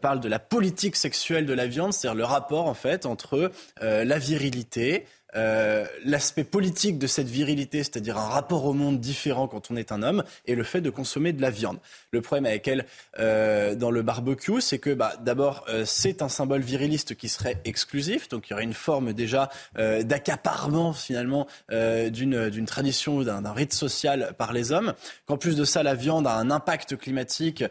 [SPEAKER 45] parle de la politique sexuelle de la viande, c'est-à-dire le rapport en fait entre la virilité, euh, l'aspect politique de cette virilité, c'est-à-dire un rapport au monde différent quand on est un homme, et le fait de consommer de la viande. Le problème avec elle euh, dans le barbecue, c'est que bah, d'abord, euh, c'est un symbole viriliste qui serait exclusif, donc il y aurait une forme déjà d'accaparement finalement d'une tradition, d'un rite social par les hommes. Qu'en plus de ça, la viande a un impact climatique,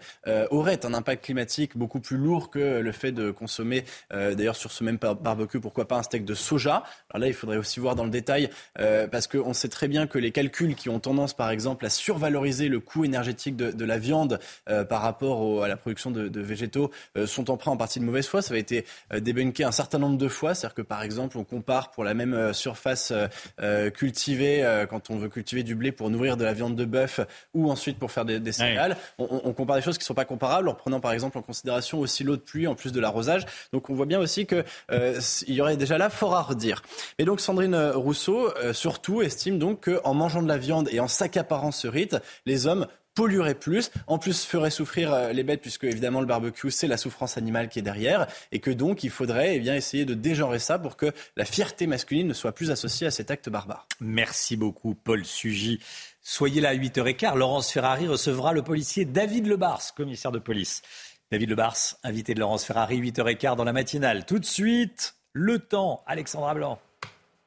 [SPEAKER 45] aurait un impact climatique beaucoup plus lourd que le fait de consommer, d'ailleurs sur ce même barbecue, pourquoi pas un steak de soja. Alors là, il faut faudrait aussi voir dans le détail, euh, parce qu'on sait très bien que les calculs qui ont tendance, par exemple, à survaloriser le coût énergétique de, la viande euh, par rapport à la production de, végétaux sont emprunts en partie de mauvaise foi. Ça a été débunké un certain nombre de fois. C'est-à-dire que, par exemple, on compare pour la même surface cultivée, quand on veut cultiver du blé pour nourrir de la viande de bœuf ou ensuite pour faire des, céréales, on, on, compare des choses qui ne sont pas comparables en prenant, par exemple, en considération aussi l'eau de pluie en plus de l'arrosage. Donc on voit bien aussi qu'il y aurait déjà là fort à redire. Et donc Sandrine Rousseau, euh, surtout, estime donc qu'en mangeant de la viande et en s'accaparant ce rite, les hommes pollueraient plus, en plus feraient souffrir euh, les bêtes, puisque évidemment le barbecue, c'est la souffrance animale qui est derrière, et que donc il faudrait eh bien, essayer de dégenrer ça pour que la fierté masculine ne soit plus associée à cet acte barbare.
[SPEAKER 1] Merci beaucoup, Paul Sugy. Soyez là à 8h15. Laurence Ferrari recevra le policier David Lebars, commissaire de police. David Lebars, invité de Laurence Ferrari, 8h15 dans la matinale. Tout de suite, le temps, Alexandra Blanc.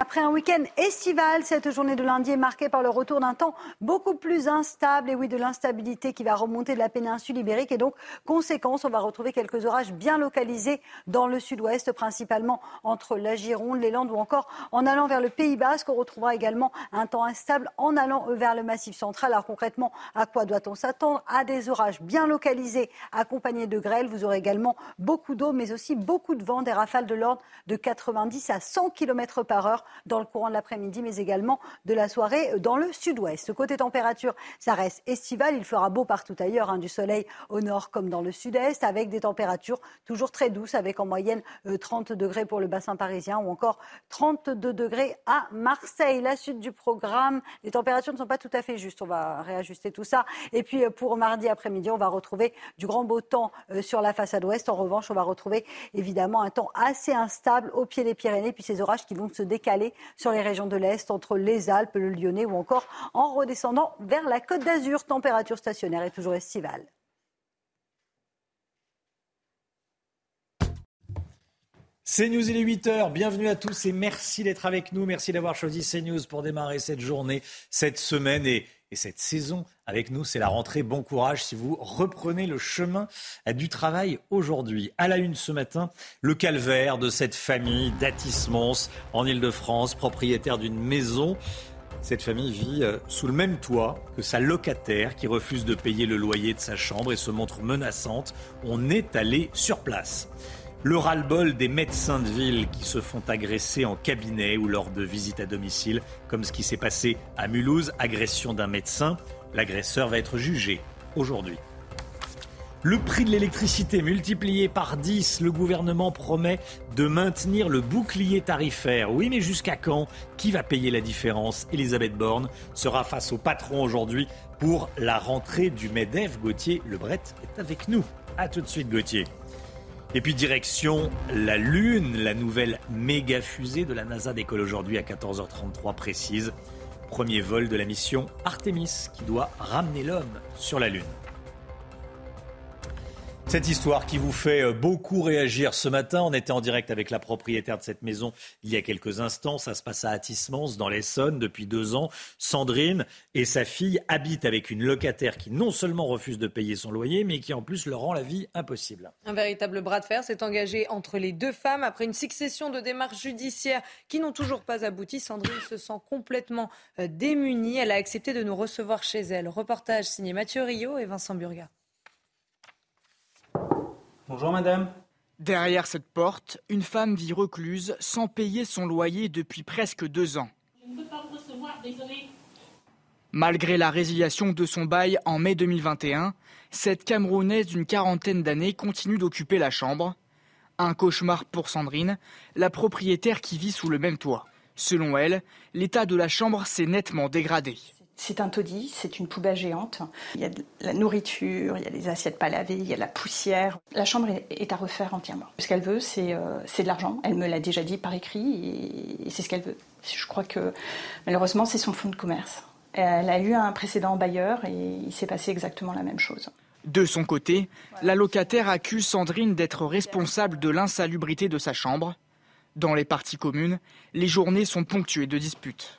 [SPEAKER 20] Après un week-end estival, cette journée de lundi est marquée par le retour d'un temps beaucoup plus instable et oui, de l'instabilité qui va remonter de la péninsule ibérique. Et donc, conséquence, on va retrouver quelques orages bien localisés dans le sud-ouest, principalement entre la Gironde, les Landes ou encore en allant vers le Pays Basque. On retrouvera également un temps instable en allant vers le massif central. Alors concrètement, à quoi doit-on s'attendre? À des orages bien localisés accompagnés de grêle. Vous aurez également beaucoup d'eau, mais aussi beaucoup de vent, des rafales de l'ordre de 90 à 100 km par heure dans le courant de l'après-midi, mais également de la soirée dans le sud-ouest. Côté température, ça reste estival. Il fera beau partout ailleurs, hein, du soleil au nord comme dans le sud-est, avec des températures toujours très douces, avec en moyenne 30 euh, degrés pour le bassin parisien ou encore 32 degrés à Marseille. La suite du programme, les températures ne sont pas tout à fait justes. On va réajuster tout ça. Et puis euh, pour mardi après-midi, on va retrouver du grand beau temps euh, sur la façade ouest. En revanche, on va retrouver évidemment un temps assez instable au pied des Pyrénées, puis ces orages qui vont se décaler sur les régions de l'Est, entre les Alpes, le Lyonnais ou encore en redescendant vers la Côte d'Azur. Température stationnaire et toujours estivale.
[SPEAKER 1] CNews, il est 8h. Bienvenue à tous et merci d'être avec nous. Merci d'avoir choisi CNews pour démarrer cette journée, cette semaine et et cette saison avec nous. C'est la rentrée. Bon courage si vous reprenez le chemin du travail aujourd'hui. À la une ce matin, le calvaire de cette famille d'Atis-Mons en Ile-de-France, propriétaire d'une maison. Cette famille vit euh, sous le même toit que sa locataire qui refuse de payer le loyer de sa chambre et se montre menaçante. On est allé sur place. Le ras-le-bol des médecins de ville qui se font agresser en cabinet ou lors de visites à domicile, comme ce qui s'est passé à Mulhouse, agression d'un médecin. L'agresseur va être jugé aujourd'hui. Le prix de l'électricité multiplié par 10, le gouvernement promet de maintenir le bouclier tarifaire. Oui, mais jusqu'à quand? Qui va payer la différence? Elisabeth Borne sera face au patron aujourd'hui pour la rentrée du MEDEF. Gauthier Lebret est avec nous. A tout de suite, Gauthier. Et puis direction la Lune, la nouvelle méga fusée de la NASA décolle aujourd'hui à 14h33 précise. Premier vol de la mission Artemis qui doit ramener l'homme sur la Lune. Cette histoire qui vous fait euh, beaucoup réagir ce matin. On était en direct avec la propriétaire de cette maison il y a quelques instants. Ça se passe à Atismans, dans l'Essonne, depuis deux ans. Sandrine et sa fille habitent avec une locataire qui non seulement refuse de payer son loyer, mais qui en plus leur rend la vie impossible.
[SPEAKER 2] Un véritable bras de fer s'est engagé entre les deux femmes après une succession de démarches judiciaires qui n'ont toujours pas abouti. Sandrine se sent complètement euh, démunie. Elle a accepté de nous recevoir chez elle. Reportage signé Mathieu Rio et Vincent Burga.
[SPEAKER 46] Bonjour madame.
[SPEAKER 47] Derrière cette porte, une femme vit recluse sans payer son loyer depuis presque deux ans.
[SPEAKER 46] Je ne peux pas vous recevoir, désolé.
[SPEAKER 47] Malgré la résiliation de son bail en mai 2021, cette Camerounaise d'une quarantaine d'années continue d'occuper la chambre. Un cauchemar pour Sandrine, la propriétaire qui vit sous le même toit. Selon elle, l'état de la chambre s'est nettement dégradé.
[SPEAKER 6] C'est un taudis, c'est une poubelle géante. Il y a de la nourriture, il y a des assiettes pas lavées, il y a de la poussière. La chambre est à refaire entièrement. Ce qu'elle veut, euh, c'est de l'argent. Elle me l'a déjà dit par écrit et c'est ce qu'elle veut. Je crois que malheureusement, c'est son fonds de commerce. Elle a eu un précédent bailleur et il s'est passé exactement la même chose.
[SPEAKER 47] De son côté, la locataire accuse Sandrine d'être responsable de l'insalubrité de sa chambre. Dans les parties communes, les journées sont ponctuées de disputes.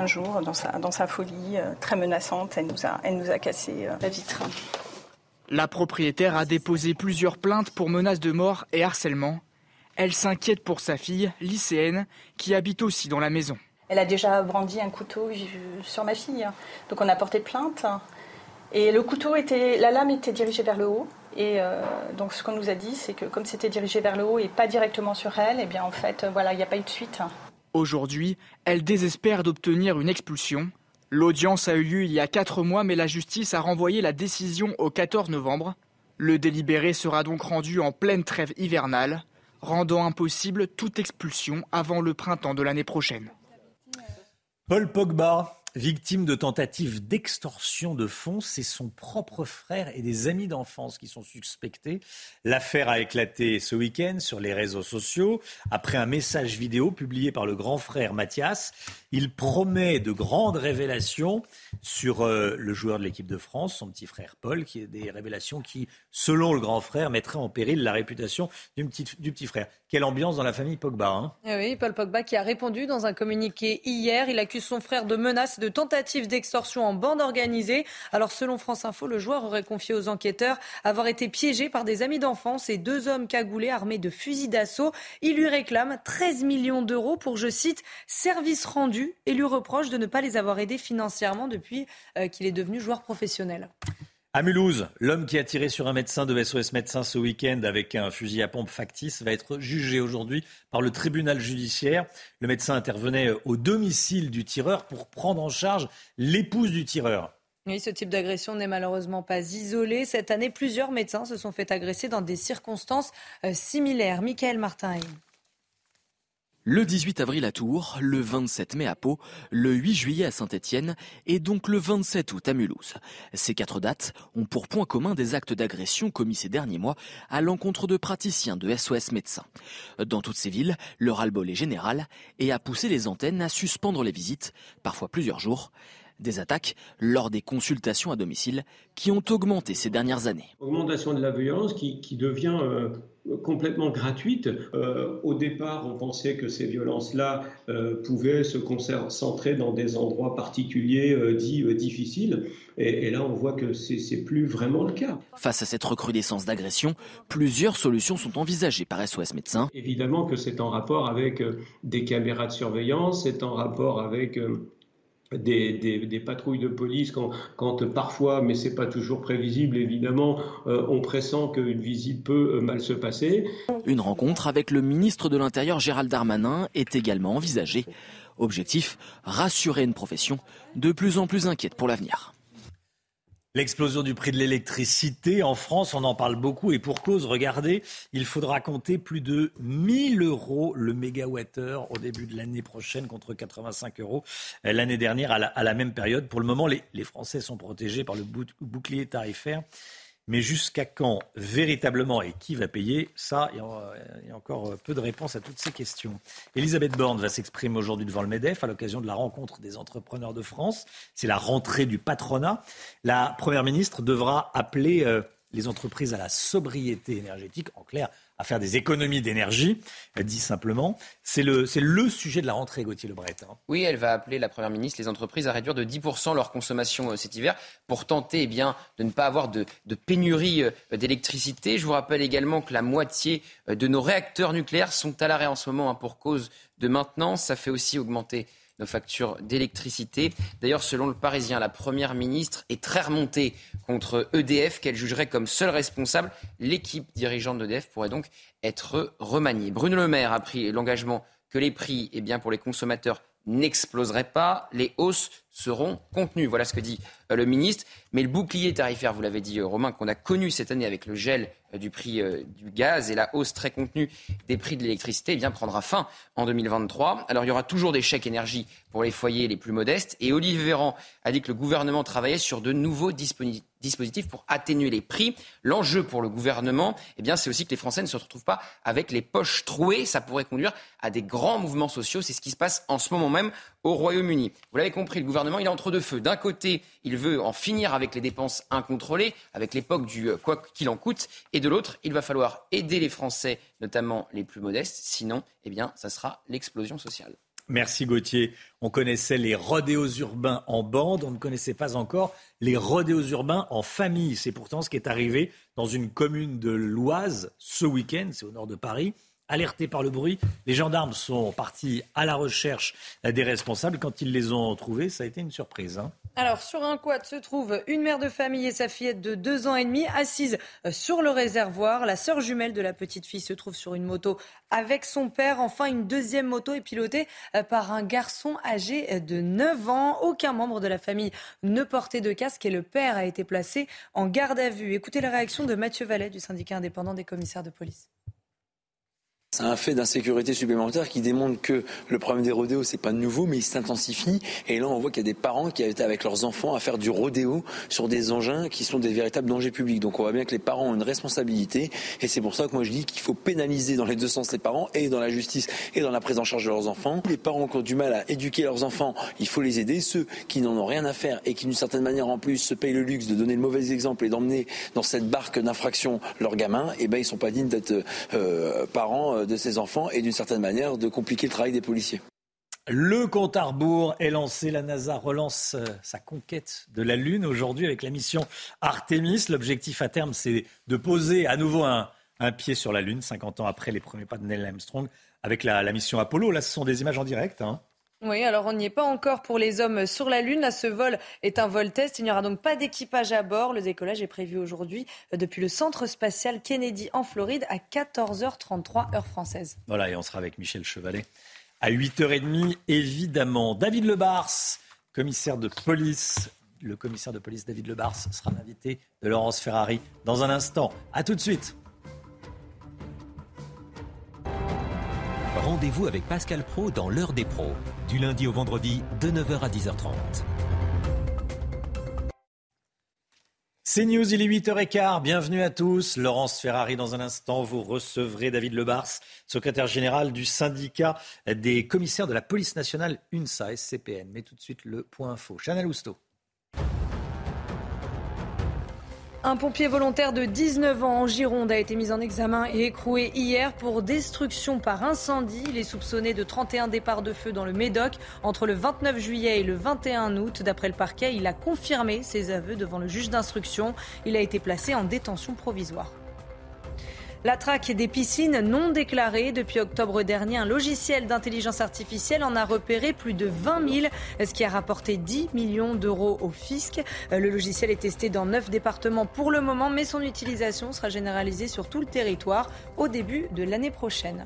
[SPEAKER 6] Un jour, dans sa, dans sa folie euh, très menaçante, elle nous a, elle nous a cassé euh, la vitre.
[SPEAKER 47] La propriétaire a déposé plusieurs plaintes pour menaces de mort et harcèlement.
[SPEAKER 4] Elle s'inquiète pour sa fille, lycéenne, qui habite aussi dans la maison.
[SPEAKER 6] Elle a déjà brandi un couteau sur ma fille. Donc on a porté plainte. Et le couteau était, la lame était dirigée vers le haut. Et euh, donc ce qu'on nous a dit, c'est que comme c'était dirigé vers le haut et pas directement sur elle, et eh bien en fait, voilà, il n'y a pas eu de suite.
[SPEAKER 4] Aujourd'hui, elle désespère d'obtenir une expulsion. L'audience a eu lieu il y a quatre mois, mais la justice a renvoyé la décision au 14 novembre. Le délibéré sera donc rendu en pleine trêve hivernale, rendant impossible toute expulsion avant le printemps de l'année prochaine.
[SPEAKER 1] Paul Pogba, Victime de tentatives d'extorsion de fonds, c'est son propre frère et des amis d'enfance qui sont suspectés. L'affaire a éclaté ce week-end sur les réseaux sociaux après un message vidéo publié par le grand frère Mathias. Il promet de grandes révélations sur euh, le joueur de l'équipe de France, son petit frère Paul, qui est des révélations qui, selon le grand frère, mettraient en péril la réputation du petit, frère. Quelle ambiance dans la famille Pogba hein
[SPEAKER 2] eh Oui, Paul Pogba qui a répondu dans un communiqué hier. Il accuse son frère de menaces de tentatives d'extorsion en bande organisée. Alors selon France Info, le joueur aurait confié aux enquêteurs avoir été piégé par des amis d'enfance et deux hommes cagoulés armés de fusils d'assaut. Il lui réclame 13 millions d'euros pour, je cite, service rendu et lui reproche de ne pas les avoir aidés financièrement depuis euh, qu'il est devenu joueur professionnel.
[SPEAKER 1] À Mulhouse, l'homme qui a tiré sur un médecin de SOS Médecins ce week-end avec un fusil à pompe factice va être jugé aujourd'hui par le tribunal judiciaire. Le médecin intervenait au domicile du tireur pour prendre en charge l'épouse du tireur.
[SPEAKER 2] Oui, ce type d'agression n'est malheureusement pas isolé. Cette année, plusieurs médecins se sont fait agresser dans des circonstances euh, similaires. Michael Martin.
[SPEAKER 7] Le 18 avril à Tours, le 27 mai à Pau, le 8 juillet à Saint-Étienne et donc le 27 août à Mulhouse. Ces quatre dates ont pour point commun des actes d'agression commis ces derniers mois à l'encontre de praticiens de SOS médecins. Dans toutes ces villes, le ras-le-bol est général et a poussé les antennes à suspendre les visites, parfois plusieurs jours. Des attaques lors des consultations à domicile qui ont augmenté ces dernières années.
[SPEAKER 31] Augmentation de la violence qui, devient euh, complètement gratuite. Euh, au départ, on pensait que ces violences-là euh, pouvaient se concentrer dans des endroits particuliers dits difficiles. Et, et, là, on voit que c'est plus vraiment le cas.
[SPEAKER 7] Face à cette recrudescence d'agression, plusieurs solutions sont envisagées par SOS Médecins.
[SPEAKER 31] Évidemment que c'est en rapport avec des caméras de surveillance, c'est en rapport avec des, patrouilles de police quand, quand parfois, mais c'est pas toujours prévisible évidemment, euh, on pressent qu'une visite peut euh, mal se passer.
[SPEAKER 7] Une rencontre avec le ministre de l'Intérieur Gérald Darmanin est également envisagée. Objectif, rassurer une profession de plus en plus inquiète pour l'avenir.
[SPEAKER 1] L'explosion du prix de l'électricité en France, on en parle beaucoup et pour cause, regardez, il faudra compter plus de 1000 euros le mégawattheure au début de l'année prochaine contre 85 euros l'année dernière à la, même période. Pour le moment, les, les Français sont protégés par le bouclier tarifaire mais jusqu'à quand véritablement et qui va payer Ça, il y a encore peu de réponses à toutes ces questions. Elisabeth Borne va s'exprimer aujourd'hui devant le MEDEF à l'occasion de la rencontre des entrepreneurs de France. C'est la rentrée du patronat. La Première ministre devra appeler euh, les entreprises à la sobriété énergétique, en clair, à faire des économies d'énergie, dit simplement. C'est le, sujet de la rentrée, Gauthier Lebret. Hein.
[SPEAKER 10] Oui, elle va appeler la Première ministre les entreprises à réduire de 10% leur consommation euh, cet hiver pour tenter eh bien, de ne pas avoir de, de pénurie euh, d'électricité. Je vous rappelle également que la moitié euh, de nos réacteurs nucléaires sont à l'arrêt en ce moment hein, pour cause de maintenance. Ça fait aussi augmenter nos factures d'électricité. D'ailleurs, selon le Parisien, la Première ministre est très remontée contre EDF, qu'elle jugerait comme seule responsable. L'équipe dirigeante d'EDF pourrait donc être remaniée. Bruno Le Maire a pris l'engagement que les prix eh bien, pour les consommateurs n'exploseraient pas, les hausses seront contenues. Voilà ce que dit euh, le ministre. Mais le bouclier tarifaire, vous l'avez dit, euh, Romain, qu'on a connu cette année avec le gel euh, du prix du gaz et la hausse très contenue des prix de l'électricité, eh prendra fin en 2023. Alors il y aura toujours des chèques énergie pour les foyers les plus modestes. Et Olivier Véran a dit que le gouvernement travaillait sur de nouveaux dispositifs pour atténuer les prix. L'enjeu pour le gouvernement, eh bien, c'est aussi que les Français ne se retrouvent pas avec les poches trouées. Ça pourrait conduire à des grands mouvements sociaux. C'est ce qui se passe en ce moment même au Royaume-Uni. Vous l'avez compris, le gouvernement, il est entre deux feux. D'un côté, il veut en finir avec les dépenses incontrôlées, avec l'époque du euh, quoi qu'il en coûte. Et de l'autre, il va falloir aider les Français, notamment les plus modestes. Sinon, eh bien, ça sera l'explosion sociale.
[SPEAKER 1] Merci Gauthier. On connaissait les rodéos urbains en bande, on ne connaissait pas encore les rodéos urbains en famille. C'est pourtant ce qui est arrivé dans une commune de l'Oise ce week-end, c'est au nord de Paris. Alertés par le bruit. Les gendarmes sont partis à la recherche des responsables. Quand ils les ont trouvés, ça a été une surprise. Hein.
[SPEAKER 2] Alors, sur un quad se trouve une mère de famille et sa fillette de deux ans et demi assises euh, sur le réservoir. La sœur jumelle de la petite fille se trouve sur une moto avec son père. Enfin, une deuxième moto est pilotée euh, par un garçon âgé euh, de 9 ans. Aucun membre de la famille ne portait de casque et le père a été placé en garde à vue. Écoutez la réaction de Mathieu Vallet du syndicat indépendant des commissaires de police.
[SPEAKER 48] C'est un fait d'insécurité supplémentaire qui démontre que le problème des rodéos, c'est pas nouveau, mais il s'intensifie. Et là, on voit qu'il y a des parents qui été avec leurs enfants à faire du rodéo sur des engins qui sont des véritables dangers publics. Donc on voit bien que les parents ont une responsabilité. Et c'est pour ça que moi je dis qu'il faut pénaliser dans les deux sens les parents, et dans la justice, et dans la prise en charge de leurs enfants. Les parents qui ont du mal à éduquer leurs enfants, il faut les aider. Ceux qui n'en ont rien à faire et qui d'une certaine manière en plus se payent le luxe de donner le mauvais exemple et d'emmener dans cette barque d'infraction leurs gamins, eh ben ils sont pas dignes d'être euh, parents euh, de ces enfants et d'une certaine manière de compliquer le travail des policiers.
[SPEAKER 1] Le compte à rebours est lancé. La NASA relance euh, sa conquête de la Lune aujourd'hui avec la mission Artemis. L'objectif à terme, c'est de poser à nouveau un, pied sur la Lune, 50 ans après les premiers pas de Neil Armstrong, avec la, mission Apollo. Là, ce sont des images en direct. Hein.
[SPEAKER 2] Oui, alors on n'y est pas encore pour les hommes sur la Lune. ce vol est un vol test. Il n'y aura donc pas d'équipage à bord. Le décollage est prévu aujourd'hui euh, depuis le centre spatial Kennedy en Floride à 14h33 heure française.
[SPEAKER 1] Voilà, et on sera avec Michel Chevalet à 8h30, évidemment. David Lebars, commissaire de police. Le commissaire de police David Lebars sera l'invité de Laurence Ferrari dans un instant. A tout de suite.
[SPEAKER 49] Rendez-vous avec Pascal Pro dans l'heure des pros, du lundi au vendredi de 9h à 10h30.
[SPEAKER 1] C'est News, il est 8h15. Bienvenue à tous. Laurence Ferrari, dans un instant, vous recevrez David Lebars, secrétaire général du syndicat des commissaires de la police nationale UNSA SCPN. Mais tout de suite, le point info. Chanel Housteau.
[SPEAKER 2] Un pompier volontaire de 19 ans en Gironde a été mis en examen et écroué hier pour destruction par incendie. Il est soupçonné de 31 départs de feu dans le Médoc entre le 29 juillet et le 21 août. D'après le parquet, il a confirmé ses aveux devant le juge d'instruction. Il a été placé en détention provisoire. La traque des piscines non déclarées. Depuis octobre dernier, un logiciel d'intelligence artificielle en a repéré plus de 20 000, ce qui a rapporté 10 millions d'euros au fisc. Le logiciel est testé dans neuf départements pour le moment, mais son utilisation sera généralisée sur tout le territoire au début de l'année prochaine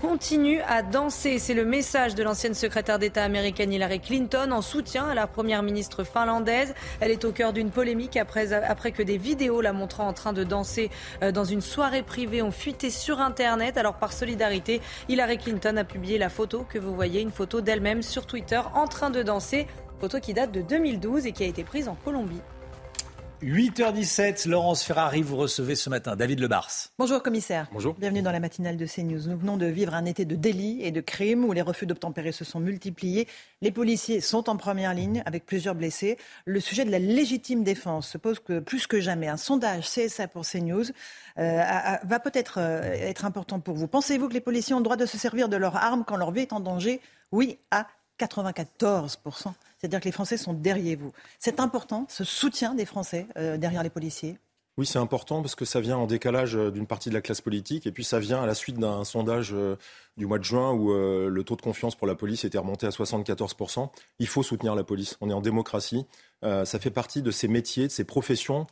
[SPEAKER 2] continue à danser. C'est le message de l'ancienne secrétaire d'État américaine Hillary Clinton en soutien à la première ministre finlandaise. Elle est au cœur d'une polémique après, après que des vidéos la montrant en train de danser euh, dans une soirée privée ont fuité sur Internet. Alors par solidarité, Hillary Clinton a publié la photo que vous voyez, une photo d'elle-même sur Twitter en train de danser. Photo qui date de 2012 et qui a été prise en Colombie.
[SPEAKER 1] 8h17, Laurence Ferrari, vous recevez ce matin David Lebars.
[SPEAKER 50] Bonjour commissaire.
[SPEAKER 1] Bonjour.
[SPEAKER 50] Bienvenue dans la matinale de CNews. Nous venons de vivre un été de délits et de crimes où les refus d'obtempérer se sont multipliés. Les policiers sont en première ligne avec plusieurs blessés. Le sujet de la légitime défense se pose que, plus que jamais. Un sondage CSA pour CNews euh, va peut-être euh, être important pour vous. Pensez-vous que les policiers ont le droit de se servir de leurs armes quand leur vie est en danger? Oui, à 94%. C'est-à-dire que les Français sont derrière vous. C'est important, ce soutien des Français euh, derrière les policiers
[SPEAKER 51] oui, c'est important parce que ça vient en décalage euh, d'une partie de la classe politique et puis ça vient à la suite d'un sondage euh, du mois de juin où le taux de confiance pour la police était remonté à 74%. Il faut soutenir la police. On est en démocratie. ça fait partie de ces métiers, de ces professions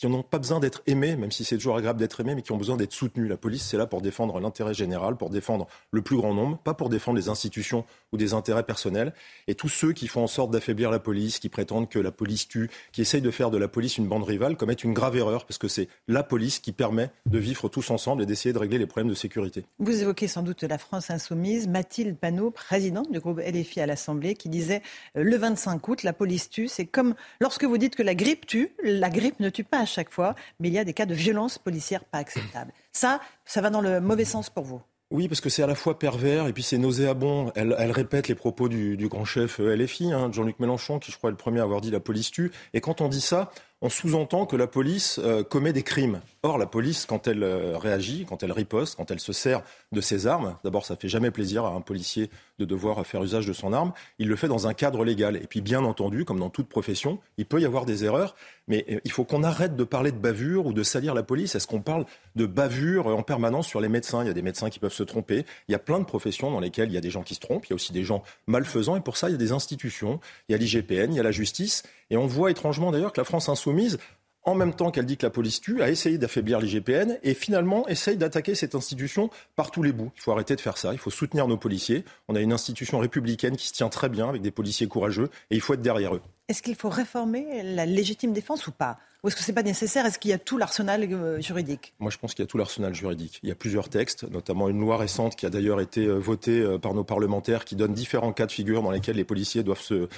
[SPEAKER 51] qui n'ont pas besoin d'être aimés, même si c'est toujours agréable d'être aimé, mais qui ont besoin d'être soutenus. La police, c'est là pour défendre l'intérêt général, pour défendre le plus grand nombre, pas pour défendre les institutions ou des intérêts personnels. Et tous ceux qui font en sorte d'affaiblir la police, qui prétendent que la police tue, qui essayent de faire de la police une bande rivale, commettent une grave erreur, parce que c'est la police qui permet de vivre tous ensemble et d'essayer de régler les problèmes de sécurité.
[SPEAKER 50] Vous évoquez sans doute la France insoumise. Mathilde Panot, présidente du groupe LFI à l'Assemblée, qui disait euh, le 25 août, la police tue. C'est comme lorsque vous dites que la grippe tue, la grippe ne tue pas chaque fois, mais il y a des cas de violence policière pas acceptables. Ça, ça va dans le mauvais sens pour vous.
[SPEAKER 51] Oui, parce que c'est à la fois pervers et puis c'est nauséabond. Elle, répète les propos du, grand chef LFI, hein, Jean-Luc Mélenchon, qui je crois est le premier à avoir dit la police tue. Et quand on dit ça, on sous-entend que la police euh, commet des crimes. Or, la police, quand elle euh, réagit, quand elle riposte, quand elle se sert de ses armes, d'abord, ça fait jamais plaisir à un policier de devoir faire usage de son arme. Il le fait dans un cadre légal. Et puis, bien entendu, comme dans toute profession, il peut y avoir des erreurs, mais euh, il faut qu'on arrête de parler de bavure ou de salir la police. Est-ce qu'on parle de bavure en permanence sur les médecins? Il y a des médecins qui peuvent se tromper. Il y a plein de professions dans lesquelles il y a des gens qui se trompent. Il y a aussi des gens malfaisants. Et pour ça, il y a des institutions. Il y a l'IGPN, il y a la justice. Et on voit étrangement d'ailleurs que la France insoumise en même temps qu'elle dit que la police tue, a essayé d'affaiblir l'IGPN et finalement essaye d'attaquer cette institution par tous les bouts. Il faut arrêter de faire ça, il faut soutenir nos policiers. On a une institution républicaine qui se tient très bien avec des policiers courageux et il faut être derrière eux.
[SPEAKER 50] Est-ce qu'il faut réformer la légitime défense ou pas Ou est-ce que ce n'est pas nécessaire? Est-ce qu'il y a tout l'arsenal euh, juridique?
[SPEAKER 51] Moi, je pense qu'il y a tout l'arsenal juridique. Il y a plusieurs textes, notamment une loi récente qui a d'ailleurs été euh, votée euh, par nos parlementaires, qui donne différents cas de figure dans lesquels les policiers doivent se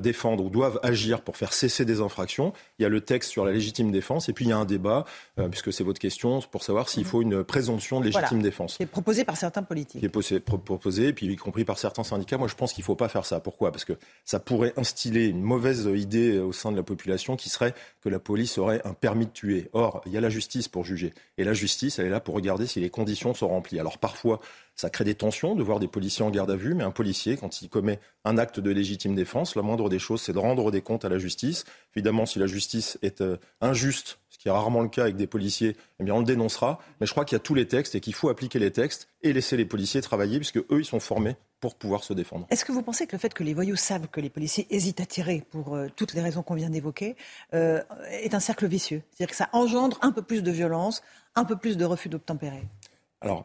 [SPEAKER 51] défendre ou doivent agir pour faire cesser des infractions. Il y a le texte sur la légitime défense, et puis il y a un débat, puisque c'est votre question, pour savoir s'il faut une présomption de légitime défense.
[SPEAKER 50] C'est proposé par certains politiques.
[SPEAKER 51] Qui est proposé, et puis y compris par certains syndicats. Moi, je pense qu'il ne faut pas faire ça. Pourquoi? Parce que ça pourrait instiller une mauvaise idée au sein de la population qui serait que la police aurait un permis de tuer. Or, il y a la justice pour juger. Et la justice, elle est là pour regarder si les conditions sont remplies. Alors parfois, ça crée des tensions de voir des policiers en garde à vue, mais un policier, quand il commet un acte de légitime défense, la moindre des choses, c'est de rendre des comptes à la justice. Évidemment, si la justice est euh, injuste, ce qui est rarement le cas avec des policiers, eh bien on le dénoncera. Mais je crois qu'il y a tous les textes et qu'il faut appliquer les textes et laisser les policiers travailler, puisque eux, ils sont formés pour pouvoir se défendre.
[SPEAKER 50] Est-ce que vous pensez que le fait que les voyous savent que les policiers hésitent à tirer pour euh, toutes les raisons qu'on vient d'évoquer euh, est un cercle vicieux? C'est-à-dire que ça engendre un peu plus de violence, un peu plus de refus d'obtempérer
[SPEAKER 51] Alors,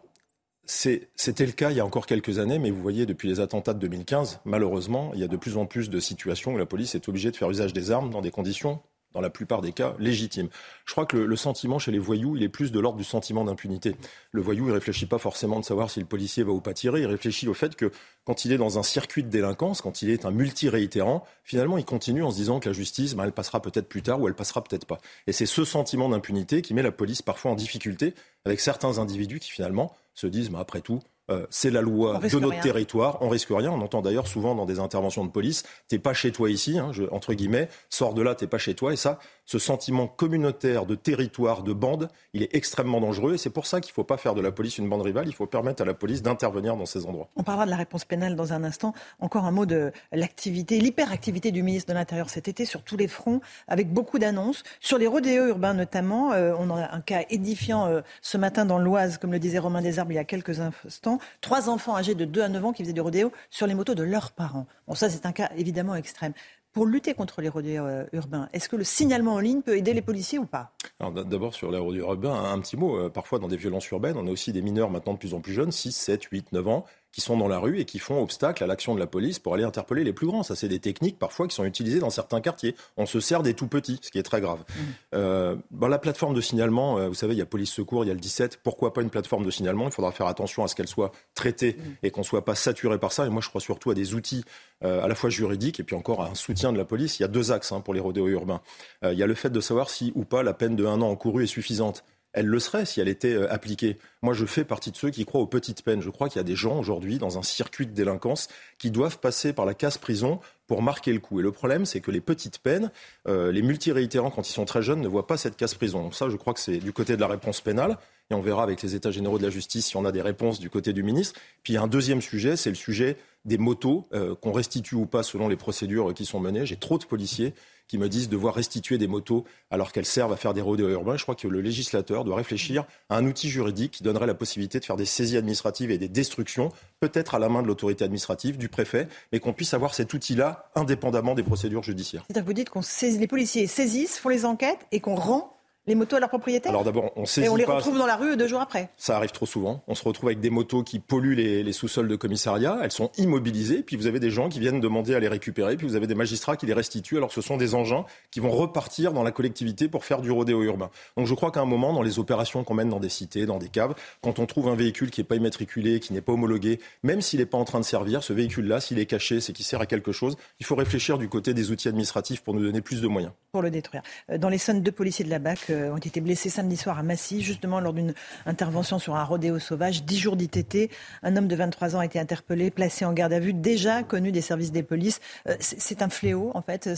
[SPEAKER 51] c'était le cas il y a encore quelques années, mais vous voyez, depuis les attentats de 2015, malheureusement, il y a de plus en plus de situations où la police est obligée de faire usage des armes dans des conditions dans la plupart des cas, légitime. Je crois que le, sentiment chez les voyous, il est plus de l'ordre du sentiment d'impunité. Le voyou, il réfléchit pas forcément de savoir si le policier va ou pas tirer, il réfléchit au fait que quand il est dans un circuit de délinquance, quand il est un multi-réitérant, finalement, il continue en se disant que la justice, ben, elle passera peut-être plus tard ou elle passera peut-être pas. Et c'est ce sentiment d'impunité qui met la police parfois en difficulté avec certains individus qui finalement se disent, ben, après tout, euh, c'est la loi de notre territoire, on risque rien. On entend d'ailleurs souvent dans des interventions de police, t'es pas chez toi ici, hein, entre guillemets, sors de là, t'es pas chez toi. Et ça, ce sentiment communautaire de territoire, de bande, il est extrêmement dangereux. Et c'est pour ça qu'il ne faut pas faire de la police une bande rivale. Il faut permettre à la police d'intervenir dans ces endroits.
[SPEAKER 50] On parlera de la réponse pénale dans un instant. Encore un mot de l'activité, l'hyperactivité du ministre de l'Intérieur cet été sur tous les fronts, avec beaucoup d'annonces. Sur les rodéos urbains notamment, euh, on a un cas édifiant euh, ce matin dans l'Oise, comme le disait Romain Desarbes il y a quelques instants trois enfants âgés de 2 à 9 ans qui faisaient du rodéo sur les motos de leurs parents. Bon, ça, c'est un cas évidemment extrême. Pour lutter contre les rodéos euh, urbains, est-ce que le signalement en ligne peut aider les policiers ou pas?
[SPEAKER 51] D'abord sur les rodéos urbains, un, petit mot. Euh, parfois dans des violences urbaines, on a aussi des mineurs maintenant de plus en plus jeunes, 6, 7, 8, 9 ans, qui sont dans la rue et qui font obstacle à l'action de la police pour aller interpeller les plus grands. Ça, c'est des techniques parfois qui sont utilisées dans certains quartiers. On se sert des tout petits, ce qui est très grave. Mmh. Euh, la plateforme de signalement, euh, vous savez, il y a police secours, il y a le 17. Pourquoi pas une plateforme de signalement? Il faudra faire attention à ce qu'elle soit traitée mmh. et qu'on ne soit pas saturé par ça. Et moi, je crois surtout à des outils euh, à la fois juridiques et puis encore à un soutien de la police. Il y a deux axes hein, pour les rodéos urbains. il y a le fait de savoir si ou pas la peine de un an encouru est suffisante elle le serait si elle était euh, appliquée. Moi, je fais partie de ceux qui croient aux petites peines. Je crois qu'il y a des gens aujourd'hui dans un circuit de délinquance qui doivent passer par la casse prison pour marquer le coup. Et le problème, c'est que les petites peines, euh, les multiréitérants, quand ils sont très jeunes, ne voient pas cette casse prison. Donc ça, je crois que c'est du côté de la réponse pénale. Et on verra avec les États généraux de la justice si on a des réponses du côté du ministre. Puis il y a un deuxième sujet, c'est le sujet des motos, euh, qu'on restitue ou pas selon les procédures qui sont menées. J'ai trop de policiers qui me disent devoir restituer des motos alors qu'elles servent à faire des rodéos urbains. Je crois que le législateur doit réfléchir à un outil juridique qui donnerait la possibilité de faire des saisies administratives et des destructions, peut-être à la main de l'autorité administrative, du préfet, mais qu'on puisse avoir cet outil-là indépendamment des procédures judiciaires.
[SPEAKER 50] C'est-à-dire que vous dites que les policiers saisissent, font les enquêtes et qu'on rend les motos à leurs propriétaires
[SPEAKER 51] Alors d'abord, on saisit
[SPEAKER 50] Et on les retrouve dans la rue deux jours après
[SPEAKER 51] Ça arrive trop souvent. On se retrouve avec des motos qui polluent les, sous-sols de commissariat. Elles sont immobilisées. Puis vous avez des gens qui viennent demander à les récupérer. Puis vous avez des magistrats qui les restituent. Alors ce sont des engins qui vont repartir dans la collectivité pour faire du rodéo urbain. Donc je crois qu'à un moment, dans les opérations qu'on mène dans des cités, dans des caves, quand on trouve un véhicule qui n'est pas immatriculé, qui n'est pas homologué, même s'il n'est pas en train de servir, ce véhicule-là, s'il est caché, c'est qu'il sert à quelque chose. Il faut réfléchir du côté des outils administratifs pour nous donner plus de moyens.
[SPEAKER 50] Pour le détruire. Euh, dans les scènes de policiers de la BAC, ont été blessés samedi soir à Massy, justement lors d'une intervention sur un rodéo sauvage. Dix jours d'ITT. Un homme de 23 ans a été interpellé, placé en garde à vue, déjà connu des services des polices. C'est un fléau, en fait.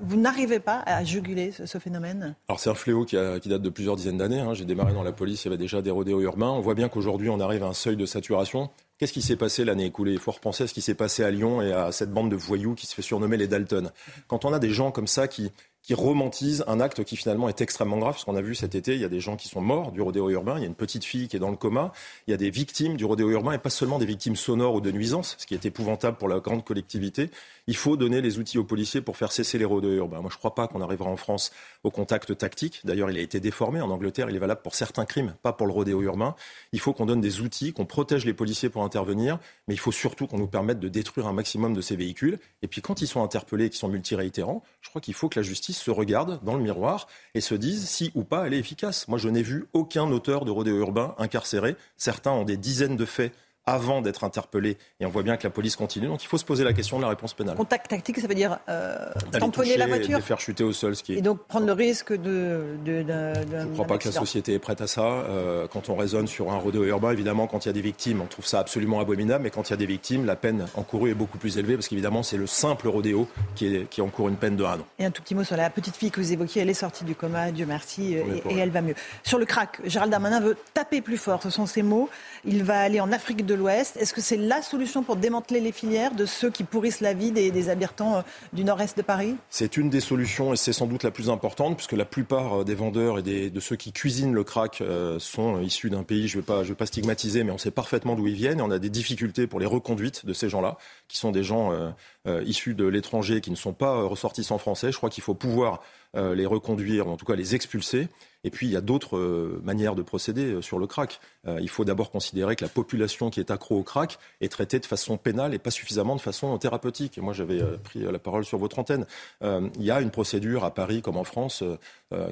[SPEAKER 50] Vous n'arrivez pas à juguler ce, phénomène?
[SPEAKER 51] Alors c'est un fléau qui, date de plusieurs dizaines d'années. Hein. J'ai démarré dans la police, il y avait déjà des rodéos urbains. On voit bien qu'aujourd'hui, on arrive à un seuil de saturation. Qu'est-ce qui s'est passé l'année écoulée? Il faut repenser à ce qui s'est passé à Lyon et à cette bande de voyous qui se fait surnommer les Dalton. Quand on a des gens comme ça qui, qui romantisent un acte qui finalement est extrêmement grave. Ce qu'on a vu cet été, il y a des gens qui sont morts du rodéo urbain, il y a une petite fille qui est dans le coma, il y a des victimes du rodéo urbain et pas seulement des victimes sonores ou de nuisances, ce qui est épouvantable pour la grande collectivité. Il faut donner les outils aux policiers pour faire cesser les rodéos urbains. Moi, je ne crois pas qu'on arrivera en France au contact tactique. D'ailleurs, il a été déformé. En Angleterre, il est valable pour certains crimes, pas pour le rodéo urbain. Il faut qu'on donne des outils, qu'on protège les policiers pour intervenir, mais il faut surtout qu'on nous permette de détruire un maximum de ces véhicules. Et puis, quand ils sont interpellés et qu'ils sont multiréitérants, je crois qu'il faut que la justice se regarde dans le miroir et se dise si ou pas elle est efficace. Moi, je n'ai vu aucun auteur de rodéo urbain incarcéré. Certains ont des dizaines de faits avant d'être interpellé. Et on voit bien que la police continue. Donc il faut se poser la question de la réponse pénale.
[SPEAKER 50] Contact tactique, ça veut dire euh, tamponner la voiture
[SPEAKER 51] Les faire chuter au sol. Ce qui est...
[SPEAKER 50] Et donc prendre le risque de... de,
[SPEAKER 51] Je ne crois pas que la société est prête à ça. Euh, quand on raisonne sur un rodéo urbain, évidemment, quand il y a des victimes, on trouve ça absolument abominable. Mais quand il y a des victimes, la peine encourue est beaucoup plus élevée parce qu'évidemment, c'est le simple rodéo qui, est, qui encourt une peine de un an.
[SPEAKER 50] Et un tout petit mot sur la petite fille que vous évoquiez. Elle est sortie du coma, Dieu merci, et, et elle va mieux. Sur le crack, Gérald Darmanin veut taper plus fort. Ce sont ses mots. Il va aller en Afrique de l'Ouest. Est-ce que c'est la solution pour démanteler les filières de ceux qui pourrissent la vie des, habitants euh, du nord-est de Paris?
[SPEAKER 51] C'est une des solutions et c'est sans doute la plus importante puisque la plupart euh, des vendeurs et de ceux qui cuisinent le crack euh, sont issus d'un pays, je ne vais, vais, pas stigmatiser, mais on sait parfaitement d'où ils viennent et on a des difficultés pour les reconduites de ces gens-là, qui sont des gens issus de l'étranger, qui ne sont pas ressortissants français. Je crois qu'il faut pouvoir les reconduire, ou en tout cas les expulser. Et puis, il y a d'autres euh, manières de procéder euh, sur le crack. Euh, il faut d'abord considérer que la population qui est accro au crack est traitée de façon pénale et pas suffisamment de façon thérapeutique. Et moi, j'avais pris la parole sur votre antenne. il y a une procédure à Paris comme en France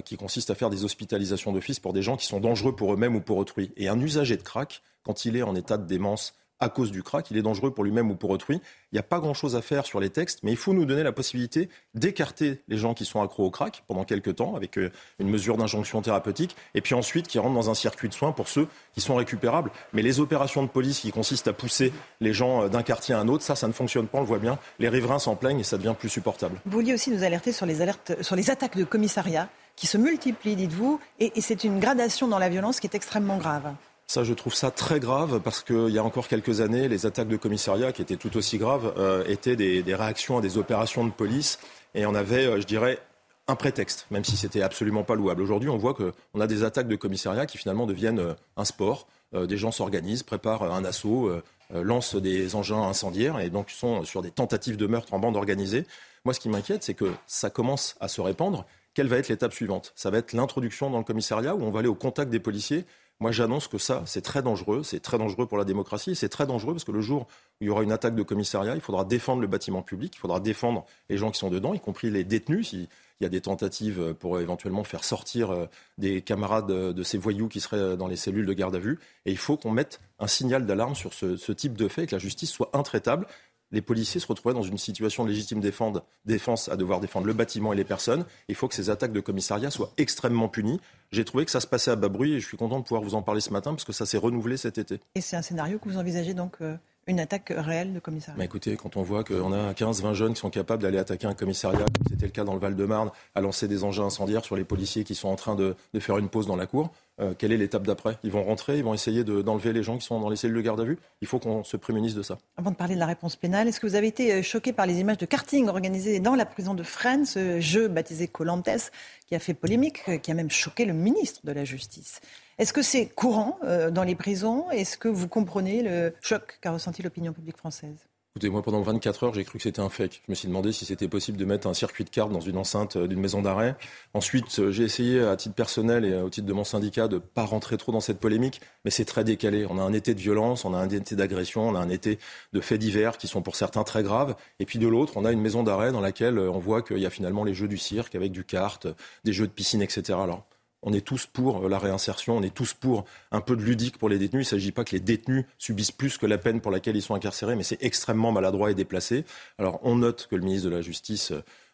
[SPEAKER 51] qui consiste à faire des hospitalisations d'office pour des gens qui sont dangereux pour eux-mêmes ou pour autrui. Et un usager de crack, quand il est en état de démence à cause du crack. Il est dangereux pour lui-même ou pour autrui. Il n'y a pas grand-chose à faire sur les textes, mais il faut nous donner la possibilité d'écarter les gens qui sont accros au crack pendant quelques temps avec euh, une mesure d'injonction thérapeutique, et puis ensuite qui rentrent dans un circuit de soins pour ceux qui sont récupérables. Mais les opérations de police qui consistent à pousser les gens euh, d'un quartier à un autre, ça, ça ne fonctionne pas, on le voit bien. Les riverains s'en plaignent et ça devient plus supportable.
[SPEAKER 50] Vous vouliez aussi nous alerter sur les, alertes, sur les attaques de commissariat qui se multiplient, dites-vous, et c'est une gradation dans la violence qui est extrêmement grave.
[SPEAKER 51] Ça, je trouve ça très grave parce qu'il y a encore quelques années, les attaques de commissariat, qui étaient tout aussi graves, euh, étaient des, réactions à des opérations de police. Et on avait, euh, je dirais, un prétexte, même si c'était absolument pas louable. Aujourd'hui, on voit qu'on a des attaques de commissariat qui finalement deviennent euh, un sport. des gens s'organisent, préparent un assaut, lancent des engins incendiaires et donc sont sur des tentatives de meurtre en bande organisée. Moi, ce qui m'inquiète, c'est que ça commence à se répandre. Quelle va être l'étape suivante? Ça va être l'introduction dans le commissariat où on va aller au contact des policiers moi, j'annonce que ça, c'est très dangereux. C'est très dangereux pour la démocratie. C'est très dangereux parce que le jour où il y aura une attaque de commissariat, il faudra défendre le bâtiment public. Il faudra défendre les gens qui sont dedans, y compris les détenus. S'il y a des tentatives pour éventuellement faire sortir euh, des camarades de ces voyous qui seraient dans les cellules de garde à vue. Et il faut qu'on mette un signal d'alarme sur ce, ce type de fait et que la justice soit intraitable les policiers se retrouvaient dans une situation légitime défense à devoir défendre le bâtiment et les personnes. Il faut que ces attaques de commissariat soient extrêmement punies. J'ai trouvé que ça se passait à bas bruit et je suis content de pouvoir vous en parler ce matin parce que ça s'est renouvelé cet été.
[SPEAKER 50] Et c'est un scénario que vous envisagez donc euh, une attaque réelle de commissariat
[SPEAKER 51] bah Écoutez, quand on voit qu'on a 15-20 jeunes qui sont capables d'aller attaquer un commissariat, comme c'était le cas dans le Val-de-Marne, à lancer des engins incendiaires sur les policiers qui sont en train de, faire une pause dans la cour, euh, quelle est l'étape d'après? Ils vont rentrer, ils vont essayer d'enlever les gens qui sont dans les cellules de garde à vue? Il faut qu'on se prémunisse de ça.
[SPEAKER 50] Avant de parler de la réponse pénale, est-ce que vous avez été euh, choqué par les images de karting organisées dans la prison de Fresnes, ce jeu baptisé Colantes, qui a fait polémique, euh, qui a même choqué le ministre de la Justice? Est-ce que c'est courant euh, dans les prisons? Est-ce que vous comprenez le choc qu'a ressenti l'opinion publique française?
[SPEAKER 51] Écoutez, moi, pendant 24 heures, j'ai cru que c'était un fake. Je me suis demandé si c'était possible de mettre un circuit de cartes dans une enceinte euh, d'une maison d'arrêt. Ensuite, euh, j'ai essayé, à titre personnel et au titre de mon syndicat, de pas rentrer trop dans cette polémique, mais c'est très décalé. On a un été de violence, on a un été d'agression, on a un été de faits divers qui sont pour certains très graves. Et puis de l'autre, on a une maison d'arrêt dans laquelle on voit qu'il y a finalement les jeux du cirque avec du kart, des jeux de piscine, etc. Alors, on est tous pour la réinsertion, on est tous pour un peu de ludique pour les détenus. Il ne s'agit pas que les détenus subissent plus que la peine pour laquelle ils sont incarcérés, mais c'est extrêmement maladroit et déplacé. Alors on note que le ministre de la Justice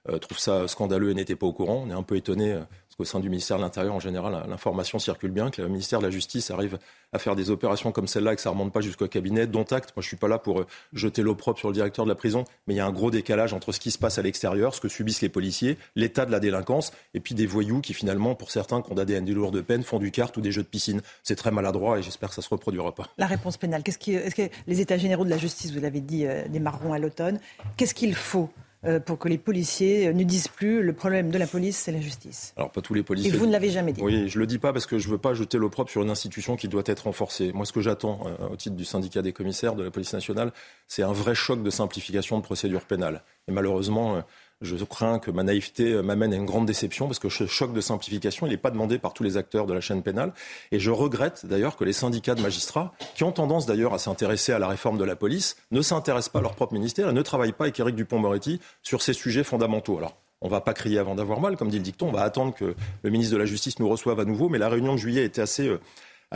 [SPEAKER 51] euh, trouve ça scandaleux et n'était pas au courant. On est un peu étonné euh, qu'au sein du ministère de l'Intérieur, en général, l'information circule bien, que le ministère de la Justice arrive à faire des opérations comme celle-là et que ça ne remonte pas jusqu'au cabinet, dont acte. Moi, je ne suis pas là pour euh, jeter l'eau propre sur le directeur de la prison, mais il y a un gros décalage entre ce qui se passe à l'extérieur, ce que subissent les policiers, l'état de la délinquance, et puis des voyous qui, finalement, pour certains, condamnés à des lourdes peines, font du kart ou des jeux de piscine. C'est très maladroit et j'espère que ça ne se reproduira pas.
[SPEAKER 50] La réponse pénale, qu'est-ce est-ce que les États généraux de la justice, vous l'avez dit, démarreront à l'automne Qu'est-ce qu'il faut euh, pour que les policiers ne disent plus le problème de la police, c'est la justice.
[SPEAKER 51] Alors pas tous les policiers.
[SPEAKER 50] Et vous ne l'avez jamais dit.
[SPEAKER 51] Oui, je le dis pas parce que je veux pas jeter l'opprobre sur une institution qui doit être renforcée. Moi, ce que j'attends euh, au titre du syndicat des commissaires de la police nationale, c'est un vrai choc de simplification de procédure pénale. Et malheureusement. Euh, je crains que ma naïveté euh, m'amène à une grande déception parce que ce choc de simplification, n'est pas demandé par tous les acteurs de la chaîne pénale. Et je regrette d'ailleurs que les syndicats de magistrats, qui ont tendance d'ailleurs à s'intéresser à la réforme de la police, ne s'intéressent pas à leur propre ministère et ne travaillent pas avec Éric Dupont-Moretti sur ces sujets fondamentaux. Alors, on ne va pas crier avant d'avoir mal, comme dit le dicton. On va attendre que le ministre de la Justice nous reçoive à nouveau. Mais la réunion de juillet était assez euh,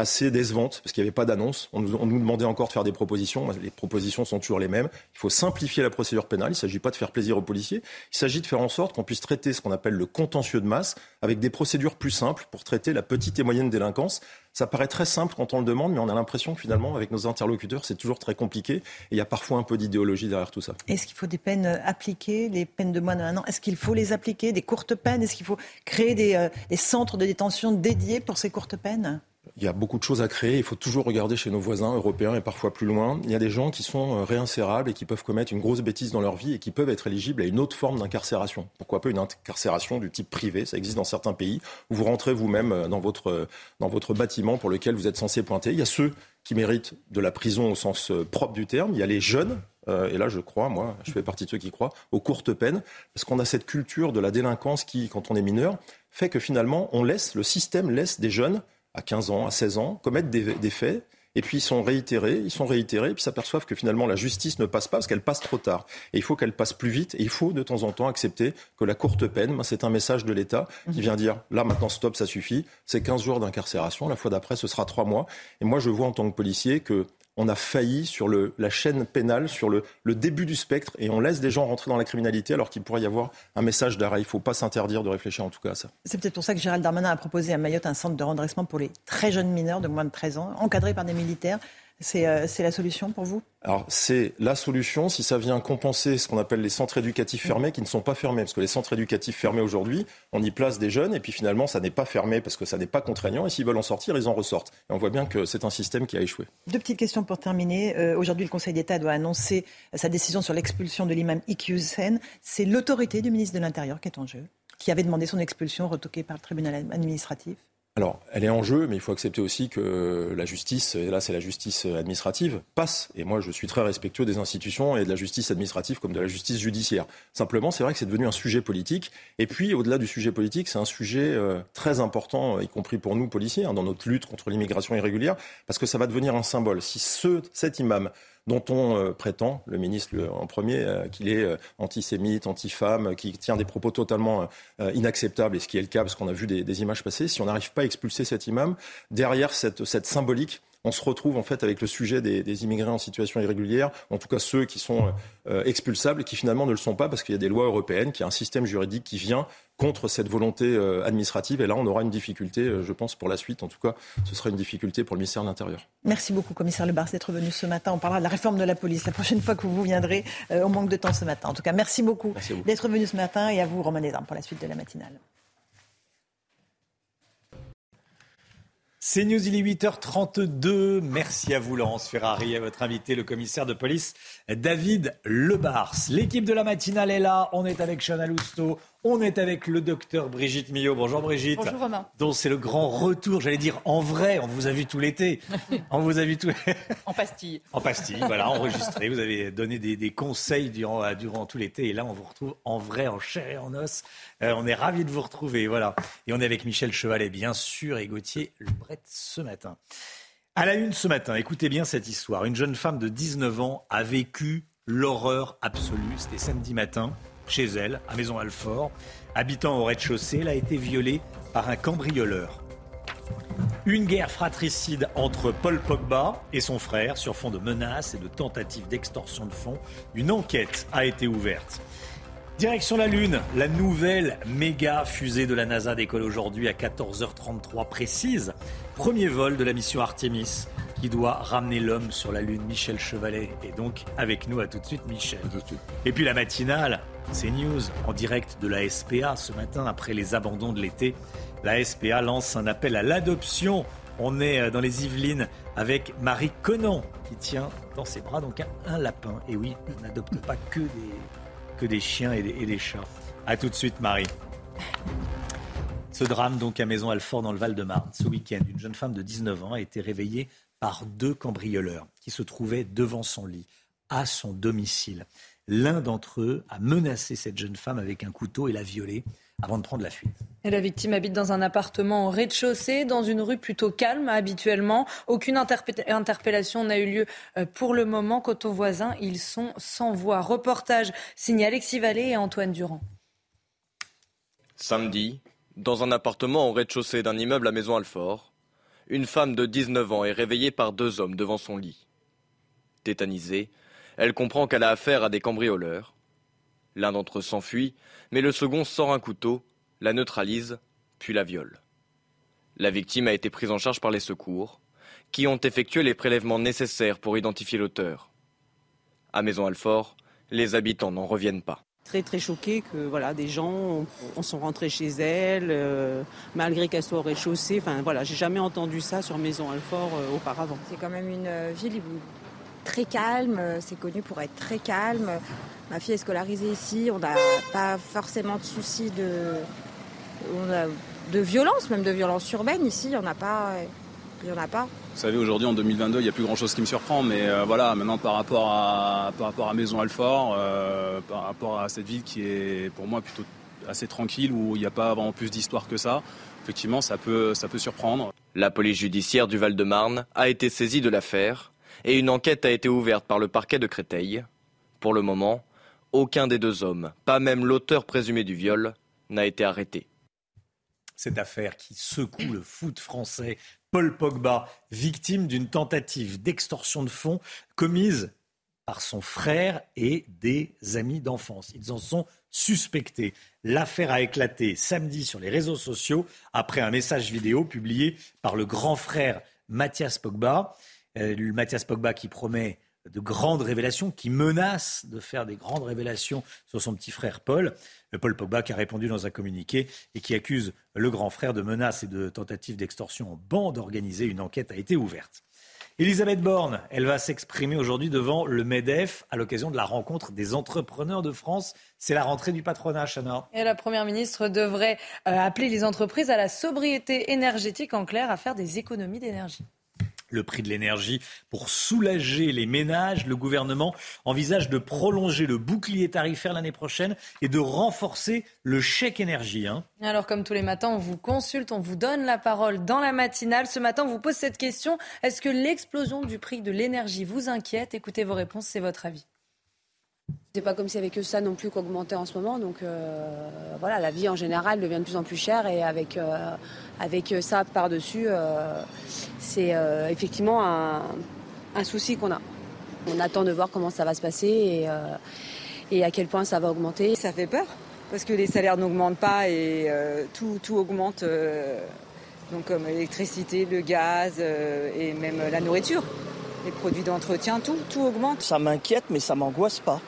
[SPEAKER 51] assez décevante parce qu'il n'y avait pas d'annonce. On, nous, demandait encore de faire des propositions. Les propositions sont toujours les mêmes. Il faut simplifier la procédure pénale. Il ne s'agit pas de faire plaisir aux policiers. Il s'agit de faire en sorte qu'on puisse traiter ce qu'on appelle le contentieux de masse avec des procédures plus simples pour traiter la petite et moyenne délinquance. Ça paraît très simple quand on le demande, mais on a l'impression que finalement, avec nos interlocuteurs, c'est toujours très compliqué. Et il y a parfois un peu d'idéologie derrière tout ça.
[SPEAKER 50] Est-ce qu'il faut des peines euh, appliquées, les peines de moins d'un an? Est-ce qu'il faut les appliquer, des courtes peines? Est-ce qu'il faut créer des, euh, des centres de détention dédiés pour ces courtes peines?
[SPEAKER 51] Il y a beaucoup de choses à créer. Il faut toujours regarder chez nos voisins européens et parfois plus loin. Il y a des gens qui sont euh, réinsérables et qui peuvent commettre une grosse bêtise dans leur vie et qui peuvent être éligibles à une autre forme d'incarcération. Pourquoi pas une incarcération du type privé? Ça existe dans certains pays où vous rentrez vous-même euh, dans votre, euh, dans votre bâtiment pour lequel vous êtes censé pointer. Il y a ceux qui méritent de la prison au sens propre du terme. Il y a les jeunes et là je crois, moi, je fais partie de ceux qui croient, aux courtes peines, parce qu'on a cette culture de la délinquance qui, quand on est mineur, fait que finalement, on laisse, le système laisse des jeunes à 15 ans, à 16 ans, commettent des, faits. Et puis ils sont réitérés, ils sont réitérés, et puis s'aperçoivent que finalement la justice ne passe pas parce qu'elle passe trop tard. Et il faut qu'elle passe plus vite, et il faut de temps en temps accepter que la courte peine, c'est un message de l'État qui vient dire là maintenant stop, ça suffit, c'est 15 jours d'incarcération, la fois d'après ce sera 3 mois. Et moi je vois en tant que policier que on a failli sur le, la chaîne pénale, sur le, début du spectre, et on laisse des gens rentrer dans la criminalité alors qu'il pourrait y avoir un message d'arrêt. Il ne faut pas s'interdire de réfléchir en tout cas à ça.
[SPEAKER 50] C'est peut-être pour ça que Gérald Darmanin a proposé à Mayotte un centre de redressement pour les très jeunes mineurs de moins de 13 ans, encadrés par des militaires. Euh, c'est la solution pour vous?
[SPEAKER 51] Alors, c'est la solution si ça vient compenser ce qu'on appelle les centres éducatifs fermés qui ne sont pas fermés. Parce que les centres éducatifs fermés aujourd'hui, on y place des jeunes et puis finalement, ça n'est pas fermé parce que ça n'est pas contraignant. Et s'ils veulent en sortir, ils en ressortent. Et on voit bien que c'est un système qui a échoué.
[SPEAKER 50] Deux petites questions pour terminer. Euh, aujourd'hui, le Conseil d'État doit annoncer sa décision sur l'expulsion de l'imam Iqiyoussen. C'est l'autorité du ministre de l'Intérieur qui est en jeu, qui avait demandé son expulsion retoquée par le tribunal administratif.
[SPEAKER 51] Alors, elle est en jeu, mais il faut accepter aussi que la justice, et là c'est la justice administrative, passe. Et moi, je suis très respectueux des institutions et de la justice administrative comme de la justice judiciaire. Simplement, c'est vrai que c'est devenu un sujet politique. Et puis, au-delà du sujet politique, c'est un sujet euh, très important, y compris pour nous, policiers, hein, dans notre lutte contre l'immigration irrégulière, parce que ça va devenir un symbole. Si ce, cet imam dont on euh, prétend, le ministre en premier, euh, qu'il est euh, antisémite, anti-femme, qui tient des propos totalement inacceptables, et ce qui est le cas parce qu'on a vu des, images passer, si on n'arrive pas à expulser cet imam, derrière cette, symbolique, on se retrouve en fait avec le sujet des, immigrés en situation irrégulière, en tout cas ceux qui sont expulsables et qui finalement ne le sont pas parce qu'il y a des lois européennes, qu'il y a un système juridique qui vient contre cette volonté euh, administrative. Et là, on aura une difficulté, euh, je pense, pour la suite. En tout cas, ce sera une difficulté pour le ministère de l'Intérieur.
[SPEAKER 50] Merci beaucoup, commissaire Lebars, d'être venu ce matin. On parlera de la réforme de la police la prochaine fois que vous viendrez. Euh, au manque de temps ce matin. En tout cas, merci beaucoup d'être venu ce matin et à vous, Romain Desarmes, pour la suite de la matinale.
[SPEAKER 1] C'est News, il est 8h32. Merci à vous, Laurence Ferrari, à votre invité, le commissaire de police David Lebars. L'équipe de la matinale est là. On est avec Chana Lousteau, on est avec le docteur Brigitte Millot. Bonjour Brigitte.
[SPEAKER 2] Bonjour Romain.
[SPEAKER 1] Donc c'est le grand retour, j'allais dire en vrai. On vous a vu tout l'été. on vous a vu tout.
[SPEAKER 2] en pastille.
[SPEAKER 1] En pastille, voilà, enregistré. Vous avez donné des, conseils durant, durant tout l'été. Et là, on vous retrouve en vrai, en chair et en os. Euh, on est ravis de vous retrouver. Voilà. Et on est avec Michel Chevalet, bien sûr, et Gauthier Lebret ce matin. À la une ce matin, écoutez bien cette histoire. Une jeune femme de 19 ans a vécu l'horreur absolue. C'était samedi matin chez elle, à Maison Alfort. Habitant au rez-de-chaussée, elle a été violée par un cambrioleur. Une guerre fratricide entre Paul Pogba et son frère sur fond de menaces et de tentatives d'extorsion de fonds. Une enquête a été ouverte. Direction la Lune, la nouvelle méga fusée de la NASA décolle aujourd'hui à 14h33 précise. Premier vol de la mission Artemis qui doit ramener l'homme sur la Lune. Michel Chevalet est donc avec nous. À tout de suite, Michel. Et puis la matinale, c'est News en direct de la SPA ce matin après les abandons de l'été. La SPA lance un appel à l'adoption. On est euh, dans les Yvelines avec Marie Conan qui tient dans ses bras donc un, lapin. Et oui, on n'adopte pas que des, que des chiens et des, et des chats. À tout de suite, Marie. Ce drame donc à Maison Alfort dans le Val-de-Marne. Ce week-end, une jeune femme de 19 ans a été réveillée par deux cambrioleurs qui se trouvaient devant son lit, à son domicile. L'un d'entre eux a menacé cette jeune femme avec un couteau et l'a violée avant de prendre la fuite.
[SPEAKER 2] Et la victime habite dans un appartement au rez-de-chaussée, dans une rue plutôt calme habituellement. Aucune interpellation n'a eu lieu euh, pour le moment. Quant aux voisins, ils sont sans voix. Reportage signé Alexis Vallée et Antoine Durand.
[SPEAKER 15] Samedi, dans un appartement au rez-de-chaussée d'un immeuble à Maison-Alfort, une femme de 19 ans est réveillée par deux hommes devant son lit. Tétanisée, elle comprend qu'elle a affaire à des cambrioleurs. L'un d'entre eux s'enfuit, mais le second sort un couteau, la neutralise, puis la viole. La victime a été prise en charge par les secours, qui ont effectué les prélèvements nécessaires pour identifier l'auteur. À Maison-Alfort, les habitants n'en reviennent pas
[SPEAKER 22] très très choquée que voilà des gens en sont rentrés chez elle euh, malgré qu'elle soit au rez-de-chaussée. Enfin voilà, j'ai jamais entendu ça sur Maison Alfort euh, auparavant.
[SPEAKER 37] C'est quand même une euh, ville très calme, c'est connu pour être très calme. Ma fille est scolarisée ici, on n'a pas forcément de soucis de, on a de violence, même de violence urbaine ici, il n'y en a pas. Il y en a pas.
[SPEAKER 24] Vous savez, aujourd'hui, en 2022, il n'y a plus grand-chose qui me surprend, mais euh, voilà, maintenant, par rapport à, par rapport à Maison Alfort, euh, par rapport à cette ville qui est, pour moi, plutôt assez tranquille, où il n'y a pas vraiment plus d'histoire que ça, effectivement, ça peut, ça peut surprendre.
[SPEAKER 15] La police judiciaire du Val-de-Marne a été saisie de l'affaire et une enquête a été ouverte par le parquet de Créteil. Pour le moment, aucun des deux hommes, pas même l'auteur présumé du viol, n'a été arrêté
[SPEAKER 1] cette affaire qui secoue le foot français. Paul Pogba, victime d'une tentative d'extorsion de fonds commise par son frère et des amis d'enfance. Ils en sont suspectés. L'affaire a éclaté samedi sur les réseaux sociaux après un message vidéo publié par le grand frère Mathias Pogba. Euh, Mathias Pogba qui promet de grandes révélations, qui menace de faire des grandes révélations sur son petit frère Paul. Paul Pogba qui a répondu dans un communiqué et qui accuse le grand frère de menaces et de tentatives d'extorsion en bande organisée. Une enquête a été ouverte. Elisabeth Borne, elle va s'exprimer aujourd'hui devant le MEDEF à l'occasion de la rencontre des entrepreneurs de France. C'est la rentrée du patronat, Chana.
[SPEAKER 2] Et la Première ministre devrait euh, appeler les entreprises à la sobriété énergétique, en clair, à faire des économies d'énergie
[SPEAKER 1] le prix de l'énergie. Pour soulager les ménages, le gouvernement envisage de prolonger le bouclier tarifaire l'année prochaine et de renforcer le chèque énergie. Hein.
[SPEAKER 2] Alors comme tous les matins, on vous consulte, on vous donne la parole dans la matinale. Ce matin, on vous pose cette question. Est-ce que l'explosion du prix de l'énergie vous inquiète? Écoutez vos réponses, c'est votre avis.
[SPEAKER 43] C'est pas comme s'il n'y avait que ça non plus qu'augmentait en ce moment. Donc euh, voilà, la vie en général devient de plus en plus chère et avec, euh, avec ça par-dessus, euh, c'est effectivement un, un souci qu'on a. On attend de voir comment ça va se passer et, et, à quel point ça va augmenter.
[SPEAKER 52] Ça fait peur parce que les salaires n'augmentent pas et tout, tout, augmente. donc comme l'électricité, le gaz et même la nourriture les produits d'entretien, tout, tout augmente.
[SPEAKER 44] Ça m'inquiète, mais ça m'angoisse pas.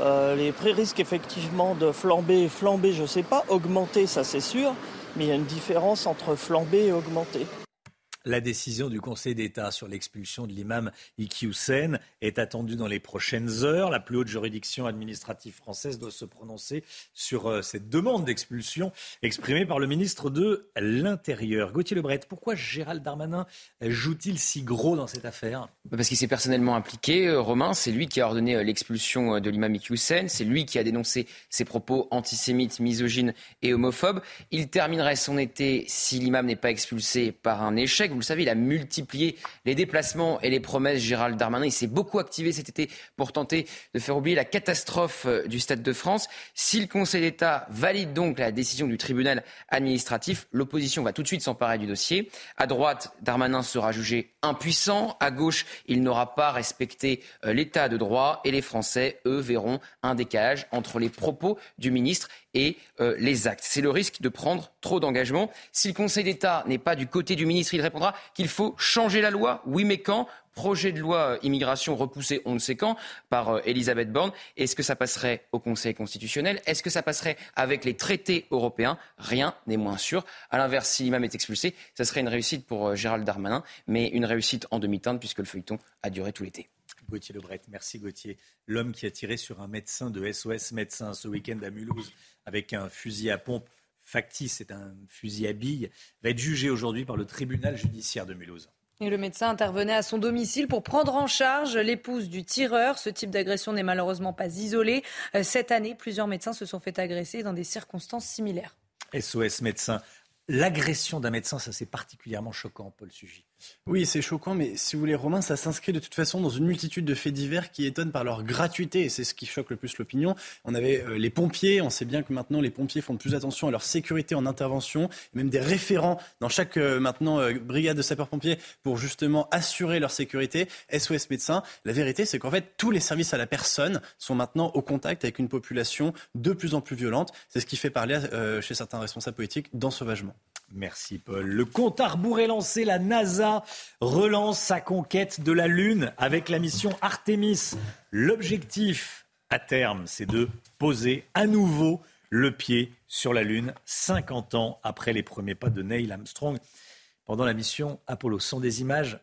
[SPEAKER 44] Euh, les prix risquent effectivement de flamber, flamber, je ne sais pas, augmenter, ça c'est sûr, mais il y a une différence entre flamber et augmenter.
[SPEAKER 1] La décision du Conseil d'État sur l'expulsion de l'imam Iki Hussein est attendue dans les prochaines heures. La plus haute juridiction administrative française doit se prononcer sur euh, cette demande d'expulsion exprimée par le ministre de l'Intérieur. Gauthier Lebret, pourquoi Gérald Darmanin joue-t-il si gros dans cette affaire?
[SPEAKER 10] Parce qu'il s'est personnellement impliqué, euh, Romain. C'est lui qui a ordonné euh, l'expulsion de l'imam Iki Hussein. C'est lui qui a dénoncé ses propos antisémites, misogynes et homophobes. Il terminerait son été si l'imam n'est pas expulsé par un échec Vous le savez, il a multiplié les déplacements et les promesses. Gérald Darmanin, il s'est beaucoup activé cet été pour tenter de faire oublier la catastrophe euh, du Stade de France. Si le Conseil d'État valide donc la décision du tribunal administratif, l'opposition va tout de suite s'emparer du dossier. À droite, Darmanin sera jugé impuissant. À gauche, il n'aura pas respecté euh, l'état de droit. Et les Français, eux, verront un décalage entre les propos du ministre et euh, les actes. C'est le risque de prendre trop d'engagements. Si le Conseil d'État n'est pas du côté du ministre, il répondra qu'il faut changer la loi. Oui, mais quand? Projet de loi euh, immigration repoussé on ne sait quand par euh, Elisabeth Borne. Est-ce que ça passerait au Conseil constitutionnel? Est-ce que ça passerait avec les traités européens? Rien n'est moins sûr. À l'inverse, si l'imam est expulsé, ça serait une réussite pour Gérald Darmanin, mais une réussite en demi-teinte puisque le feuilleton a duré tout l'été.
[SPEAKER 1] Gauthier Lebret, merci Gauthier. L'homme qui a tiré sur un médecin de SOS Médecins ce week-end à Mulhouse avec un fusil à pompe factice, c'est un fusil à billes, va être jugé aujourd'hui par le tribunal judiciaire de Mulhouse.
[SPEAKER 2] Et le médecin intervenait à son domicile pour prendre en charge l'épouse du tireur. Ce type d'agression n'est malheureusement pas isolé. Euh, cette année, plusieurs médecins se sont fait agresser dans des circonstances similaires.
[SPEAKER 1] SOS médecin. L'agression d'un médecin, ça c'est particulièrement choquant, Paul Sugy.
[SPEAKER 45] Oui, c'est choquant, mais si vous voulez, Romain, ça s'inscrit de toute façon dans une multitude de faits divers qui étonnent par leur gratuité, et c'est ce qui choque le plus l'opinion. On avait euh, les pompiers, on sait bien que maintenant les pompiers font plus attention à leur sécurité en intervention, même des référents dans chaque euh, euh, brigade de sapeurs-pompiers pour justement assurer leur sécurité. SOS médecins, la vérité, c'est qu'en fait tous les services à la personne sont maintenant au contact avec une population de plus en plus violente. C'est ce qui fait parler chez certains responsables politiques d'ensauvagement.
[SPEAKER 1] Merci Paul. Le compte à rebours est lancé. La NASA relance sa conquête de la Lune avec la mission Artemis. L'objectif à terme, c'est de poser à nouveau le pied sur la Lune, 50 ans après les premiers pas de Neil Armstrong pendant la mission Apollo. Ce sont des images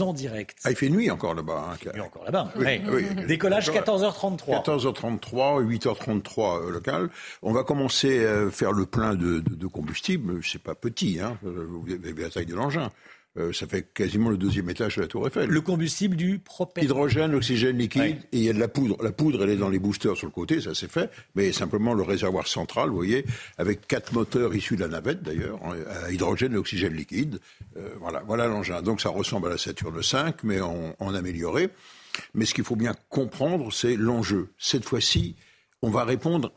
[SPEAKER 1] en direct.
[SPEAKER 14] Ah, il fait nuit encore là-bas.
[SPEAKER 1] Hein, il fait nuit encore là-bas. Oui. Décollage 14h33.
[SPEAKER 14] 14h33, 8h33 local. On va commencer à faire le plein de, de, de combustible. C'est pas petit, hein. Vous avez la taille de l'engin. Euh, ça fait quasiment le deuxième étage de la Tour Eiffel.
[SPEAKER 1] Le combustible du propane.
[SPEAKER 14] Hydrogène, oxygène liquide, et il y a de la poudre. La poudre, elle est dans les boosters sur le côté, ça c'est fait, mais simplement le réservoir central, vous voyez, avec quatre moteurs issus de la navette d'ailleurs, hein, à hydrogène et oxygène liquide. Euh, voilà, voilà l'engin. Donc ça ressemble à la Saturne 5, mais en, en amélioré. Mais ce qu'il faut bien comprendre, c'est l'enjeu. Cette fois-ci, on va répondre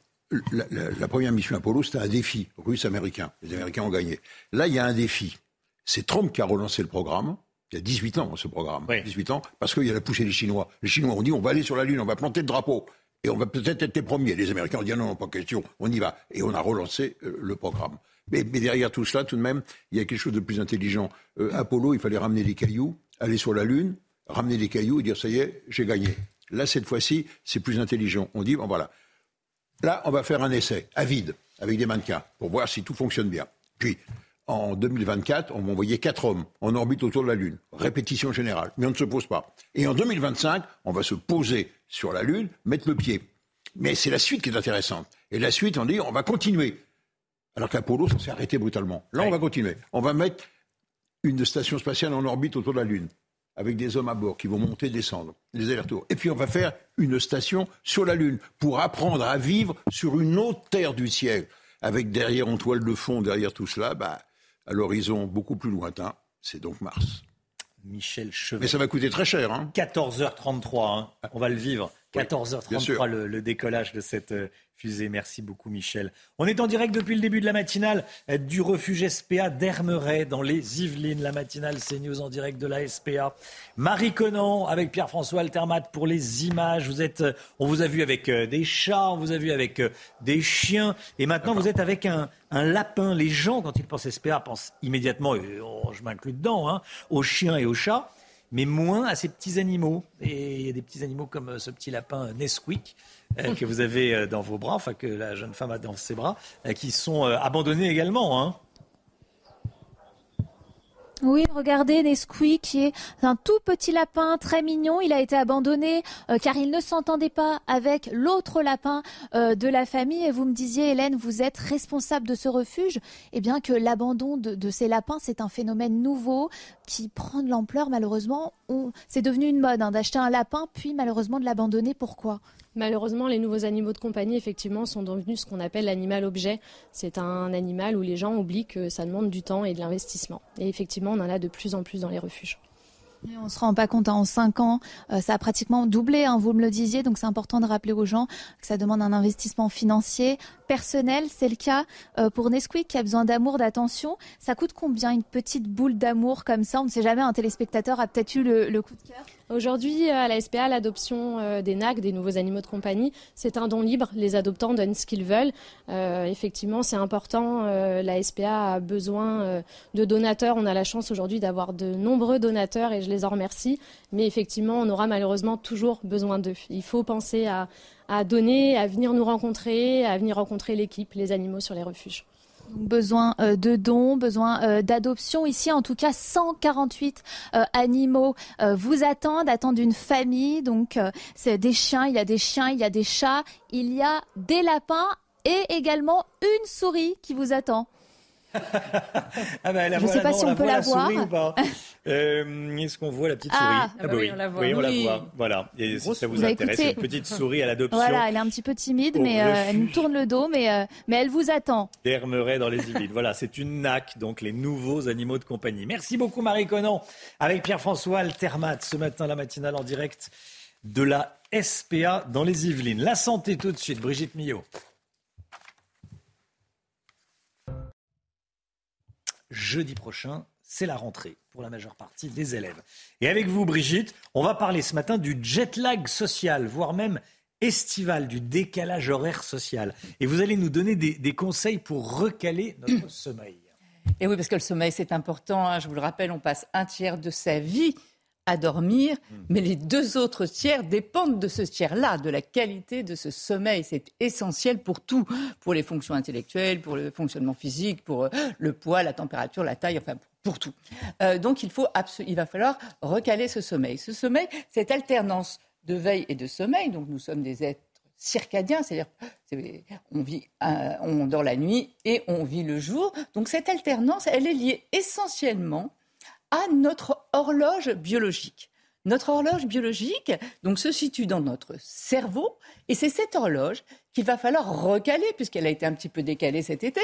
[SPEAKER 14] la, la, la, première mission Apollo, c'était un défi russe-américain. Les Américains ont gagné. Là, il y a un défi. C'est Trump qui a relancé le programme. Il y a 18 ans, ce programme. Oui. 18 ans, parce qu'il a poussé les Chinois. Les Chinois ont dit on va aller sur la Lune, on va planter le drapeau. Et on va peut-être être les premiers. Les Américains ont dit non, non, pas question, on y va. Et on a relancé euh, le programme. Mais, mais, derrière tout cela, tout de même, il y a quelque chose de plus intelligent. Euh, Apollo, il fallait ramener les cailloux, aller sur la Lune, ramener les cailloux et dire ça y est, j'ai gagné. Là, cette fois-ci, c'est plus intelligent. On dit bon voilà. Là, on va faire un essai à vide avec des mannequins pour voir si tout fonctionne bien. Puis, en 2024, on va envoyer quatre hommes en orbite autour de la Lune. Répétition générale. Mais on ne se pose pas. Et en 2025, on va se poser sur la Lune, mettre le pied. Mais c'est la suite qui est intéressante. Et la suite, on dit, on va continuer. Alors qu'Apollo, ça s'est arrêté brutalement. Là, on va continuer. On va mettre une station spatiale en orbite autour de la Lune, avec des hommes à bord qui vont monter, descendre, les allers-retours. Et puis, on va faire une station sur la Lune pour apprendre à vivre sur une autre terre du ciel. Avec derrière, en toile de fond, derrière tout cela, bah, à l'horizon beaucoup plus lointain, c'est donc Mars.
[SPEAKER 1] Michel Chevet.
[SPEAKER 14] Mais ça va coûter très cher. Hein.
[SPEAKER 1] 14h33, hein. on va le vivre. 14h33, le, le, décollage de cette euh, fusée. Merci beaucoup, Michel. On est en direct depuis le début de la matinale euh, du refuge SPA d'Hermeret, dans les Yvelines. La matinale CNews en direct de la SPA. Marie Conan avec Pierre-François Altermat pour les images. Vous êtes, euh, on vous a vu avec des chats, on vous a vu avec des chiens. Et maintenant, vous êtes avec un, un lapin. Les gens, quand ils pensent SPA, pensent immédiatement, et oh, je m'inclus dedans, hein, aux chiens et aux chats mais moins à ces petits animaux. Et il y a des petits animaux comme ce petit lapin Nesquik euh, que vous avez euh, dans vos bras, enfin que la jeune femme a dans ses bras, euh, qui sont euh, abandonnés également. Hein.
[SPEAKER 12] Oui, regardez Nesquik qui est un tout petit lapin très mignon. Il a été abandonné euh, car il ne s'entendait pas avec l'autre lapin euh, de la famille. Et vous me disiez, Hélène, vous êtes responsable de ce refuge. Eh bien que l'abandon de, ces lapins, c'est un phénomène nouveau qui prend de l'ampleur. Malheureusement, c'est devenu une mode hein, d'acheter un lapin puis malheureusement de l'abandonner. Pourquoi?
[SPEAKER 13] Malheureusement, les nouveaux animaux de compagnie, effectivement, sont devenus ce qu'on appelle l'animal objet. C'est un animal où les gens oublient que ça demande du temps et de l'investissement. Et effectivement,
[SPEAKER 53] effectivement, on en a de plus en plus dans les refuges.
[SPEAKER 12] on ne se rend pas compte, hein, en 5 ans, euh, ça a pratiquement doublé, hein, vous me le disiez, donc c'est important de rappeler aux gens que ça demande un investissement financier, personnel, c'est le cas euh, pour Nesquik qui a besoin d'amour, d'attention. Ça coûte combien une petite boule d'amour comme ça? On ne sait jamais, un téléspectateur a peut-être eu le, coup de cœur
[SPEAKER 53] Aujourd'hui, à la SPA, l'adoption euh, des NAC, des nouveaux animaux de compagnie, c'est un don libre. Les adoptants donnent ce qu'ils veulent. Euh, effectivement, c'est important. la SPA a besoin de donateurs. On a la chance aujourd'hui d'avoir de nombreux donateurs et je les en remercie. Mais effectivement, on aura malheureusement toujours besoin d'eux. Il faut penser à donner, à venir nous rencontrer, à venir rencontrer l'équipe, les animaux sur les refuges.
[SPEAKER 12] Besoin euh, de dons, besoin euh, d'adoption. Ici, en tout cas, 148 euh, animaux vous attendent, attendent une famille. Donc, c'est des chiens, il y a des chiens, il y a des chats, il y a des lapins et également une souris qui vous attend.
[SPEAKER 1] Ah bah,
[SPEAKER 12] je ne sais pas si on, peut la, voir.
[SPEAKER 1] Euh, est-ce qu'on voit la petite souris
[SPEAKER 2] ah, ah bah oui, on la voit.
[SPEAKER 1] Oui, on la voit. Voilà. Et si ça vous intéresse, une petite souris à l'adoption.
[SPEAKER 12] Voilà, elle est un petit peu timide, mais euh, elle nous tourne le dos, mais, euh, mais elle vous attend.
[SPEAKER 1] Dermeret dans les Yvelines. voilà, c'est une NAC, donc les nouveaux animaux de compagnie. Merci beaucoup Marie Conan. Avec Pierre-François Altermat, ce matin, la matinale en direct de la SPA dans les Yvelines. La santé tout de suite, Brigitte Millot. Jeudi prochain, c'est la rentrée pour la majeure partie des élèves. Et avec vous, Brigitte, on va parler ce matin du jet lag social, voire même estival, du décalage horaire social. Et vous allez nous donner des, conseils pour recaler notre sommeil.
[SPEAKER 54] Et oui, parce que le sommeil, c'est important. Hein. Je vous le rappelle, on passe un tiers de sa vie à dormir, hmm. mais les deux autres tiers dépendent de ce tiers-là, de la qualité de ce sommeil. C'est essentiel pour tout, pour les fonctions intellectuelles, pour le fonctionnement physique, pour euh, le poids, la température, la taille, enfin pour tout. Euh, donc il, faut il va falloir recaler ce sommeil. Ce sommeil, cette alternance de veille et de sommeil, donc nous sommes des êtres circadiens, c'est-à-dire on vit, euh, on dort la nuit et on vit le jour. Donc cette alternance, elle est liée essentiellement à notre horloge biologique. Notre horloge biologique donc, se situe dans notre cerveau et c'est cette horloge qu'il va falloir recaler puisqu'elle a été un petit peu décalée cet été.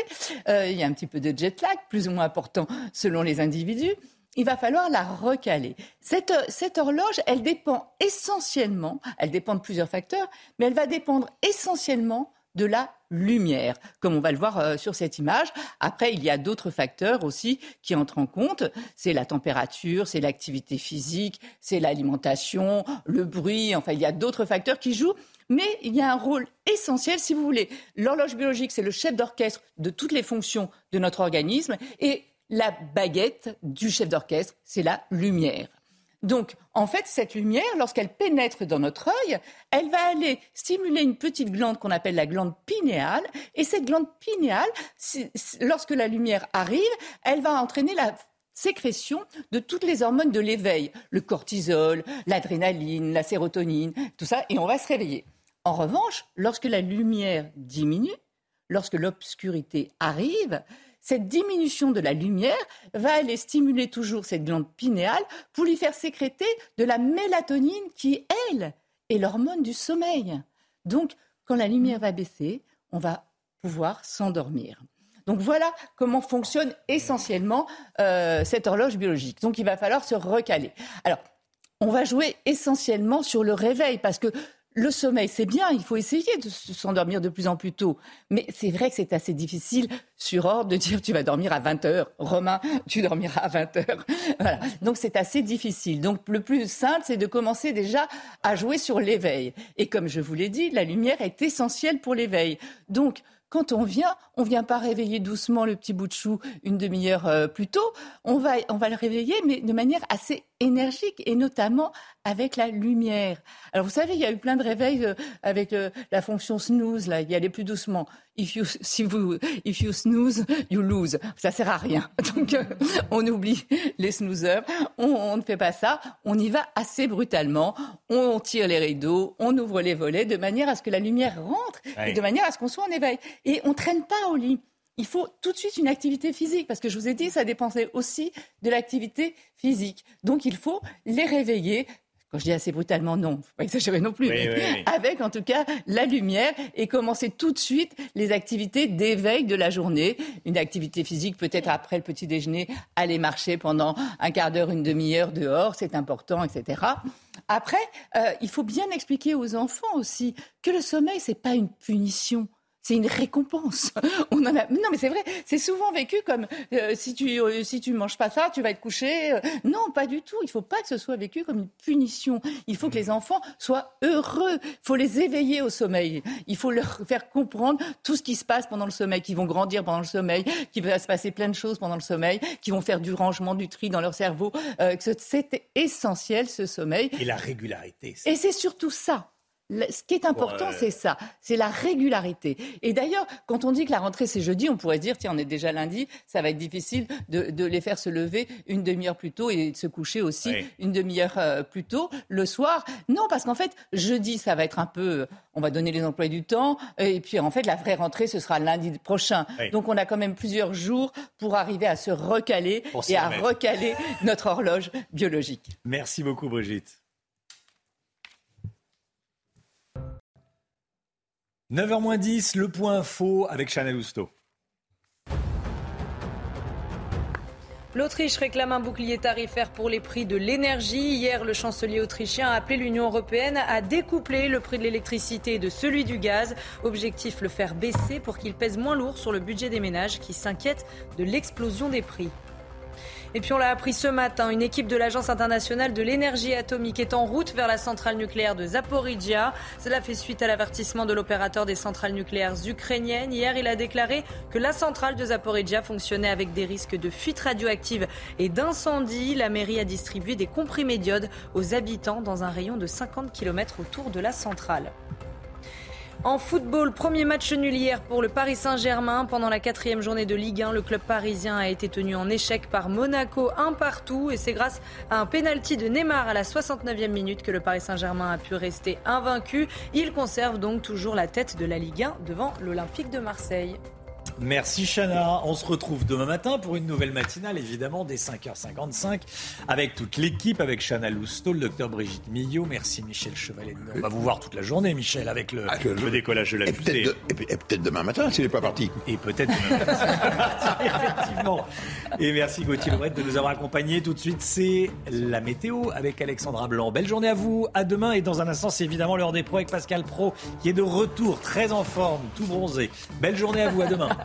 [SPEAKER 54] Euh, il y a un petit peu de jet lag, plus ou moins important selon les individus. Il va falloir la recaler. Cette, cette horloge, elle dépend essentiellement, elle dépend de plusieurs facteurs, mais elle va dépendre essentiellement de la lumière, comme on va le voir euh, sur cette image. Après, il y a d'autres facteurs aussi qui entrent en compte. C'est la température, c'est l'activité physique, c'est l'alimentation, le bruit. Enfin, il y a d'autres facteurs qui jouent. Mais il y a un rôle essentiel, si vous voulez. L'horloge biologique, c'est le chef d'orchestre de toutes les fonctions de notre organisme. Et la baguette du chef d'orchestre, c'est la lumière. Donc, en fait, cette lumière, lorsqu'elle pénètre dans notre œil, elle va aller stimuler une petite glande qu'on appelle la glande pinéale. Et cette glande pinéale, lorsque la lumière arrive, elle va entraîner la sécrétion de toutes les hormones de l'éveil, le cortisol, l'adrénaline, la sérotonine, tout ça, et on va se réveiller. En revanche, lorsque la lumière diminue, lorsque l'obscurité arrive, cette diminution de la lumière va aller stimuler toujours cette glande pinéale pour lui faire sécréter de la mélatonine qui, elle, est l'hormone du sommeil. Donc, quand la lumière va baisser, on va pouvoir s'endormir. Donc voilà comment fonctionne essentiellement euh, cette horloge biologique. Donc il va falloir se recaler. Alors, on va jouer essentiellement sur le réveil parce que le sommeil, c'est bien, il faut essayer de s'endormir de plus en plus tôt. Mais c'est vrai que c'est assez difficile sur ordre de dire tu vas dormir à 20 heures. Romain, tu dormiras à 20 heures. Donc c'est assez difficile. Donc le plus simple, c'est de commencer déjà à jouer sur l'éveil. Et comme je vous l'ai dit, la lumière est essentielle pour l'éveil. Donc, quand on vient, on vient pas réveiller doucement le petit bout de chou une demi-heure euh, plus tôt. On va, on va le réveiller, mais de manière assez énergique et notamment avec la lumière. Alors vous savez, il y a eu plein de réveils euh, avec euh, la fonction snooze, là, il y allait plus doucement. If you, si vous, if you snooze, you lose. Ça sert à rien. Donc euh, on oublie les snoozers, on, ne fait pas ça, on y va assez brutalement, on tire les rideaux, on ouvre les volets de manière à ce que la lumière rentre et de manière à ce qu'on soit en éveil. Et on traîne pas au lit il faut tout de suite une activité physique, parce que je vous ai dit, ça dépendait aussi de l'activité physique. Donc il faut les réveiller quand je dis assez brutalement, non, faut pas exagérer non plus,
[SPEAKER 1] Oui,
[SPEAKER 54] mais
[SPEAKER 1] oui, oui.
[SPEAKER 54] avec en tout cas la lumière et commencer tout de suite les activités d'éveil de la journée. Une activité physique, peut-être après le petit déjeuner, aller marcher pendant un quart d'heure, une demi-heure dehors, c'est important, etc. Après, euh, il faut bien expliquer aux enfants aussi que le sommeil, c'est pas une punition. C'est une récompense. On en a... Non, mais c'est vrai. C'est souvent vécu comme euh, si tu euh, si tu manges pas ça, tu vas être couché. Euh, non, pas du tout. Il faut pas que ce soit vécu comme une punition. Il faut que les enfants soient heureux. Il faut les éveiller au sommeil. Il faut leur faire comprendre tout ce qui se passe pendant le sommeil, qu'ils vont grandir pendant le sommeil, qu'il va se passer plein de choses pendant le sommeil, qu'ils vont faire du rangement, du tri dans leur cerveau. euh, c'est essentiel ce sommeil.
[SPEAKER 1] Et la régularité. c'est-
[SPEAKER 54] Et c'est surtout ça. Ce qui est important,
[SPEAKER 1] Ouais.
[SPEAKER 54] c'est ça, c'est la régularité. Et d'ailleurs, quand on dit que la rentrée c'est jeudi, on pourrait dire tiens, on est déjà lundi, ça va être difficile de, de les faire se lever une demi-heure plus tôt et de se coucher aussi
[SPEAKER 1] Oui.
[SPEAKER 54] une demi-heure euh, plus tôt le soir. Non, parce qu'en fait, jeudi, ça va être un peu, on va donner les emplois du temps, et puis en fait, la vraie rentrée ce sera lundi prochain.
[SPEAKER 1] Oui.
[SPEAKER 54] Donc on a quand même plusieurs jours pour arriver à se recaler
[SPEAKER 1] Pour
[SPEAKER 54] et à
[SPEAKER 1] remettre.
[SPEAKER 54] recaler notre horloge biologique.
[SPEAKER 1] Merci beaucoup, Brigitte. 9h10, le point faux avec Chanel Housteau.
[SPEAKER 2] L'Autriche réclame un bouclier tarifaire pour les prix de l'énergie. Hier, le chancelier autrichien a appelé l'Union européenne à découpler le prix de l'électricité de celui du gaz. Objectif le faire baisser pour qu'il pèse moins lourd sur le budget des ménages qui s'inquiètent de l'explosion des prix. Et puis on l'a appris ce matin, une équipe de l'Agence internationale de l'énergie atomique est en route vers la centrale nucléaire de Zaporizhia. Cela fait suite à l'avertissement de l'opérateur des centrales nucléaires ukrainiennes. Hier, il a déclaré que la centrale de Zaporizhia fonctionnait avec des risques de fuite radioactive et d'incendie. La mairie a distribué des comprimés d'iode aux habitants dans un rayon de 50 km autour de la centrale. En football, premier match nul hier pour le Paris Saint-Germain. Pendant la quatrième journée de Ligue 1, le club parisien a été tenu en échec par Monaco, un partout. Et c'est grâce à un pénalty de Neymar à la 69e minute que le Paris Saint-Germain a pu rester invaincu. Il conserve donc toujours la tête de la Ligue 1 devant l'Olympique de Marseille.
[SPEAKER 1] Merci Chana. On se retrouve demain matin pour une nouvelle matinale, évidemment, dès 5h55, avec toute l'équipe, avec Chana Lousteau, le docteur Brigitte Millot. Merci Michel Chevalet. On va vous voir toute la journée, Michel, avec le,
[SPEAKER 55] Ah, je-
[SPEAKER 1] le décollage de la
[SPEAKER 55] Et
[SPEAKER 1] fusée.
[SPEAKER 55] peut-être de- et peut- et peut-être demain matin s'il n'est pas parti.
[SPEAKER 1] Et peut-être demain matin. Effectivement. Et merci Gauthier Lebret de nous avoir accompagnés. Tout de suite, c'est la météo avec Alexandra Blanc. Belle journée à vous. À demain. Et dans un instant, c'est évidemment l'heure des pros avec Pascal Pro, qui est de retour, très en forme, tout bronzé. Belle journée à vous. À demain.